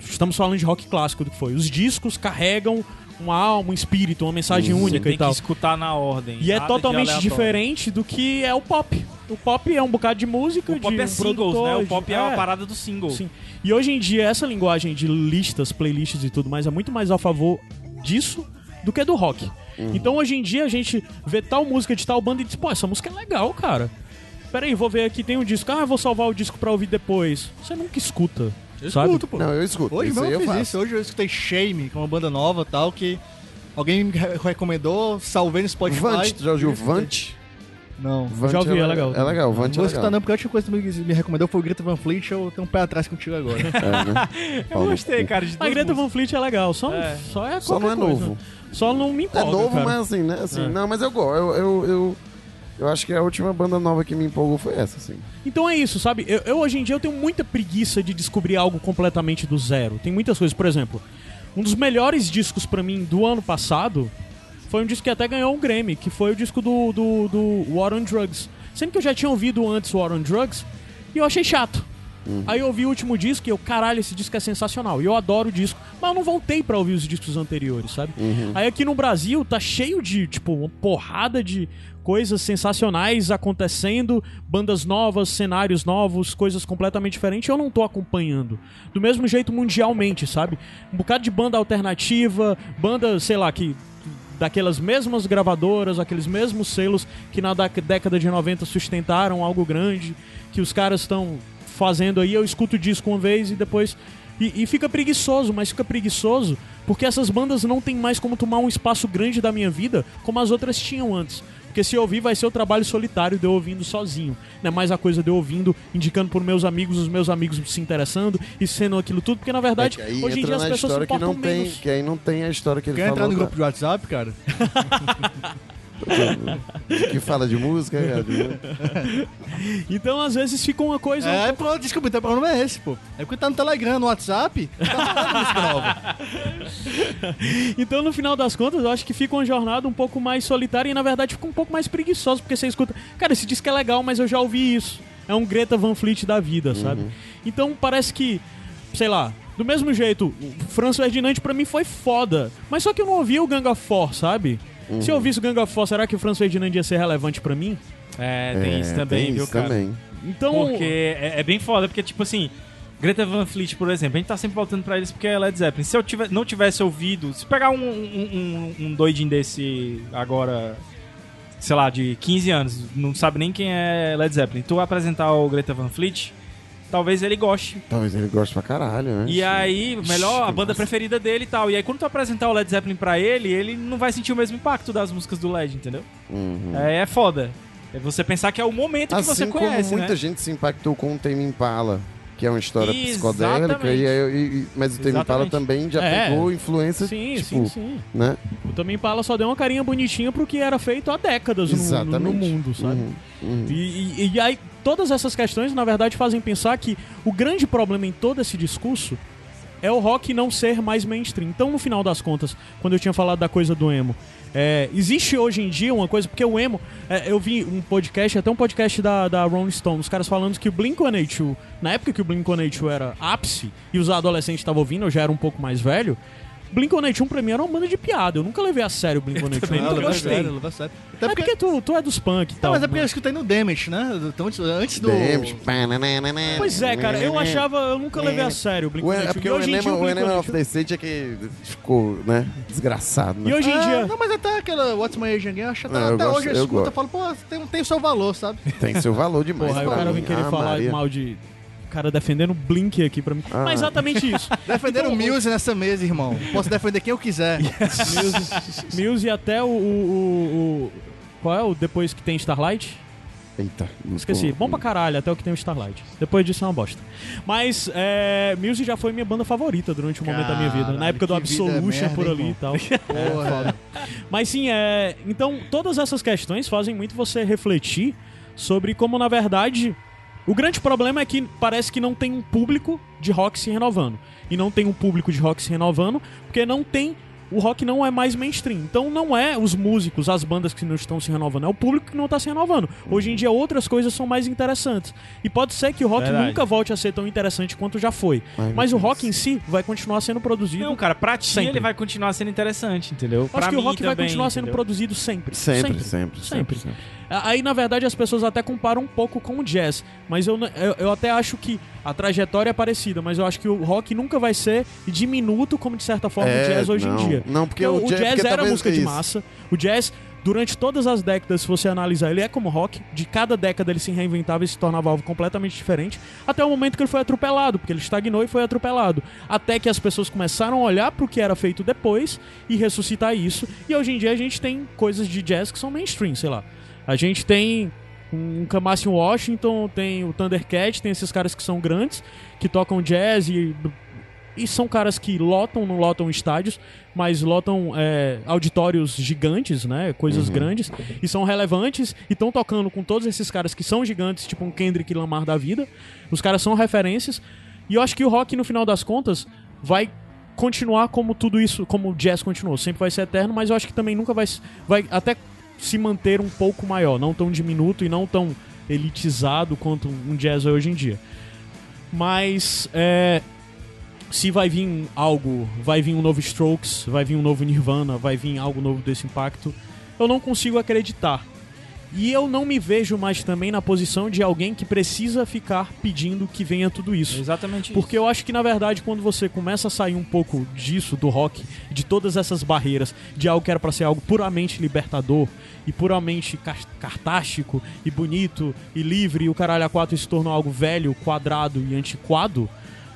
estamos falando de rock clássico do que foi. Os discos carregam uma alma, um espírito, uma mensagem Uhum. única Tem e tal. que escutar na ordem. E é nada de totalmente diferente do que é o pop. O pop é um bocado de música, O pop de é singles, produtor, né? O de- pop é, é. a parada do single. Sim. E hoje em dia, essa linguagem de listas, playlists e tudo mais é muito mais a favor disso do que do rock. Então hoje em dia a gente vê tal música de tal banda e diz, pô, essa música é legal, cara. Peraí, vou ver aqui, tem um disco. Ah, eu vou salvar o disco pra ouvir depois. Você nunca escuta. Eu sabe? escuto, pô. Não, eu escuto. Hoje isso mesmo eu fiz faço. isso. Hoje eu escutei Shame, que é uma banda nova e tal, que alguém me re- recomendou, salvei no Spotify. Vant, tu já ouviu e escutei. Vant? Não. Vant Já ouvi, é le- legal. É legal, Vant Não vou é escutar legal. não, porque a última coisa que me, me recomendou foi o Greta Van Fleet, eu tenho um pé atrás contigo agora. <laughs> É, né? <laughs> Eu gostei, cara, de A Greta. Van Fleet é legal, só, É. só é Só não é coisa. novo. Só não me É empolga, novo, cara. mas assim, né? Assim, É. Não, mas eu gosto. Eu, eu, eu, eu acho que a última banda nova que me empolgou foi essa, assim. Então é isso, sabe? Eu, eu, hoje em dia eu tenho muita preguiça de descobrir algo completamente do zero. Tem muitas coisas, por exemplo, um dos melhores discos pra mim do ano passado foi um disco que até ganhou um Grammy, que foi o disco do, do, do War on Drugs. Sendo que eu já tinha ouvido antes War on Drugs e eu achei chato. Aí eu ouvi o último disco e eu, caralho, esse disco é sensacional. E eu adoro o disco, mas eu não voltei pra ouvir os discos anteriores, sabe? Aí aqui no Brasil tá cheio de, tipo, uma porrada de coisas sensacionais acontecendo, bandas novas, cenários novos, coisas completamente diferentes, eu não tô acompanhando. Do mesmo jeito mundialmente, sabe? Um bocado de banda alternativa, banda, sei lá, que daquelas mesmas gravadoras, aqueles mesmos selos que na da- década de 90 sustentaram algo grande, que os caras estão fazendo aí, eu escuto o disco uma vez e depois. E, e fica preguiçoso, mas fica preguiçoso porque essas bandas não tem mais como tomar um espaço grande da minha vida como as outras tinham antes. Porque se eu ouvir, vai ser o trabalho solitário de eu ouvindo sozinho. Não é mais a coisa de eu ouvindo, indicando por meus amigos, os meus amigos se interessando e sendo aquilo tudo. Porque na verdade, É hoje em dia as pessoas se que não tem, menos. que aí não tem a história que ele Quer entrar falou. no grupo de WhatsApp, cara? <laughs> que fala de música, música. Então, às vezes, fica uma coisa. É, pronto, desculpa, então o problema é esse, pô. É porque tá no Telegram, no WhatsApp, tá falando música nova. <laughs> Então, no final das contas, eu acho que fica uma jornada um pouco mais solitária e, na verdade, fica um pouco mais preguiçosa, porque você escuta, cara, esse disco é legal, mas eu já ouvi isso. É um Greta Van Fleet da vida, sabe? Então, parece que, sei lá, Do mesmo jeito, o Franz Ferdinand pra mim foi foda. Mas só que eu não ouvia o Gang of Four, sabe? Se eu ouvisse o Gang of Four, será que o Franz Ferdinand ia ser relevante pra mim? É, tem isso também, tem viu, isso cara? também. Então. Porque é, é bem foda, porque, tipo assim, Greta Van Fleet, por exemplo, a gente tá sempre voltando pra eles porque é Led Zeppelin. Se eu tive- não tivesse ouvido, se pegar um, um, um- um doidinho desse agora, sei lá, de 15 anos, não sabe nem quem é Led Zeppelin, tu apresentar o Greta Van Fleet, talvez ele goste. Talvez ele goste pra caralho, né? E aí, melhor, a banda preferida dele e tal. E aí, quando tu apresentar o Led Zeppelin pra ele, ele não vai sentir o mesmo impacto das músicas do Led, entendeu? Uhum. É, é foda. É você pensar que é o momento que você Assim como conhece, muita né? gente se impactou com o Tame Impala, que é uma história psicodélica, Exatamente. e, aí- e- e- mas o Tame Impala também já É. pegou influência, Sim, tipo, sim, sim. né? O Também Impala só deu uma carinha bonitinha pro que era feito há décadas no- no, mundo, sabe? Uhum, uhum. E, e- e aí, todas essas questões, na verdade, fazem pensar que o grande problema em todo esse discurso é o rock não ser mais mainstream. Então, no final das contas, quando eu tinha falado da coisa do emo, é, existe hoje em dia uma coisa, porque o emo, é, eu vi um podcast, até um podcast da, da Rolling Stone, os caras falando que o Blink-182, na época que o Blink-182 era ápice e os adolescentes estavam ouvindo, eu já era um pouco mais velho, Blink-182 pra mim era uma banda de piada, eu nunca levei a sério o Blink-182, também eu Não, nunca gostei. sério. Até É porque, porque tu, tu é dos punk e não, tal. mas é porque né? eu escutei no Damage, né? Então, antes- do... Damage. Pois é, cara, eu achava, eu nunca levei a sério o O, é Blink-182. porque E o Enema, o o Enema of Blink-182 the State é que ficou, né, desgraçado, E né? hoje em Ah, dia... não, mas até aquela What's My Age Again, eu acho que até, Não, eu até gosto- hoje eu escuto, eu gosto. falo, pô, tem, tem o seu valor, sabe? Tem seu valor demais. Porra, aí o cara vem querer Ah, falar Maria. mal de... O cara defendendo o Blink aqui pra mim. Ah. Mas exatamente isso. <laughs> Defender Então, o Muse nessa mesa, irmão. Posso defender quem eu quiser. <laughs> Muse, Muse e até o, o, o- o- Qual é o depois que tem Starlight? Eita. Esqueci. Bom pra caralho, até o que tem o Starlight. Depois disso é uma bosta. Mas é, Muse já foi minha banda favorita durante um momento da minha vida. Caralho, Na época do Absolution merda, por ali irmão? e tal. <laughs> Porra. Mas sim, é. Então, todas essas questões fazem muito você refletir sobre como, na verdade, o grande problema é que parece que não tem um público de rock se renovando. E não tem um público de rock se renovando porque não tem. O rock não é mais mainstream. Então não é os músicos, as bandas que não estão se renovando, é o público que não está se renovando. Hoje em dia outras coisas são mais interessantes. E pode ser que o rock Verdade. nunca volte a ser tão interessante quanto já foi. Ai, Mas o rock em si vai continuar sendo produzido. Não, cara, pra ti Sempre. ele vai continuar sendo interessante, entendeu? Acho Pra que o rock vai também, continuar sendo entendeu? produzido sempre. Sempre, sempre, sempre. Sempre. Aí, na verdade, as pessoas até comparam um pouco com o jazz. Mas eu, eu, eu até acho que a trajetória é parecida. Mas eu acho que o rock nunca vai ser diminuto como, de certa forma, É, o jazz hoje não. em dia. Não, porque o jazz- porque era talvez música de isso. massa. O jazz, durante todas as décadas, se você analisar, ele é como rock. De cada década ele se reinventava e se tornava algo completamente diferente. Até o momento que ele foi atropelado, porque ele estagnou e foi atropelado. Até que as pessoas começaram a olhar pro que era feito depois e ressuscitar isso. E hoje em dia a gente tem coisas de jazz que são mainstream, sei lá. A gente tem um Kamasi Washington, tem o Thundercat, tem esses caras que são grandes, que tocam jazz e, e são caras que lotam, não lotam estádios, mas lotam é, auditórios gigantes, né? Coisas grandes, e são relevantes, e estão tocando com todos esses caras que são gigantes, tipo um Kendrick Lamar da vida. Os caras são referências, e eu acho que o rock, no final das contas, vai continuar como tudo isso, como o jazz continuou. Sempre vai ser eterno, mas eu acho que também nunca vai, vai até se manter um pouco maior, não tão diminuto e não tão elitizado quanto um jazz é hoje em dia. Mas é, se vai vir algo, vai vir um novo Strokes, vai vir um novo Nirvana, vai vir algo novo desse impacto, eu não consigo acreditar. E eu não me vejo mais também na posição de alguém que precisa ficar pedindo que venha tudo isso. Exatamente Porque eu acho que, na verdade, quando você começa a sair um pouco disso, do rock, de todas essas barreiras, de algo que era pra ser algo puramente libertador e puramente car- cartástico e bonito e livre, e o caralho a quatro se tornou algo velho, quadrado e antiquado,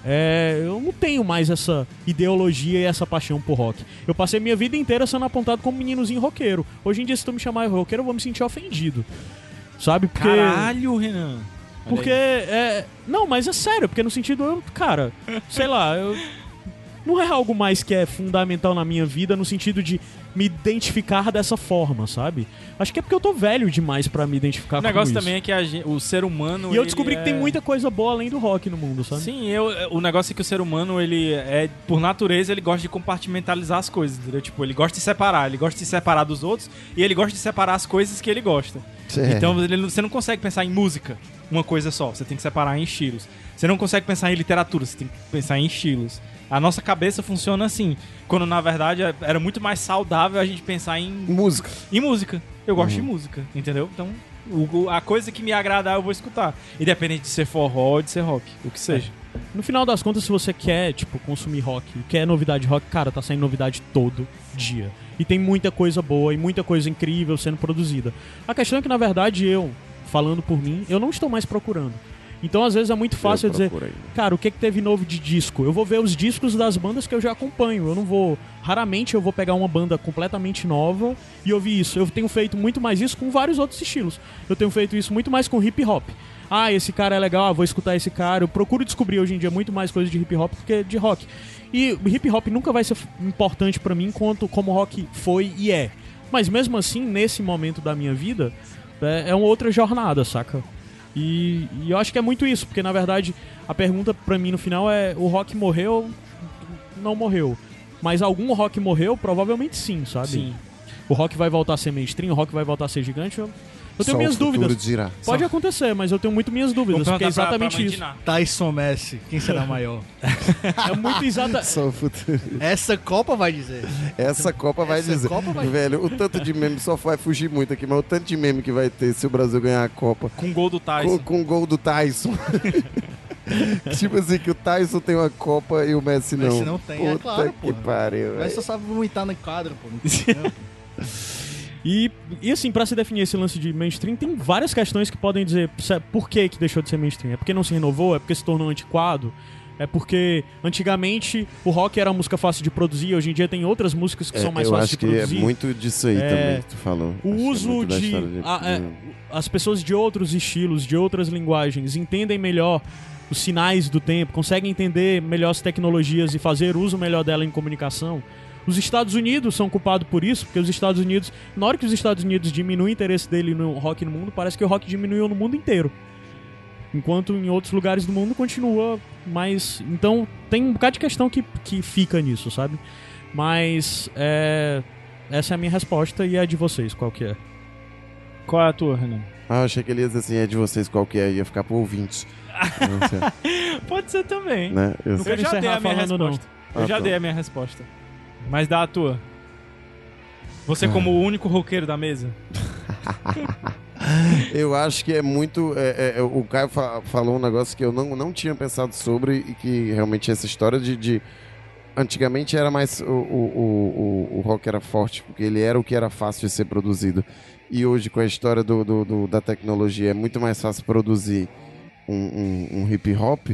é, eu não tenho mais essa ideologia e essa paixão por rock. Eu passei minha vida inteira sendo apontado como meninozinho roqueiro. Hojeem dia, se tu me chamar de roqueiro, eu vou me sentir ofendido. Sabe? Porque. Caralho, Renan. Porque é. Não, mas é sério, porque no sentido, eu, cara, sei lá, eu. Não é algo mais que é fundamental na minha vida no sentido de me identificar dessa forma, sabe? Acho que é porque eu tô velho demais pra me identificar O com negócio isso. também é que a gen- o ser humano. E eu descobri que é- tem muita coisa boa além do rock no mundo, sabe? Sim, eu, o negócio é que o ser humano, ele é, por natureza, ele gosta de compartimentalizar as coisas, entendeu? Tipo, ele gosta de separar, ele gosta de se separar dos outros e ele gosta de separar as coisas que ele gosta. É. Então ele você não consegue pensar em música, uma coisa só, você tem que separar em estilos. Você não consegue pensar em literatura, você tem que pensar em estilos. A nossa cabeça funciona assim, quando na verdade é- era muito mais saudável a gente pensar em, Música. em música. Eu gosto de música, entendeu? Então, o- a coisa que me agradar eu vou escutar. Independente de ser forró ou de ser rock, o que seja. No final das contas, se você quer, tipo, consumir rock, quer novidade de rock, cara, tá saindo novidade todo dia. E tem muita coisa boa e muita coisa incrível sendo produzida. A questão é que, na verdade, eu, falando por mim, eu não estou mais procurando. Então, às vezes, é muito fácil eu dizer, cara, o que, que teve novo de disco? Eu vou ver os discos das bandas que eu já acompanho. Eu não vou. Raramente eu vou pegar uma banda completamente nova e ouvir isso. Eu tenho feito muito mais isso com vários outros estilos. Eu tenho feito isso muito mais com hip hop. Ah, esse cara é legal, ah, vou escutar esse cara. Eu procuro descobrir hoje em dia muito mais coisas de hip hop do que de rock. E hip hop nunca vai ser importante pra mim quanto como rock foi e é. Mas mesmo assim, nesse momento da minha vida, é, é uma outra jornada, saca? E, e eu acho que é muito isso, porque na verdade a pergunta pra mim no final é: o rock morreu? Não morreu. Mas algum rock morreu? Provavelmente sim, sabe? Sim. O rock vai voltar a ser mainstream, o rock vai voltar a ser gigante? Eu, eu tenho Só minhas o futuro dúvidas. dirá. Pode acontecer, mas eu tenho muito minhas dúvidas, porque é perguntar pra- pra exatamente isso. Tyson Messi, quem será maior? <laughs> É muito exata. <laughs> Só o futuro. Essa Copa vai dizer. Essa Copa vai Essa dizer. Copa vai- Velho, o tanto de meme só vai fugir muito aqui, mas o tanto de meme que vai ter se o Brasil ganhar a Copa Com gol do com, Tyson. com o gol do Tyson. <laughs> tipo assim, que o Tyson tem uma Copa e o Messi não. Messi não tem, é Puta claro, que porra. pariu, Mas velho. só sabe vomitar no quadro, pô. Não tem tempo. E, e assim, pra se definir esse lance de mainstream, tem várias questões que podem dizer por que, que deixou de ser mainstream. É porque não se renovou? É porque se tornou antiquado? É porque antigamente o rock era uma música fácil de produzir, hoje em dia tem outras músicas que É, são mais eu fáceis acho de que é produzir. muito disso aí É, também que tu falou. O Acho é uso da de. história a- é, de- as pessoas de outros estilos, de outras linguagens, entendem melhor os sinais do tempo, conseguem entender melhor as tecnologias e fazer uso melhor dela em comunicação. Os Estados Unidos são culpados por isso, porque os Estados Unidos, na hora que os Estados Unidos diminuem o interesse dele no rock no mundo, parece que o rock diminuiu no mundo inteiro. Enquanto em outros lugares do mundo continua mais. Então tem um bocado de questão que, que fica nisso, sabe? Mas é, essa é a minha resposta e a de vocês, qual que é? Qual é a tua, Renan? Ah, eu achei que ele ia dizer assim, é de vocês qual que é, ia ficar pro ouvintes. <laughs> Não sei, Pode ser também. né? Eu Não sei. Eu já encerrar dei a minha falando, não. resposta. Eu Ah, já tá. dei a minha resposta. Mas dá a tua. Você como o único roqueiro da mesa. <laughs> Eu acho que é muito. é, é, o Caio fa- falou um negócio que eu não, não tinha pensado sobre e que realmente essa história de. de- antigamente era mais. O, o, o, o, o rock era forte, porque ele era o que era fácil de ser produzido. E hoje, com a história do, do- do- da tecnologia, é muito mais fácil produzir um, um- um hip hop.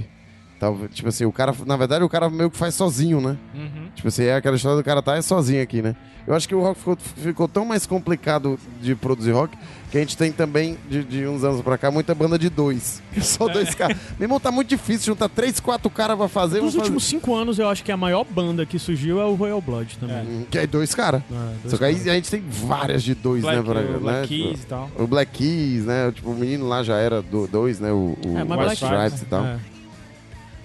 Talvez, tipo assim, o cara. Na verdade, o cara meio que faz sozinho, né? Uhum. Tipo assim, é aquela história do cara tá é sozinho aqui, né? Eu acho que o rock ficou, ficou tão mais complicado de produzir rock que a gente tem também, de, de uns anos pra cá, muita banda de dois. <laughs> Só dois caras. Meu irmão, tá muito difícil juntar três, quatro caras pra fazer. Nos últimos cinco anos, eu acho que a maior banda que surgiu é o Royal Blood também. fazer- Hum, Que é dois caras. Ah, dois Só que aí a gente tem várias de dois, Black, né? Pra, o Black né? Keys e tal. O Black Keys, né? Tipo, o menino lá já era do- dois, né? O, o É, White Black Stripes e tal. É.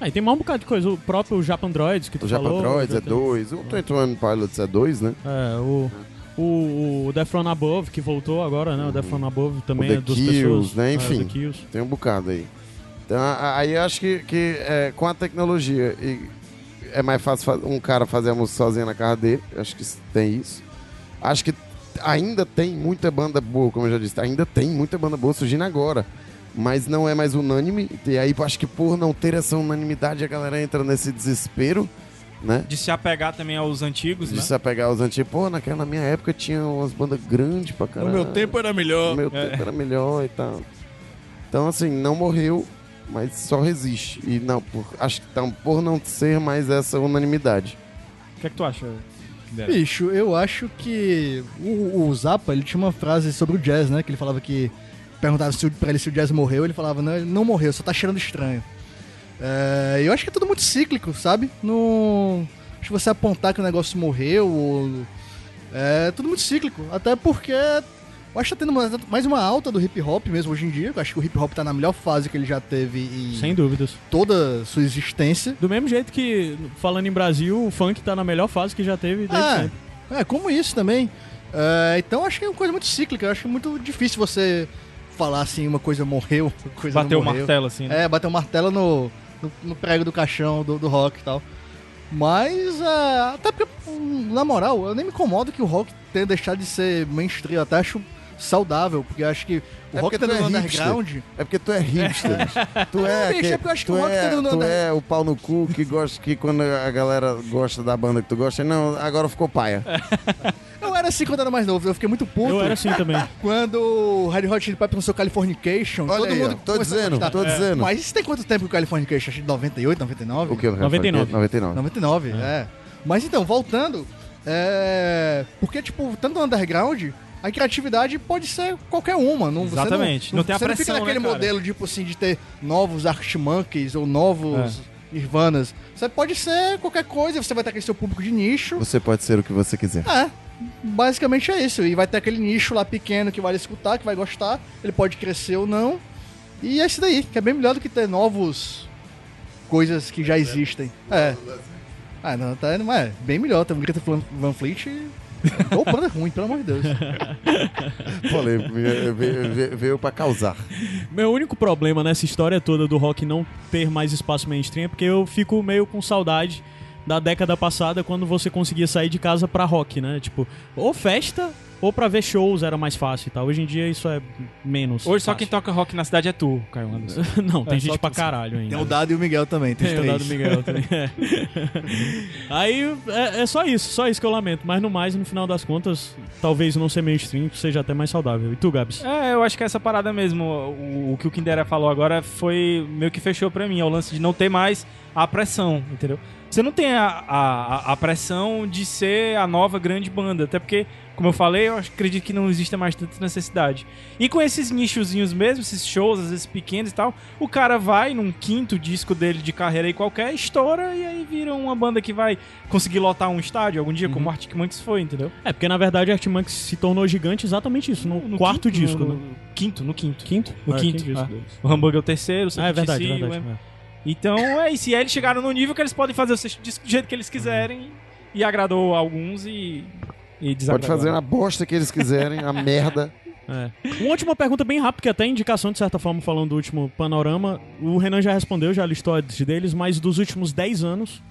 Ah, e tem mais um bocado de coisa. O próprio Japan Droids que tu O Japan falou. Droids já é tem- dois. O 21 Pilots é dois, né? É, o, o, o Defron Above, que voltou agora, né? O Defron Above também é dos Kills, pessoas. né? é, Enfim. Kills. Tem um bocado aí. Então, aí eu acho que, que é, com a tecnologia é mais fácil um cara fazer a música sozinho na casa dele. Eu Acho que tem isso. Acho que ainda tem muita banda boa, como eu já disse. Ainda tem muita banda boa surgindo agora. Mas não é mais unânime. E aí eu acho que por não ter essa unanimidade, a galera entra nesse desespero, né? De se apegar também aos antigos, De né? se apegar aos antigos. Pô, naquela na minha época tinha umas bandas grandes pra caralho. era melhor. No meu tempo era melhor e tal. Então, assim, não morreu, mas só resiste. E não, por, acho que então, por não ser mais essa unanimidade. O que é que tu acha? Guilherme? Bicho, eu acho que o, o Zappa, ele tinha uma frase sobre o jazz, né? Que ele falava que perguntaram se, pra ele se o jazz morreu, ele falava, não, ele não morreu, só tá cheirando estranho. É, eu acho que é tudo muito cíclico, sabe? Não, Acho que você apontar que o negócio morreu, ou... é tudo muito cíclico. Até porque eu acho que tá tendo mais uma alta do hip hop mesmo hoje em dia. Eu acho que o hip hop tá na melhor fase que ele já teve em Sem dúvidas. toda a sua existência. Do mesmo jeito que, falando em Brasil, o funk tá na melhor fase que já teve desde É, sempre. é, como isso também. É, então acho que é uma coisa muito cíclica. Eu acho muito difícil você falar assim, uma coisa morreu, <laughs> outra coisa Bateu o não morreu. martelo, assim, né? É, bater o martelo no, no, no prego do caixão do, do rock e tal. Mas, é, até porque, na moral, eu nem me incomodo que o rock tenha deixado de ser mainstream. Eu até acho saudável, porque eu acho que o É rock tá no é hipster. underground. É porque tu é hipster. <laughs> tu é, bicho, aquele- é porque eu acho que o rock é, tá no- tu é o pau no cu que gosta que quando a galera gosta da banda que tu gosta, não, agora ficou paia. <laughs> Eu era assim quando era mais novo, eu fiquei muito puto. Eu era assim também. <laughs> Quando o Red Hot Chili Peppers lançou Californication, Olha todo aí, mundo ó, tô dizendo, tô dizendo. Mas isso tem quanto tempo que o Californication? Acho que 98, 99? O que? 99. 99. 99, é. Mas então, voltando, é... Porque, tipo, tanto no underground, a criatividade pode ser qualquer uma. Não, você Exatamente. Não tem a você não fica pressão, naquele né, modelo, tipo assim, de ter novos Arctic Monkeys ou novos É. Nirvanas. Você pode ser qualquer coisa, você vai ter aquele seu público de nicho. Você pode ser o que você quiser. É, basicamente é isso. E vai ter aquele nicho lá pequeno que vai escutar, que vai gostar. Ele pode crescer ou não. E é isso daí, que é bem melhor do que ter novos coisas que já existem. É. Ah, não, tá, não é. Bem melhor. Tem um Greta Van Fleet. Ou banda ruim, pelo amor de Deus. <laughs> Veio, veio- veio pra causar. Meu único problema nessa história toda do rock não ter mais espaço mainstream é porque eu fico meio com saudade da década passada quando você conseguia sair de casa pra rock, né? Tipo, ou festa ou pra ver shows era mais fácil e tal. Hoje em dia isso é menos. Hoje só fácil. quem toca rock na cidade é tu, Caio Anderson. <laughs> Não, tem É, gente só pra tu. caralho ainda. Tem o Dado e o Miguel também, tem Tem o. Dado Miguel <laughs> também. é. Aí é, é só isso, só isso que eu lamento. Mas no mais, no final das contas, talvez não ser mainstream seja até mais saudável. E tu, Gabs? É, eu acho que essa parada mesmo, o, o que o Kindera falou agora foi meio que fechou pra mim, é o lance de não ter mais a pressão, entendeu? Você não tem a, a, a pressão de ser a nova grande banda, até porque, como eu falei, eu acredito que não existe mais tanta necessidade. E com esses nichozinhos mesmo, esses shows, às vezes pequenos e tal, o cara vai num quinto disco dele de carreira aí qualquer, estoura e aí vira uma banda que vai conseguir lotar um estádio algum dia, como o Arctic Monkeys foi, entendeu? É, porque na verdade a Artimanx se tornou gigante exatamente isso, no, quarto quinto, disco, no, né? no Quinto, no quinto. Quinto? No É, quinto, disco ah. O Hambúrguer é o terceiro, o Ah, é verdade, CPTC, verdade. o- é. Então é isso. E aí eles chegaram no nível que eles podem fazer o sexto disco do jeito que eles quiserem. E agradou alguns e. e Pode fazer a bosta que eles quiserem, a <laughs> merda. É. Uma última pergunta bem rápida, que até indicação, de certa forma, falando do último panorama. O Renan já respondeu, já listou as deles, mas dos últimos 10 anos.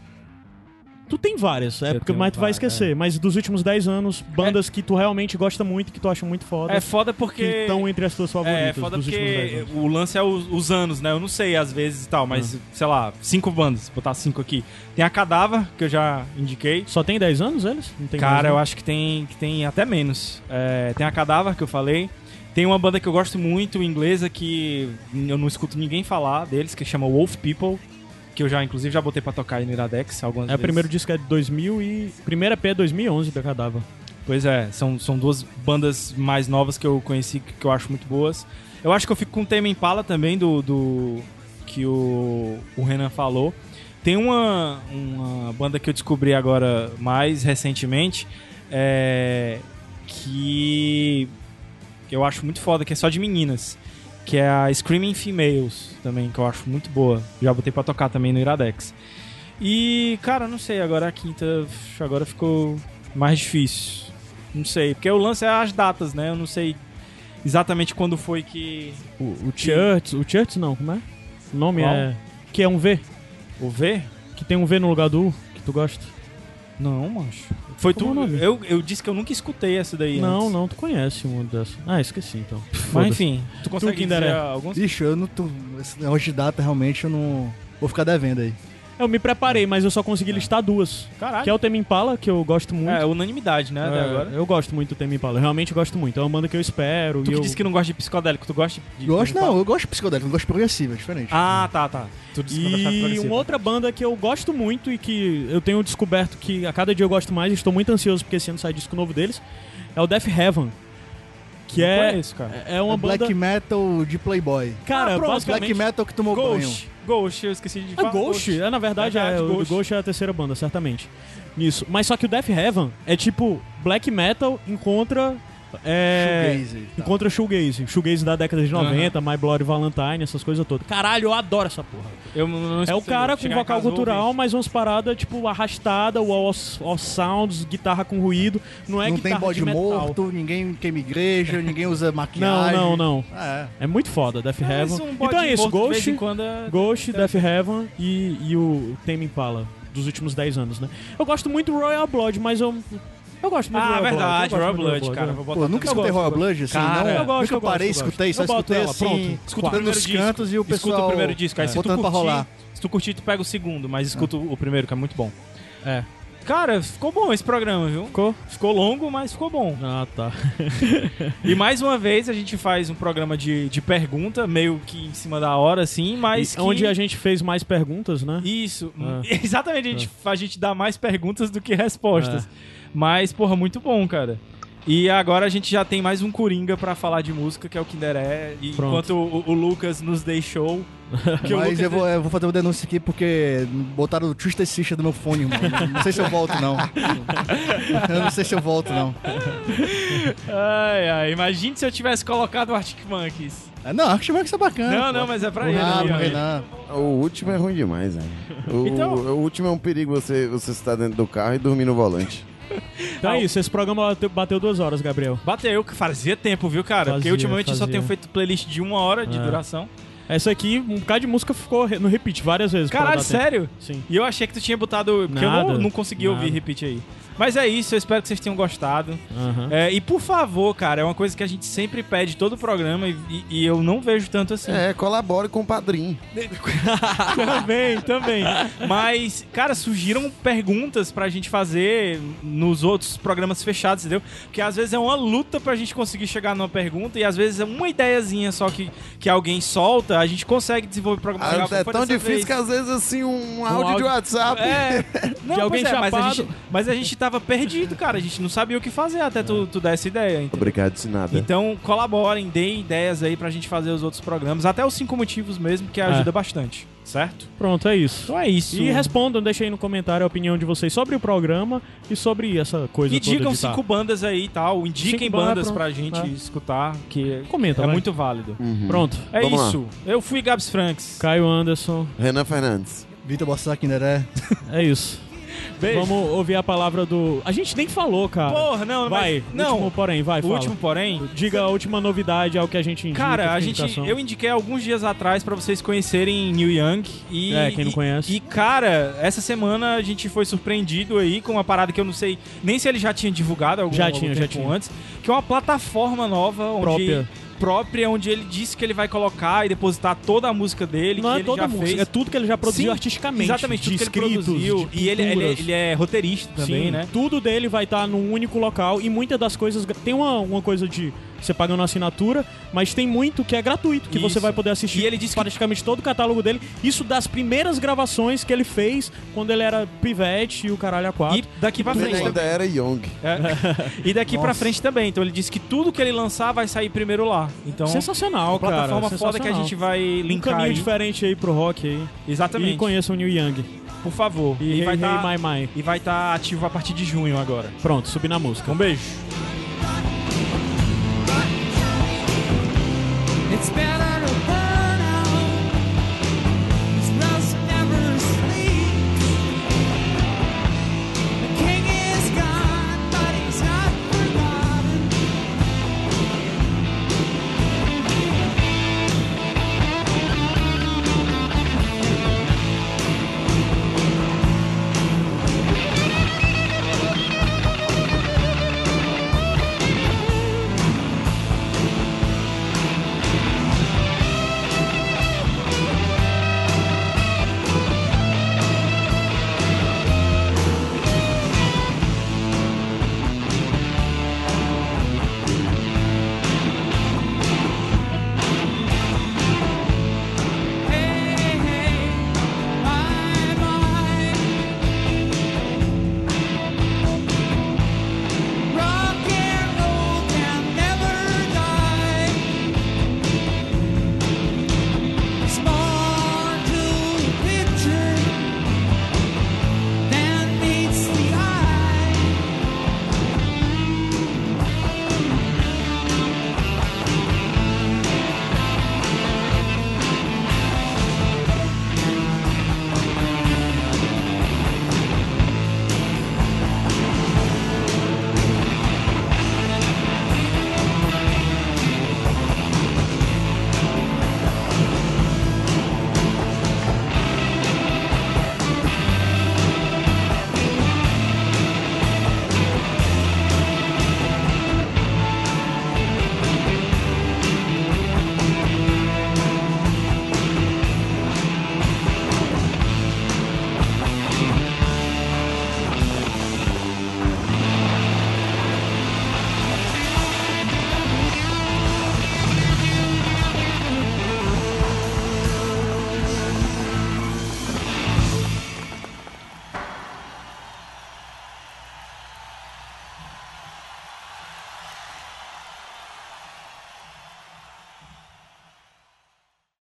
Tu tem várias, é porque mais tu vai várias, esquecer. Mas dos últimos 10 anos, bandas que tu realmente gosta muito, que tu acha muito foda, É foda que porque. estão entre as tuas favoritas É foda dos últimos 10 porque o lance é os, os anos, né? Eu não sei às vezes e tal, mas sei lá, cinco bandas, botar cinco aqui. Tem a Cadáver, que eu já indiquei. Só tem 10 anos eles? Não tem Cara, mais, eu né? acho que tem, que tem até menos. É, tem a Cadáver, que eu falei. Tem uma banda que eu gosto muito, inglesa, que eu não escuto ninguém falar deles, que chama Wolf People. Que eu já, inclusive, já botei pra tocar aí no Iradex algumas É, o vezes. primeiro disco é de 2000 e... Primeiro EP é 2011 da Cadáver. Pois é, são, são duas bandas mais novas que eu conheci que, que eu acho muito boas. Eu acho que eu fico com o tema Impala também, do, do que o, o Renan falou. Tem uma, uma banda que eu descobri agora mais recentemente, é, que eu acho muito foda, que é só de meninas. Que é a Screaming Females também, que eu acho muito boa. Já botei pra tocar também no Iradex. E, cara, não sei, agora a quinta agora ficou mais difícil. Não sei, porque o lance é as datas, né? Eu não sei exatamente quando foi que. O, o Church... O Church não, como é? O nome Qual? é... Que é um V. O V? Que tem um V no lugar do U, que tu gosta. Não, macho. Foi Como tu. é? Eu, eu disse que eu nunca escutei essa daí. Não, antes. não, tu conhece uma dessas. Ah, esqueci então. Mas enfim, tu consegue dizer dera. alguns? Bicho, eu não tô. Esse negócio de data realmente eu não. Vou ficar devendo aí. Eu me preparei, mas eu só consegui listar duas. Caralho. Que é o Tema Impala, que eu gosto muito. É, unanimidade, né? Até É, agora. Eu gosto muito do Tema Impala, eu realmente gosto muito. É uma banda que eu espero. Tu e que eu... disse que não gosta de psicodélico, tu gosta de. Gosto, não, eu gosto de psicodélico, não gosto de progressivo, é diferente. Ah, tá, tá. Tu disse que não gostava de E progressivo. uma outra banda que eu gosto muito e que eu tenho descoberto que a cada dia eu gosto mais e estou muito ansioso porque esse ano sai disco novo deles, é o Death Heaven. Que é, conheço, cara. é uma É banda... black metal de Playboy. Cara, Ah, pronto, basicamente... Black metal que tomou banho. Ghost. Ghost, eu esqueci de A falar. Ghost, é, na verdade, Verdade, é, o Ghost. Ghost é a terceira banda, certamente. nisso. Mas só que o Death Heaven é tipo black metal encontra. É, Shoegaze tal. encontra shoegaze. Shoegaze da década de 90, My Bloody Valentine, essas coisas todas. Caralho, eu adoro essa porra. Eu não- não É o cara com vocal cultural, ouvir. mas umas paradas, tipo, arrastada, wall sounds, guitarra com ruído. Não é não tem bode morto, ninguém queima igreja, ninguém usa <laughs> Não, maquiagem. não, não. É. É muito foda, Death Mas Heaven. um então é isso, morto de vez Ghost, é- Ghost, Death Heaven e, e o Tame Impala dos últimos 10 anos, né? Eu gosto muito do Royal Blood, mas eu eu gosto muito do Ah, Royal verdade, Blood. eu Royal Blood, cara. é. Vou botar Pô, nunca escutei Royal eu Blood, assim, Cara, não. eu gosto, nunca eu gosto, parei, eu gosto. escutei, só escutei ela, assim, pronto. Escuta o escutando primeiro nos cantos e o pessoal Escuta o primeiro disco, aí se tu curtir, rolar. se tu curtir, tu pega o segundo, mas escuta o primeiro, que é muito bom. É. Cara, ficou bom esse programa, viu? Ficou? Ficou longo, mas ficou bom. Ah, tá. <laughs> E mais uma vez a gente faz um programa de, de pergunta, meio que em cima da hora, assim, mas. E que- Onde a gente fez mais perguntas, né? Isso. Ah. <laughs> Exatamente, a gente, a gente dá mais perguntas do que respostas. Mas, porra, muito bom, cara. E agora a gente já tem mais um Coringa pra falar de música, que é o Kinderé. E enquanto o, o Lucas nos deixou. <laughs> que o Mas eu vou, eu vou fazer uma denúncia aqui porque botaram o Twisted Sister do meu fone, irmão. Não sei se eu volto, não. Eu não sei se eu volto, não. Ai, ai, imagine se eu tivesse colocado o Arctic Monkeys. É, não, acho que vai ser bacana. Não, pô. não, mas é pra ele. Ah. O último é ruim demais, velho. O, Então- o último é um perigo você, você estar dentro do carro e dormir no volante. Então é isso, esse programa bateu, bateu duas horas, Gabriel. Bateu, fazia tempo, viu, cara? Porque Fazia, ultimamente eu só fazia. tenho feito playlist de uma hora de É. duração. Essa aqui, um bocado de música ficou no repeat várias vezes. Caralho, tempo. sério? Sim. E eu achei que tu tinha botado. Porque eu Nada, não, não consegui ouvir nada. repeat aí. Mas é isso, eu espero que vocês tenham gostado. Aham. É, e por favor, cara, é uma coisa que a gente sempre pede todo o programa e, e- e eu não vejo tanto assim. É, colabore com o padrinho. <laughs> também, também. Mas, cara, surgiram perguntas pra gente fazer nos outros programas fechados, entendeu? Porque às vezes é uma luta pra gente conseguir chegar numa pergunta e às vezes é uma ideiazinha só que, que alguém solta, a gente consegue desenvolver o programa legal, Ah, como é tão difícil vez. que às vezes assim um, áudio, de áudio- WhatsApp. É, <laughs> não, De alguém é, mas, a gente, mas a gente tava perdido, cara. A gente não sabia o que fazer até tu, tu dar essa ideia. entendeu? Obrigado de nada. Então, colaborem, deem ideias aí pra gente fazer os outros programas. Até os cinco motivos mesmo, que ajuda bastante. Certo? Pronto, é isso. Então é isso. E respondam, deixem aí no comentário a opinião de vocês sobre o programa e sobre essa coisa E toda digam de tá. cinco bandas aí e tal. Indiquem Cinco bandas, pronto. pra gente É. escutar, que Comenta, é vai. muito válido. Pronto. É Vamos lá. isso. Eu fui Gabs Franks. Caio Anderson, Renan Fernandes. Vitor Bossaki, Neré. é isso. <laughs> Beijo. Vamos ouvir a palavra do. A gente nem falou, cara. Porra, não, vai. mas... Não, Último, porém, vai, o fala. último porém... Diga a última novidade, ao que a gente indica. Cara, a gente, eu indiquei alguns dias atrás pra vocês conhecerem New Young e É, quem não e- conhece. E cara, essa semana a gente foi surpreendido aí com uma parada que eu não sei nem se ele já tinha divulgado algum, Já algum tinha, já tempo tinha. antes, que é uma plataforma nova onde Própria. Própria onde ele disse que ele vai colocar e depositar toda a música dele Não que é ele toda já a música, fez. é tudo que ele já produziu Sim, artisticamente. Exatamente, de tudo que ele escritos, produziu. E ele, ele, é- ele é roteirista também, Sim, né? Tudo dele vai estar num único local e muitas das coisas. Tem uma, uma coisa de você pagando uma assinatura, mas tem muito que é gratuito, que você Isso. vai poder assistir E ele disse que- praticamente todo o catálogo dele. Isso das primeiras gravações que ele fez quando ele era pivete e o caralho a quatro. E daqui pra Ele frente ainda era Young. É. <laughs> E daqui pra frente também. Então ele disse que tudo que ele lançar vai sair primeiro lá. Então, Sensacional, cara. plataforma foda que a sensacional. gente vai Um linkar caminho aí. diferente aí pro rock aí. Exatamente. E conheçam o New Young. Por favor. E, E, vai Hey, estar Hey, My. e vai estar ativo a partir de junho agora. Pronto, subi na música. Um beijo. It's better.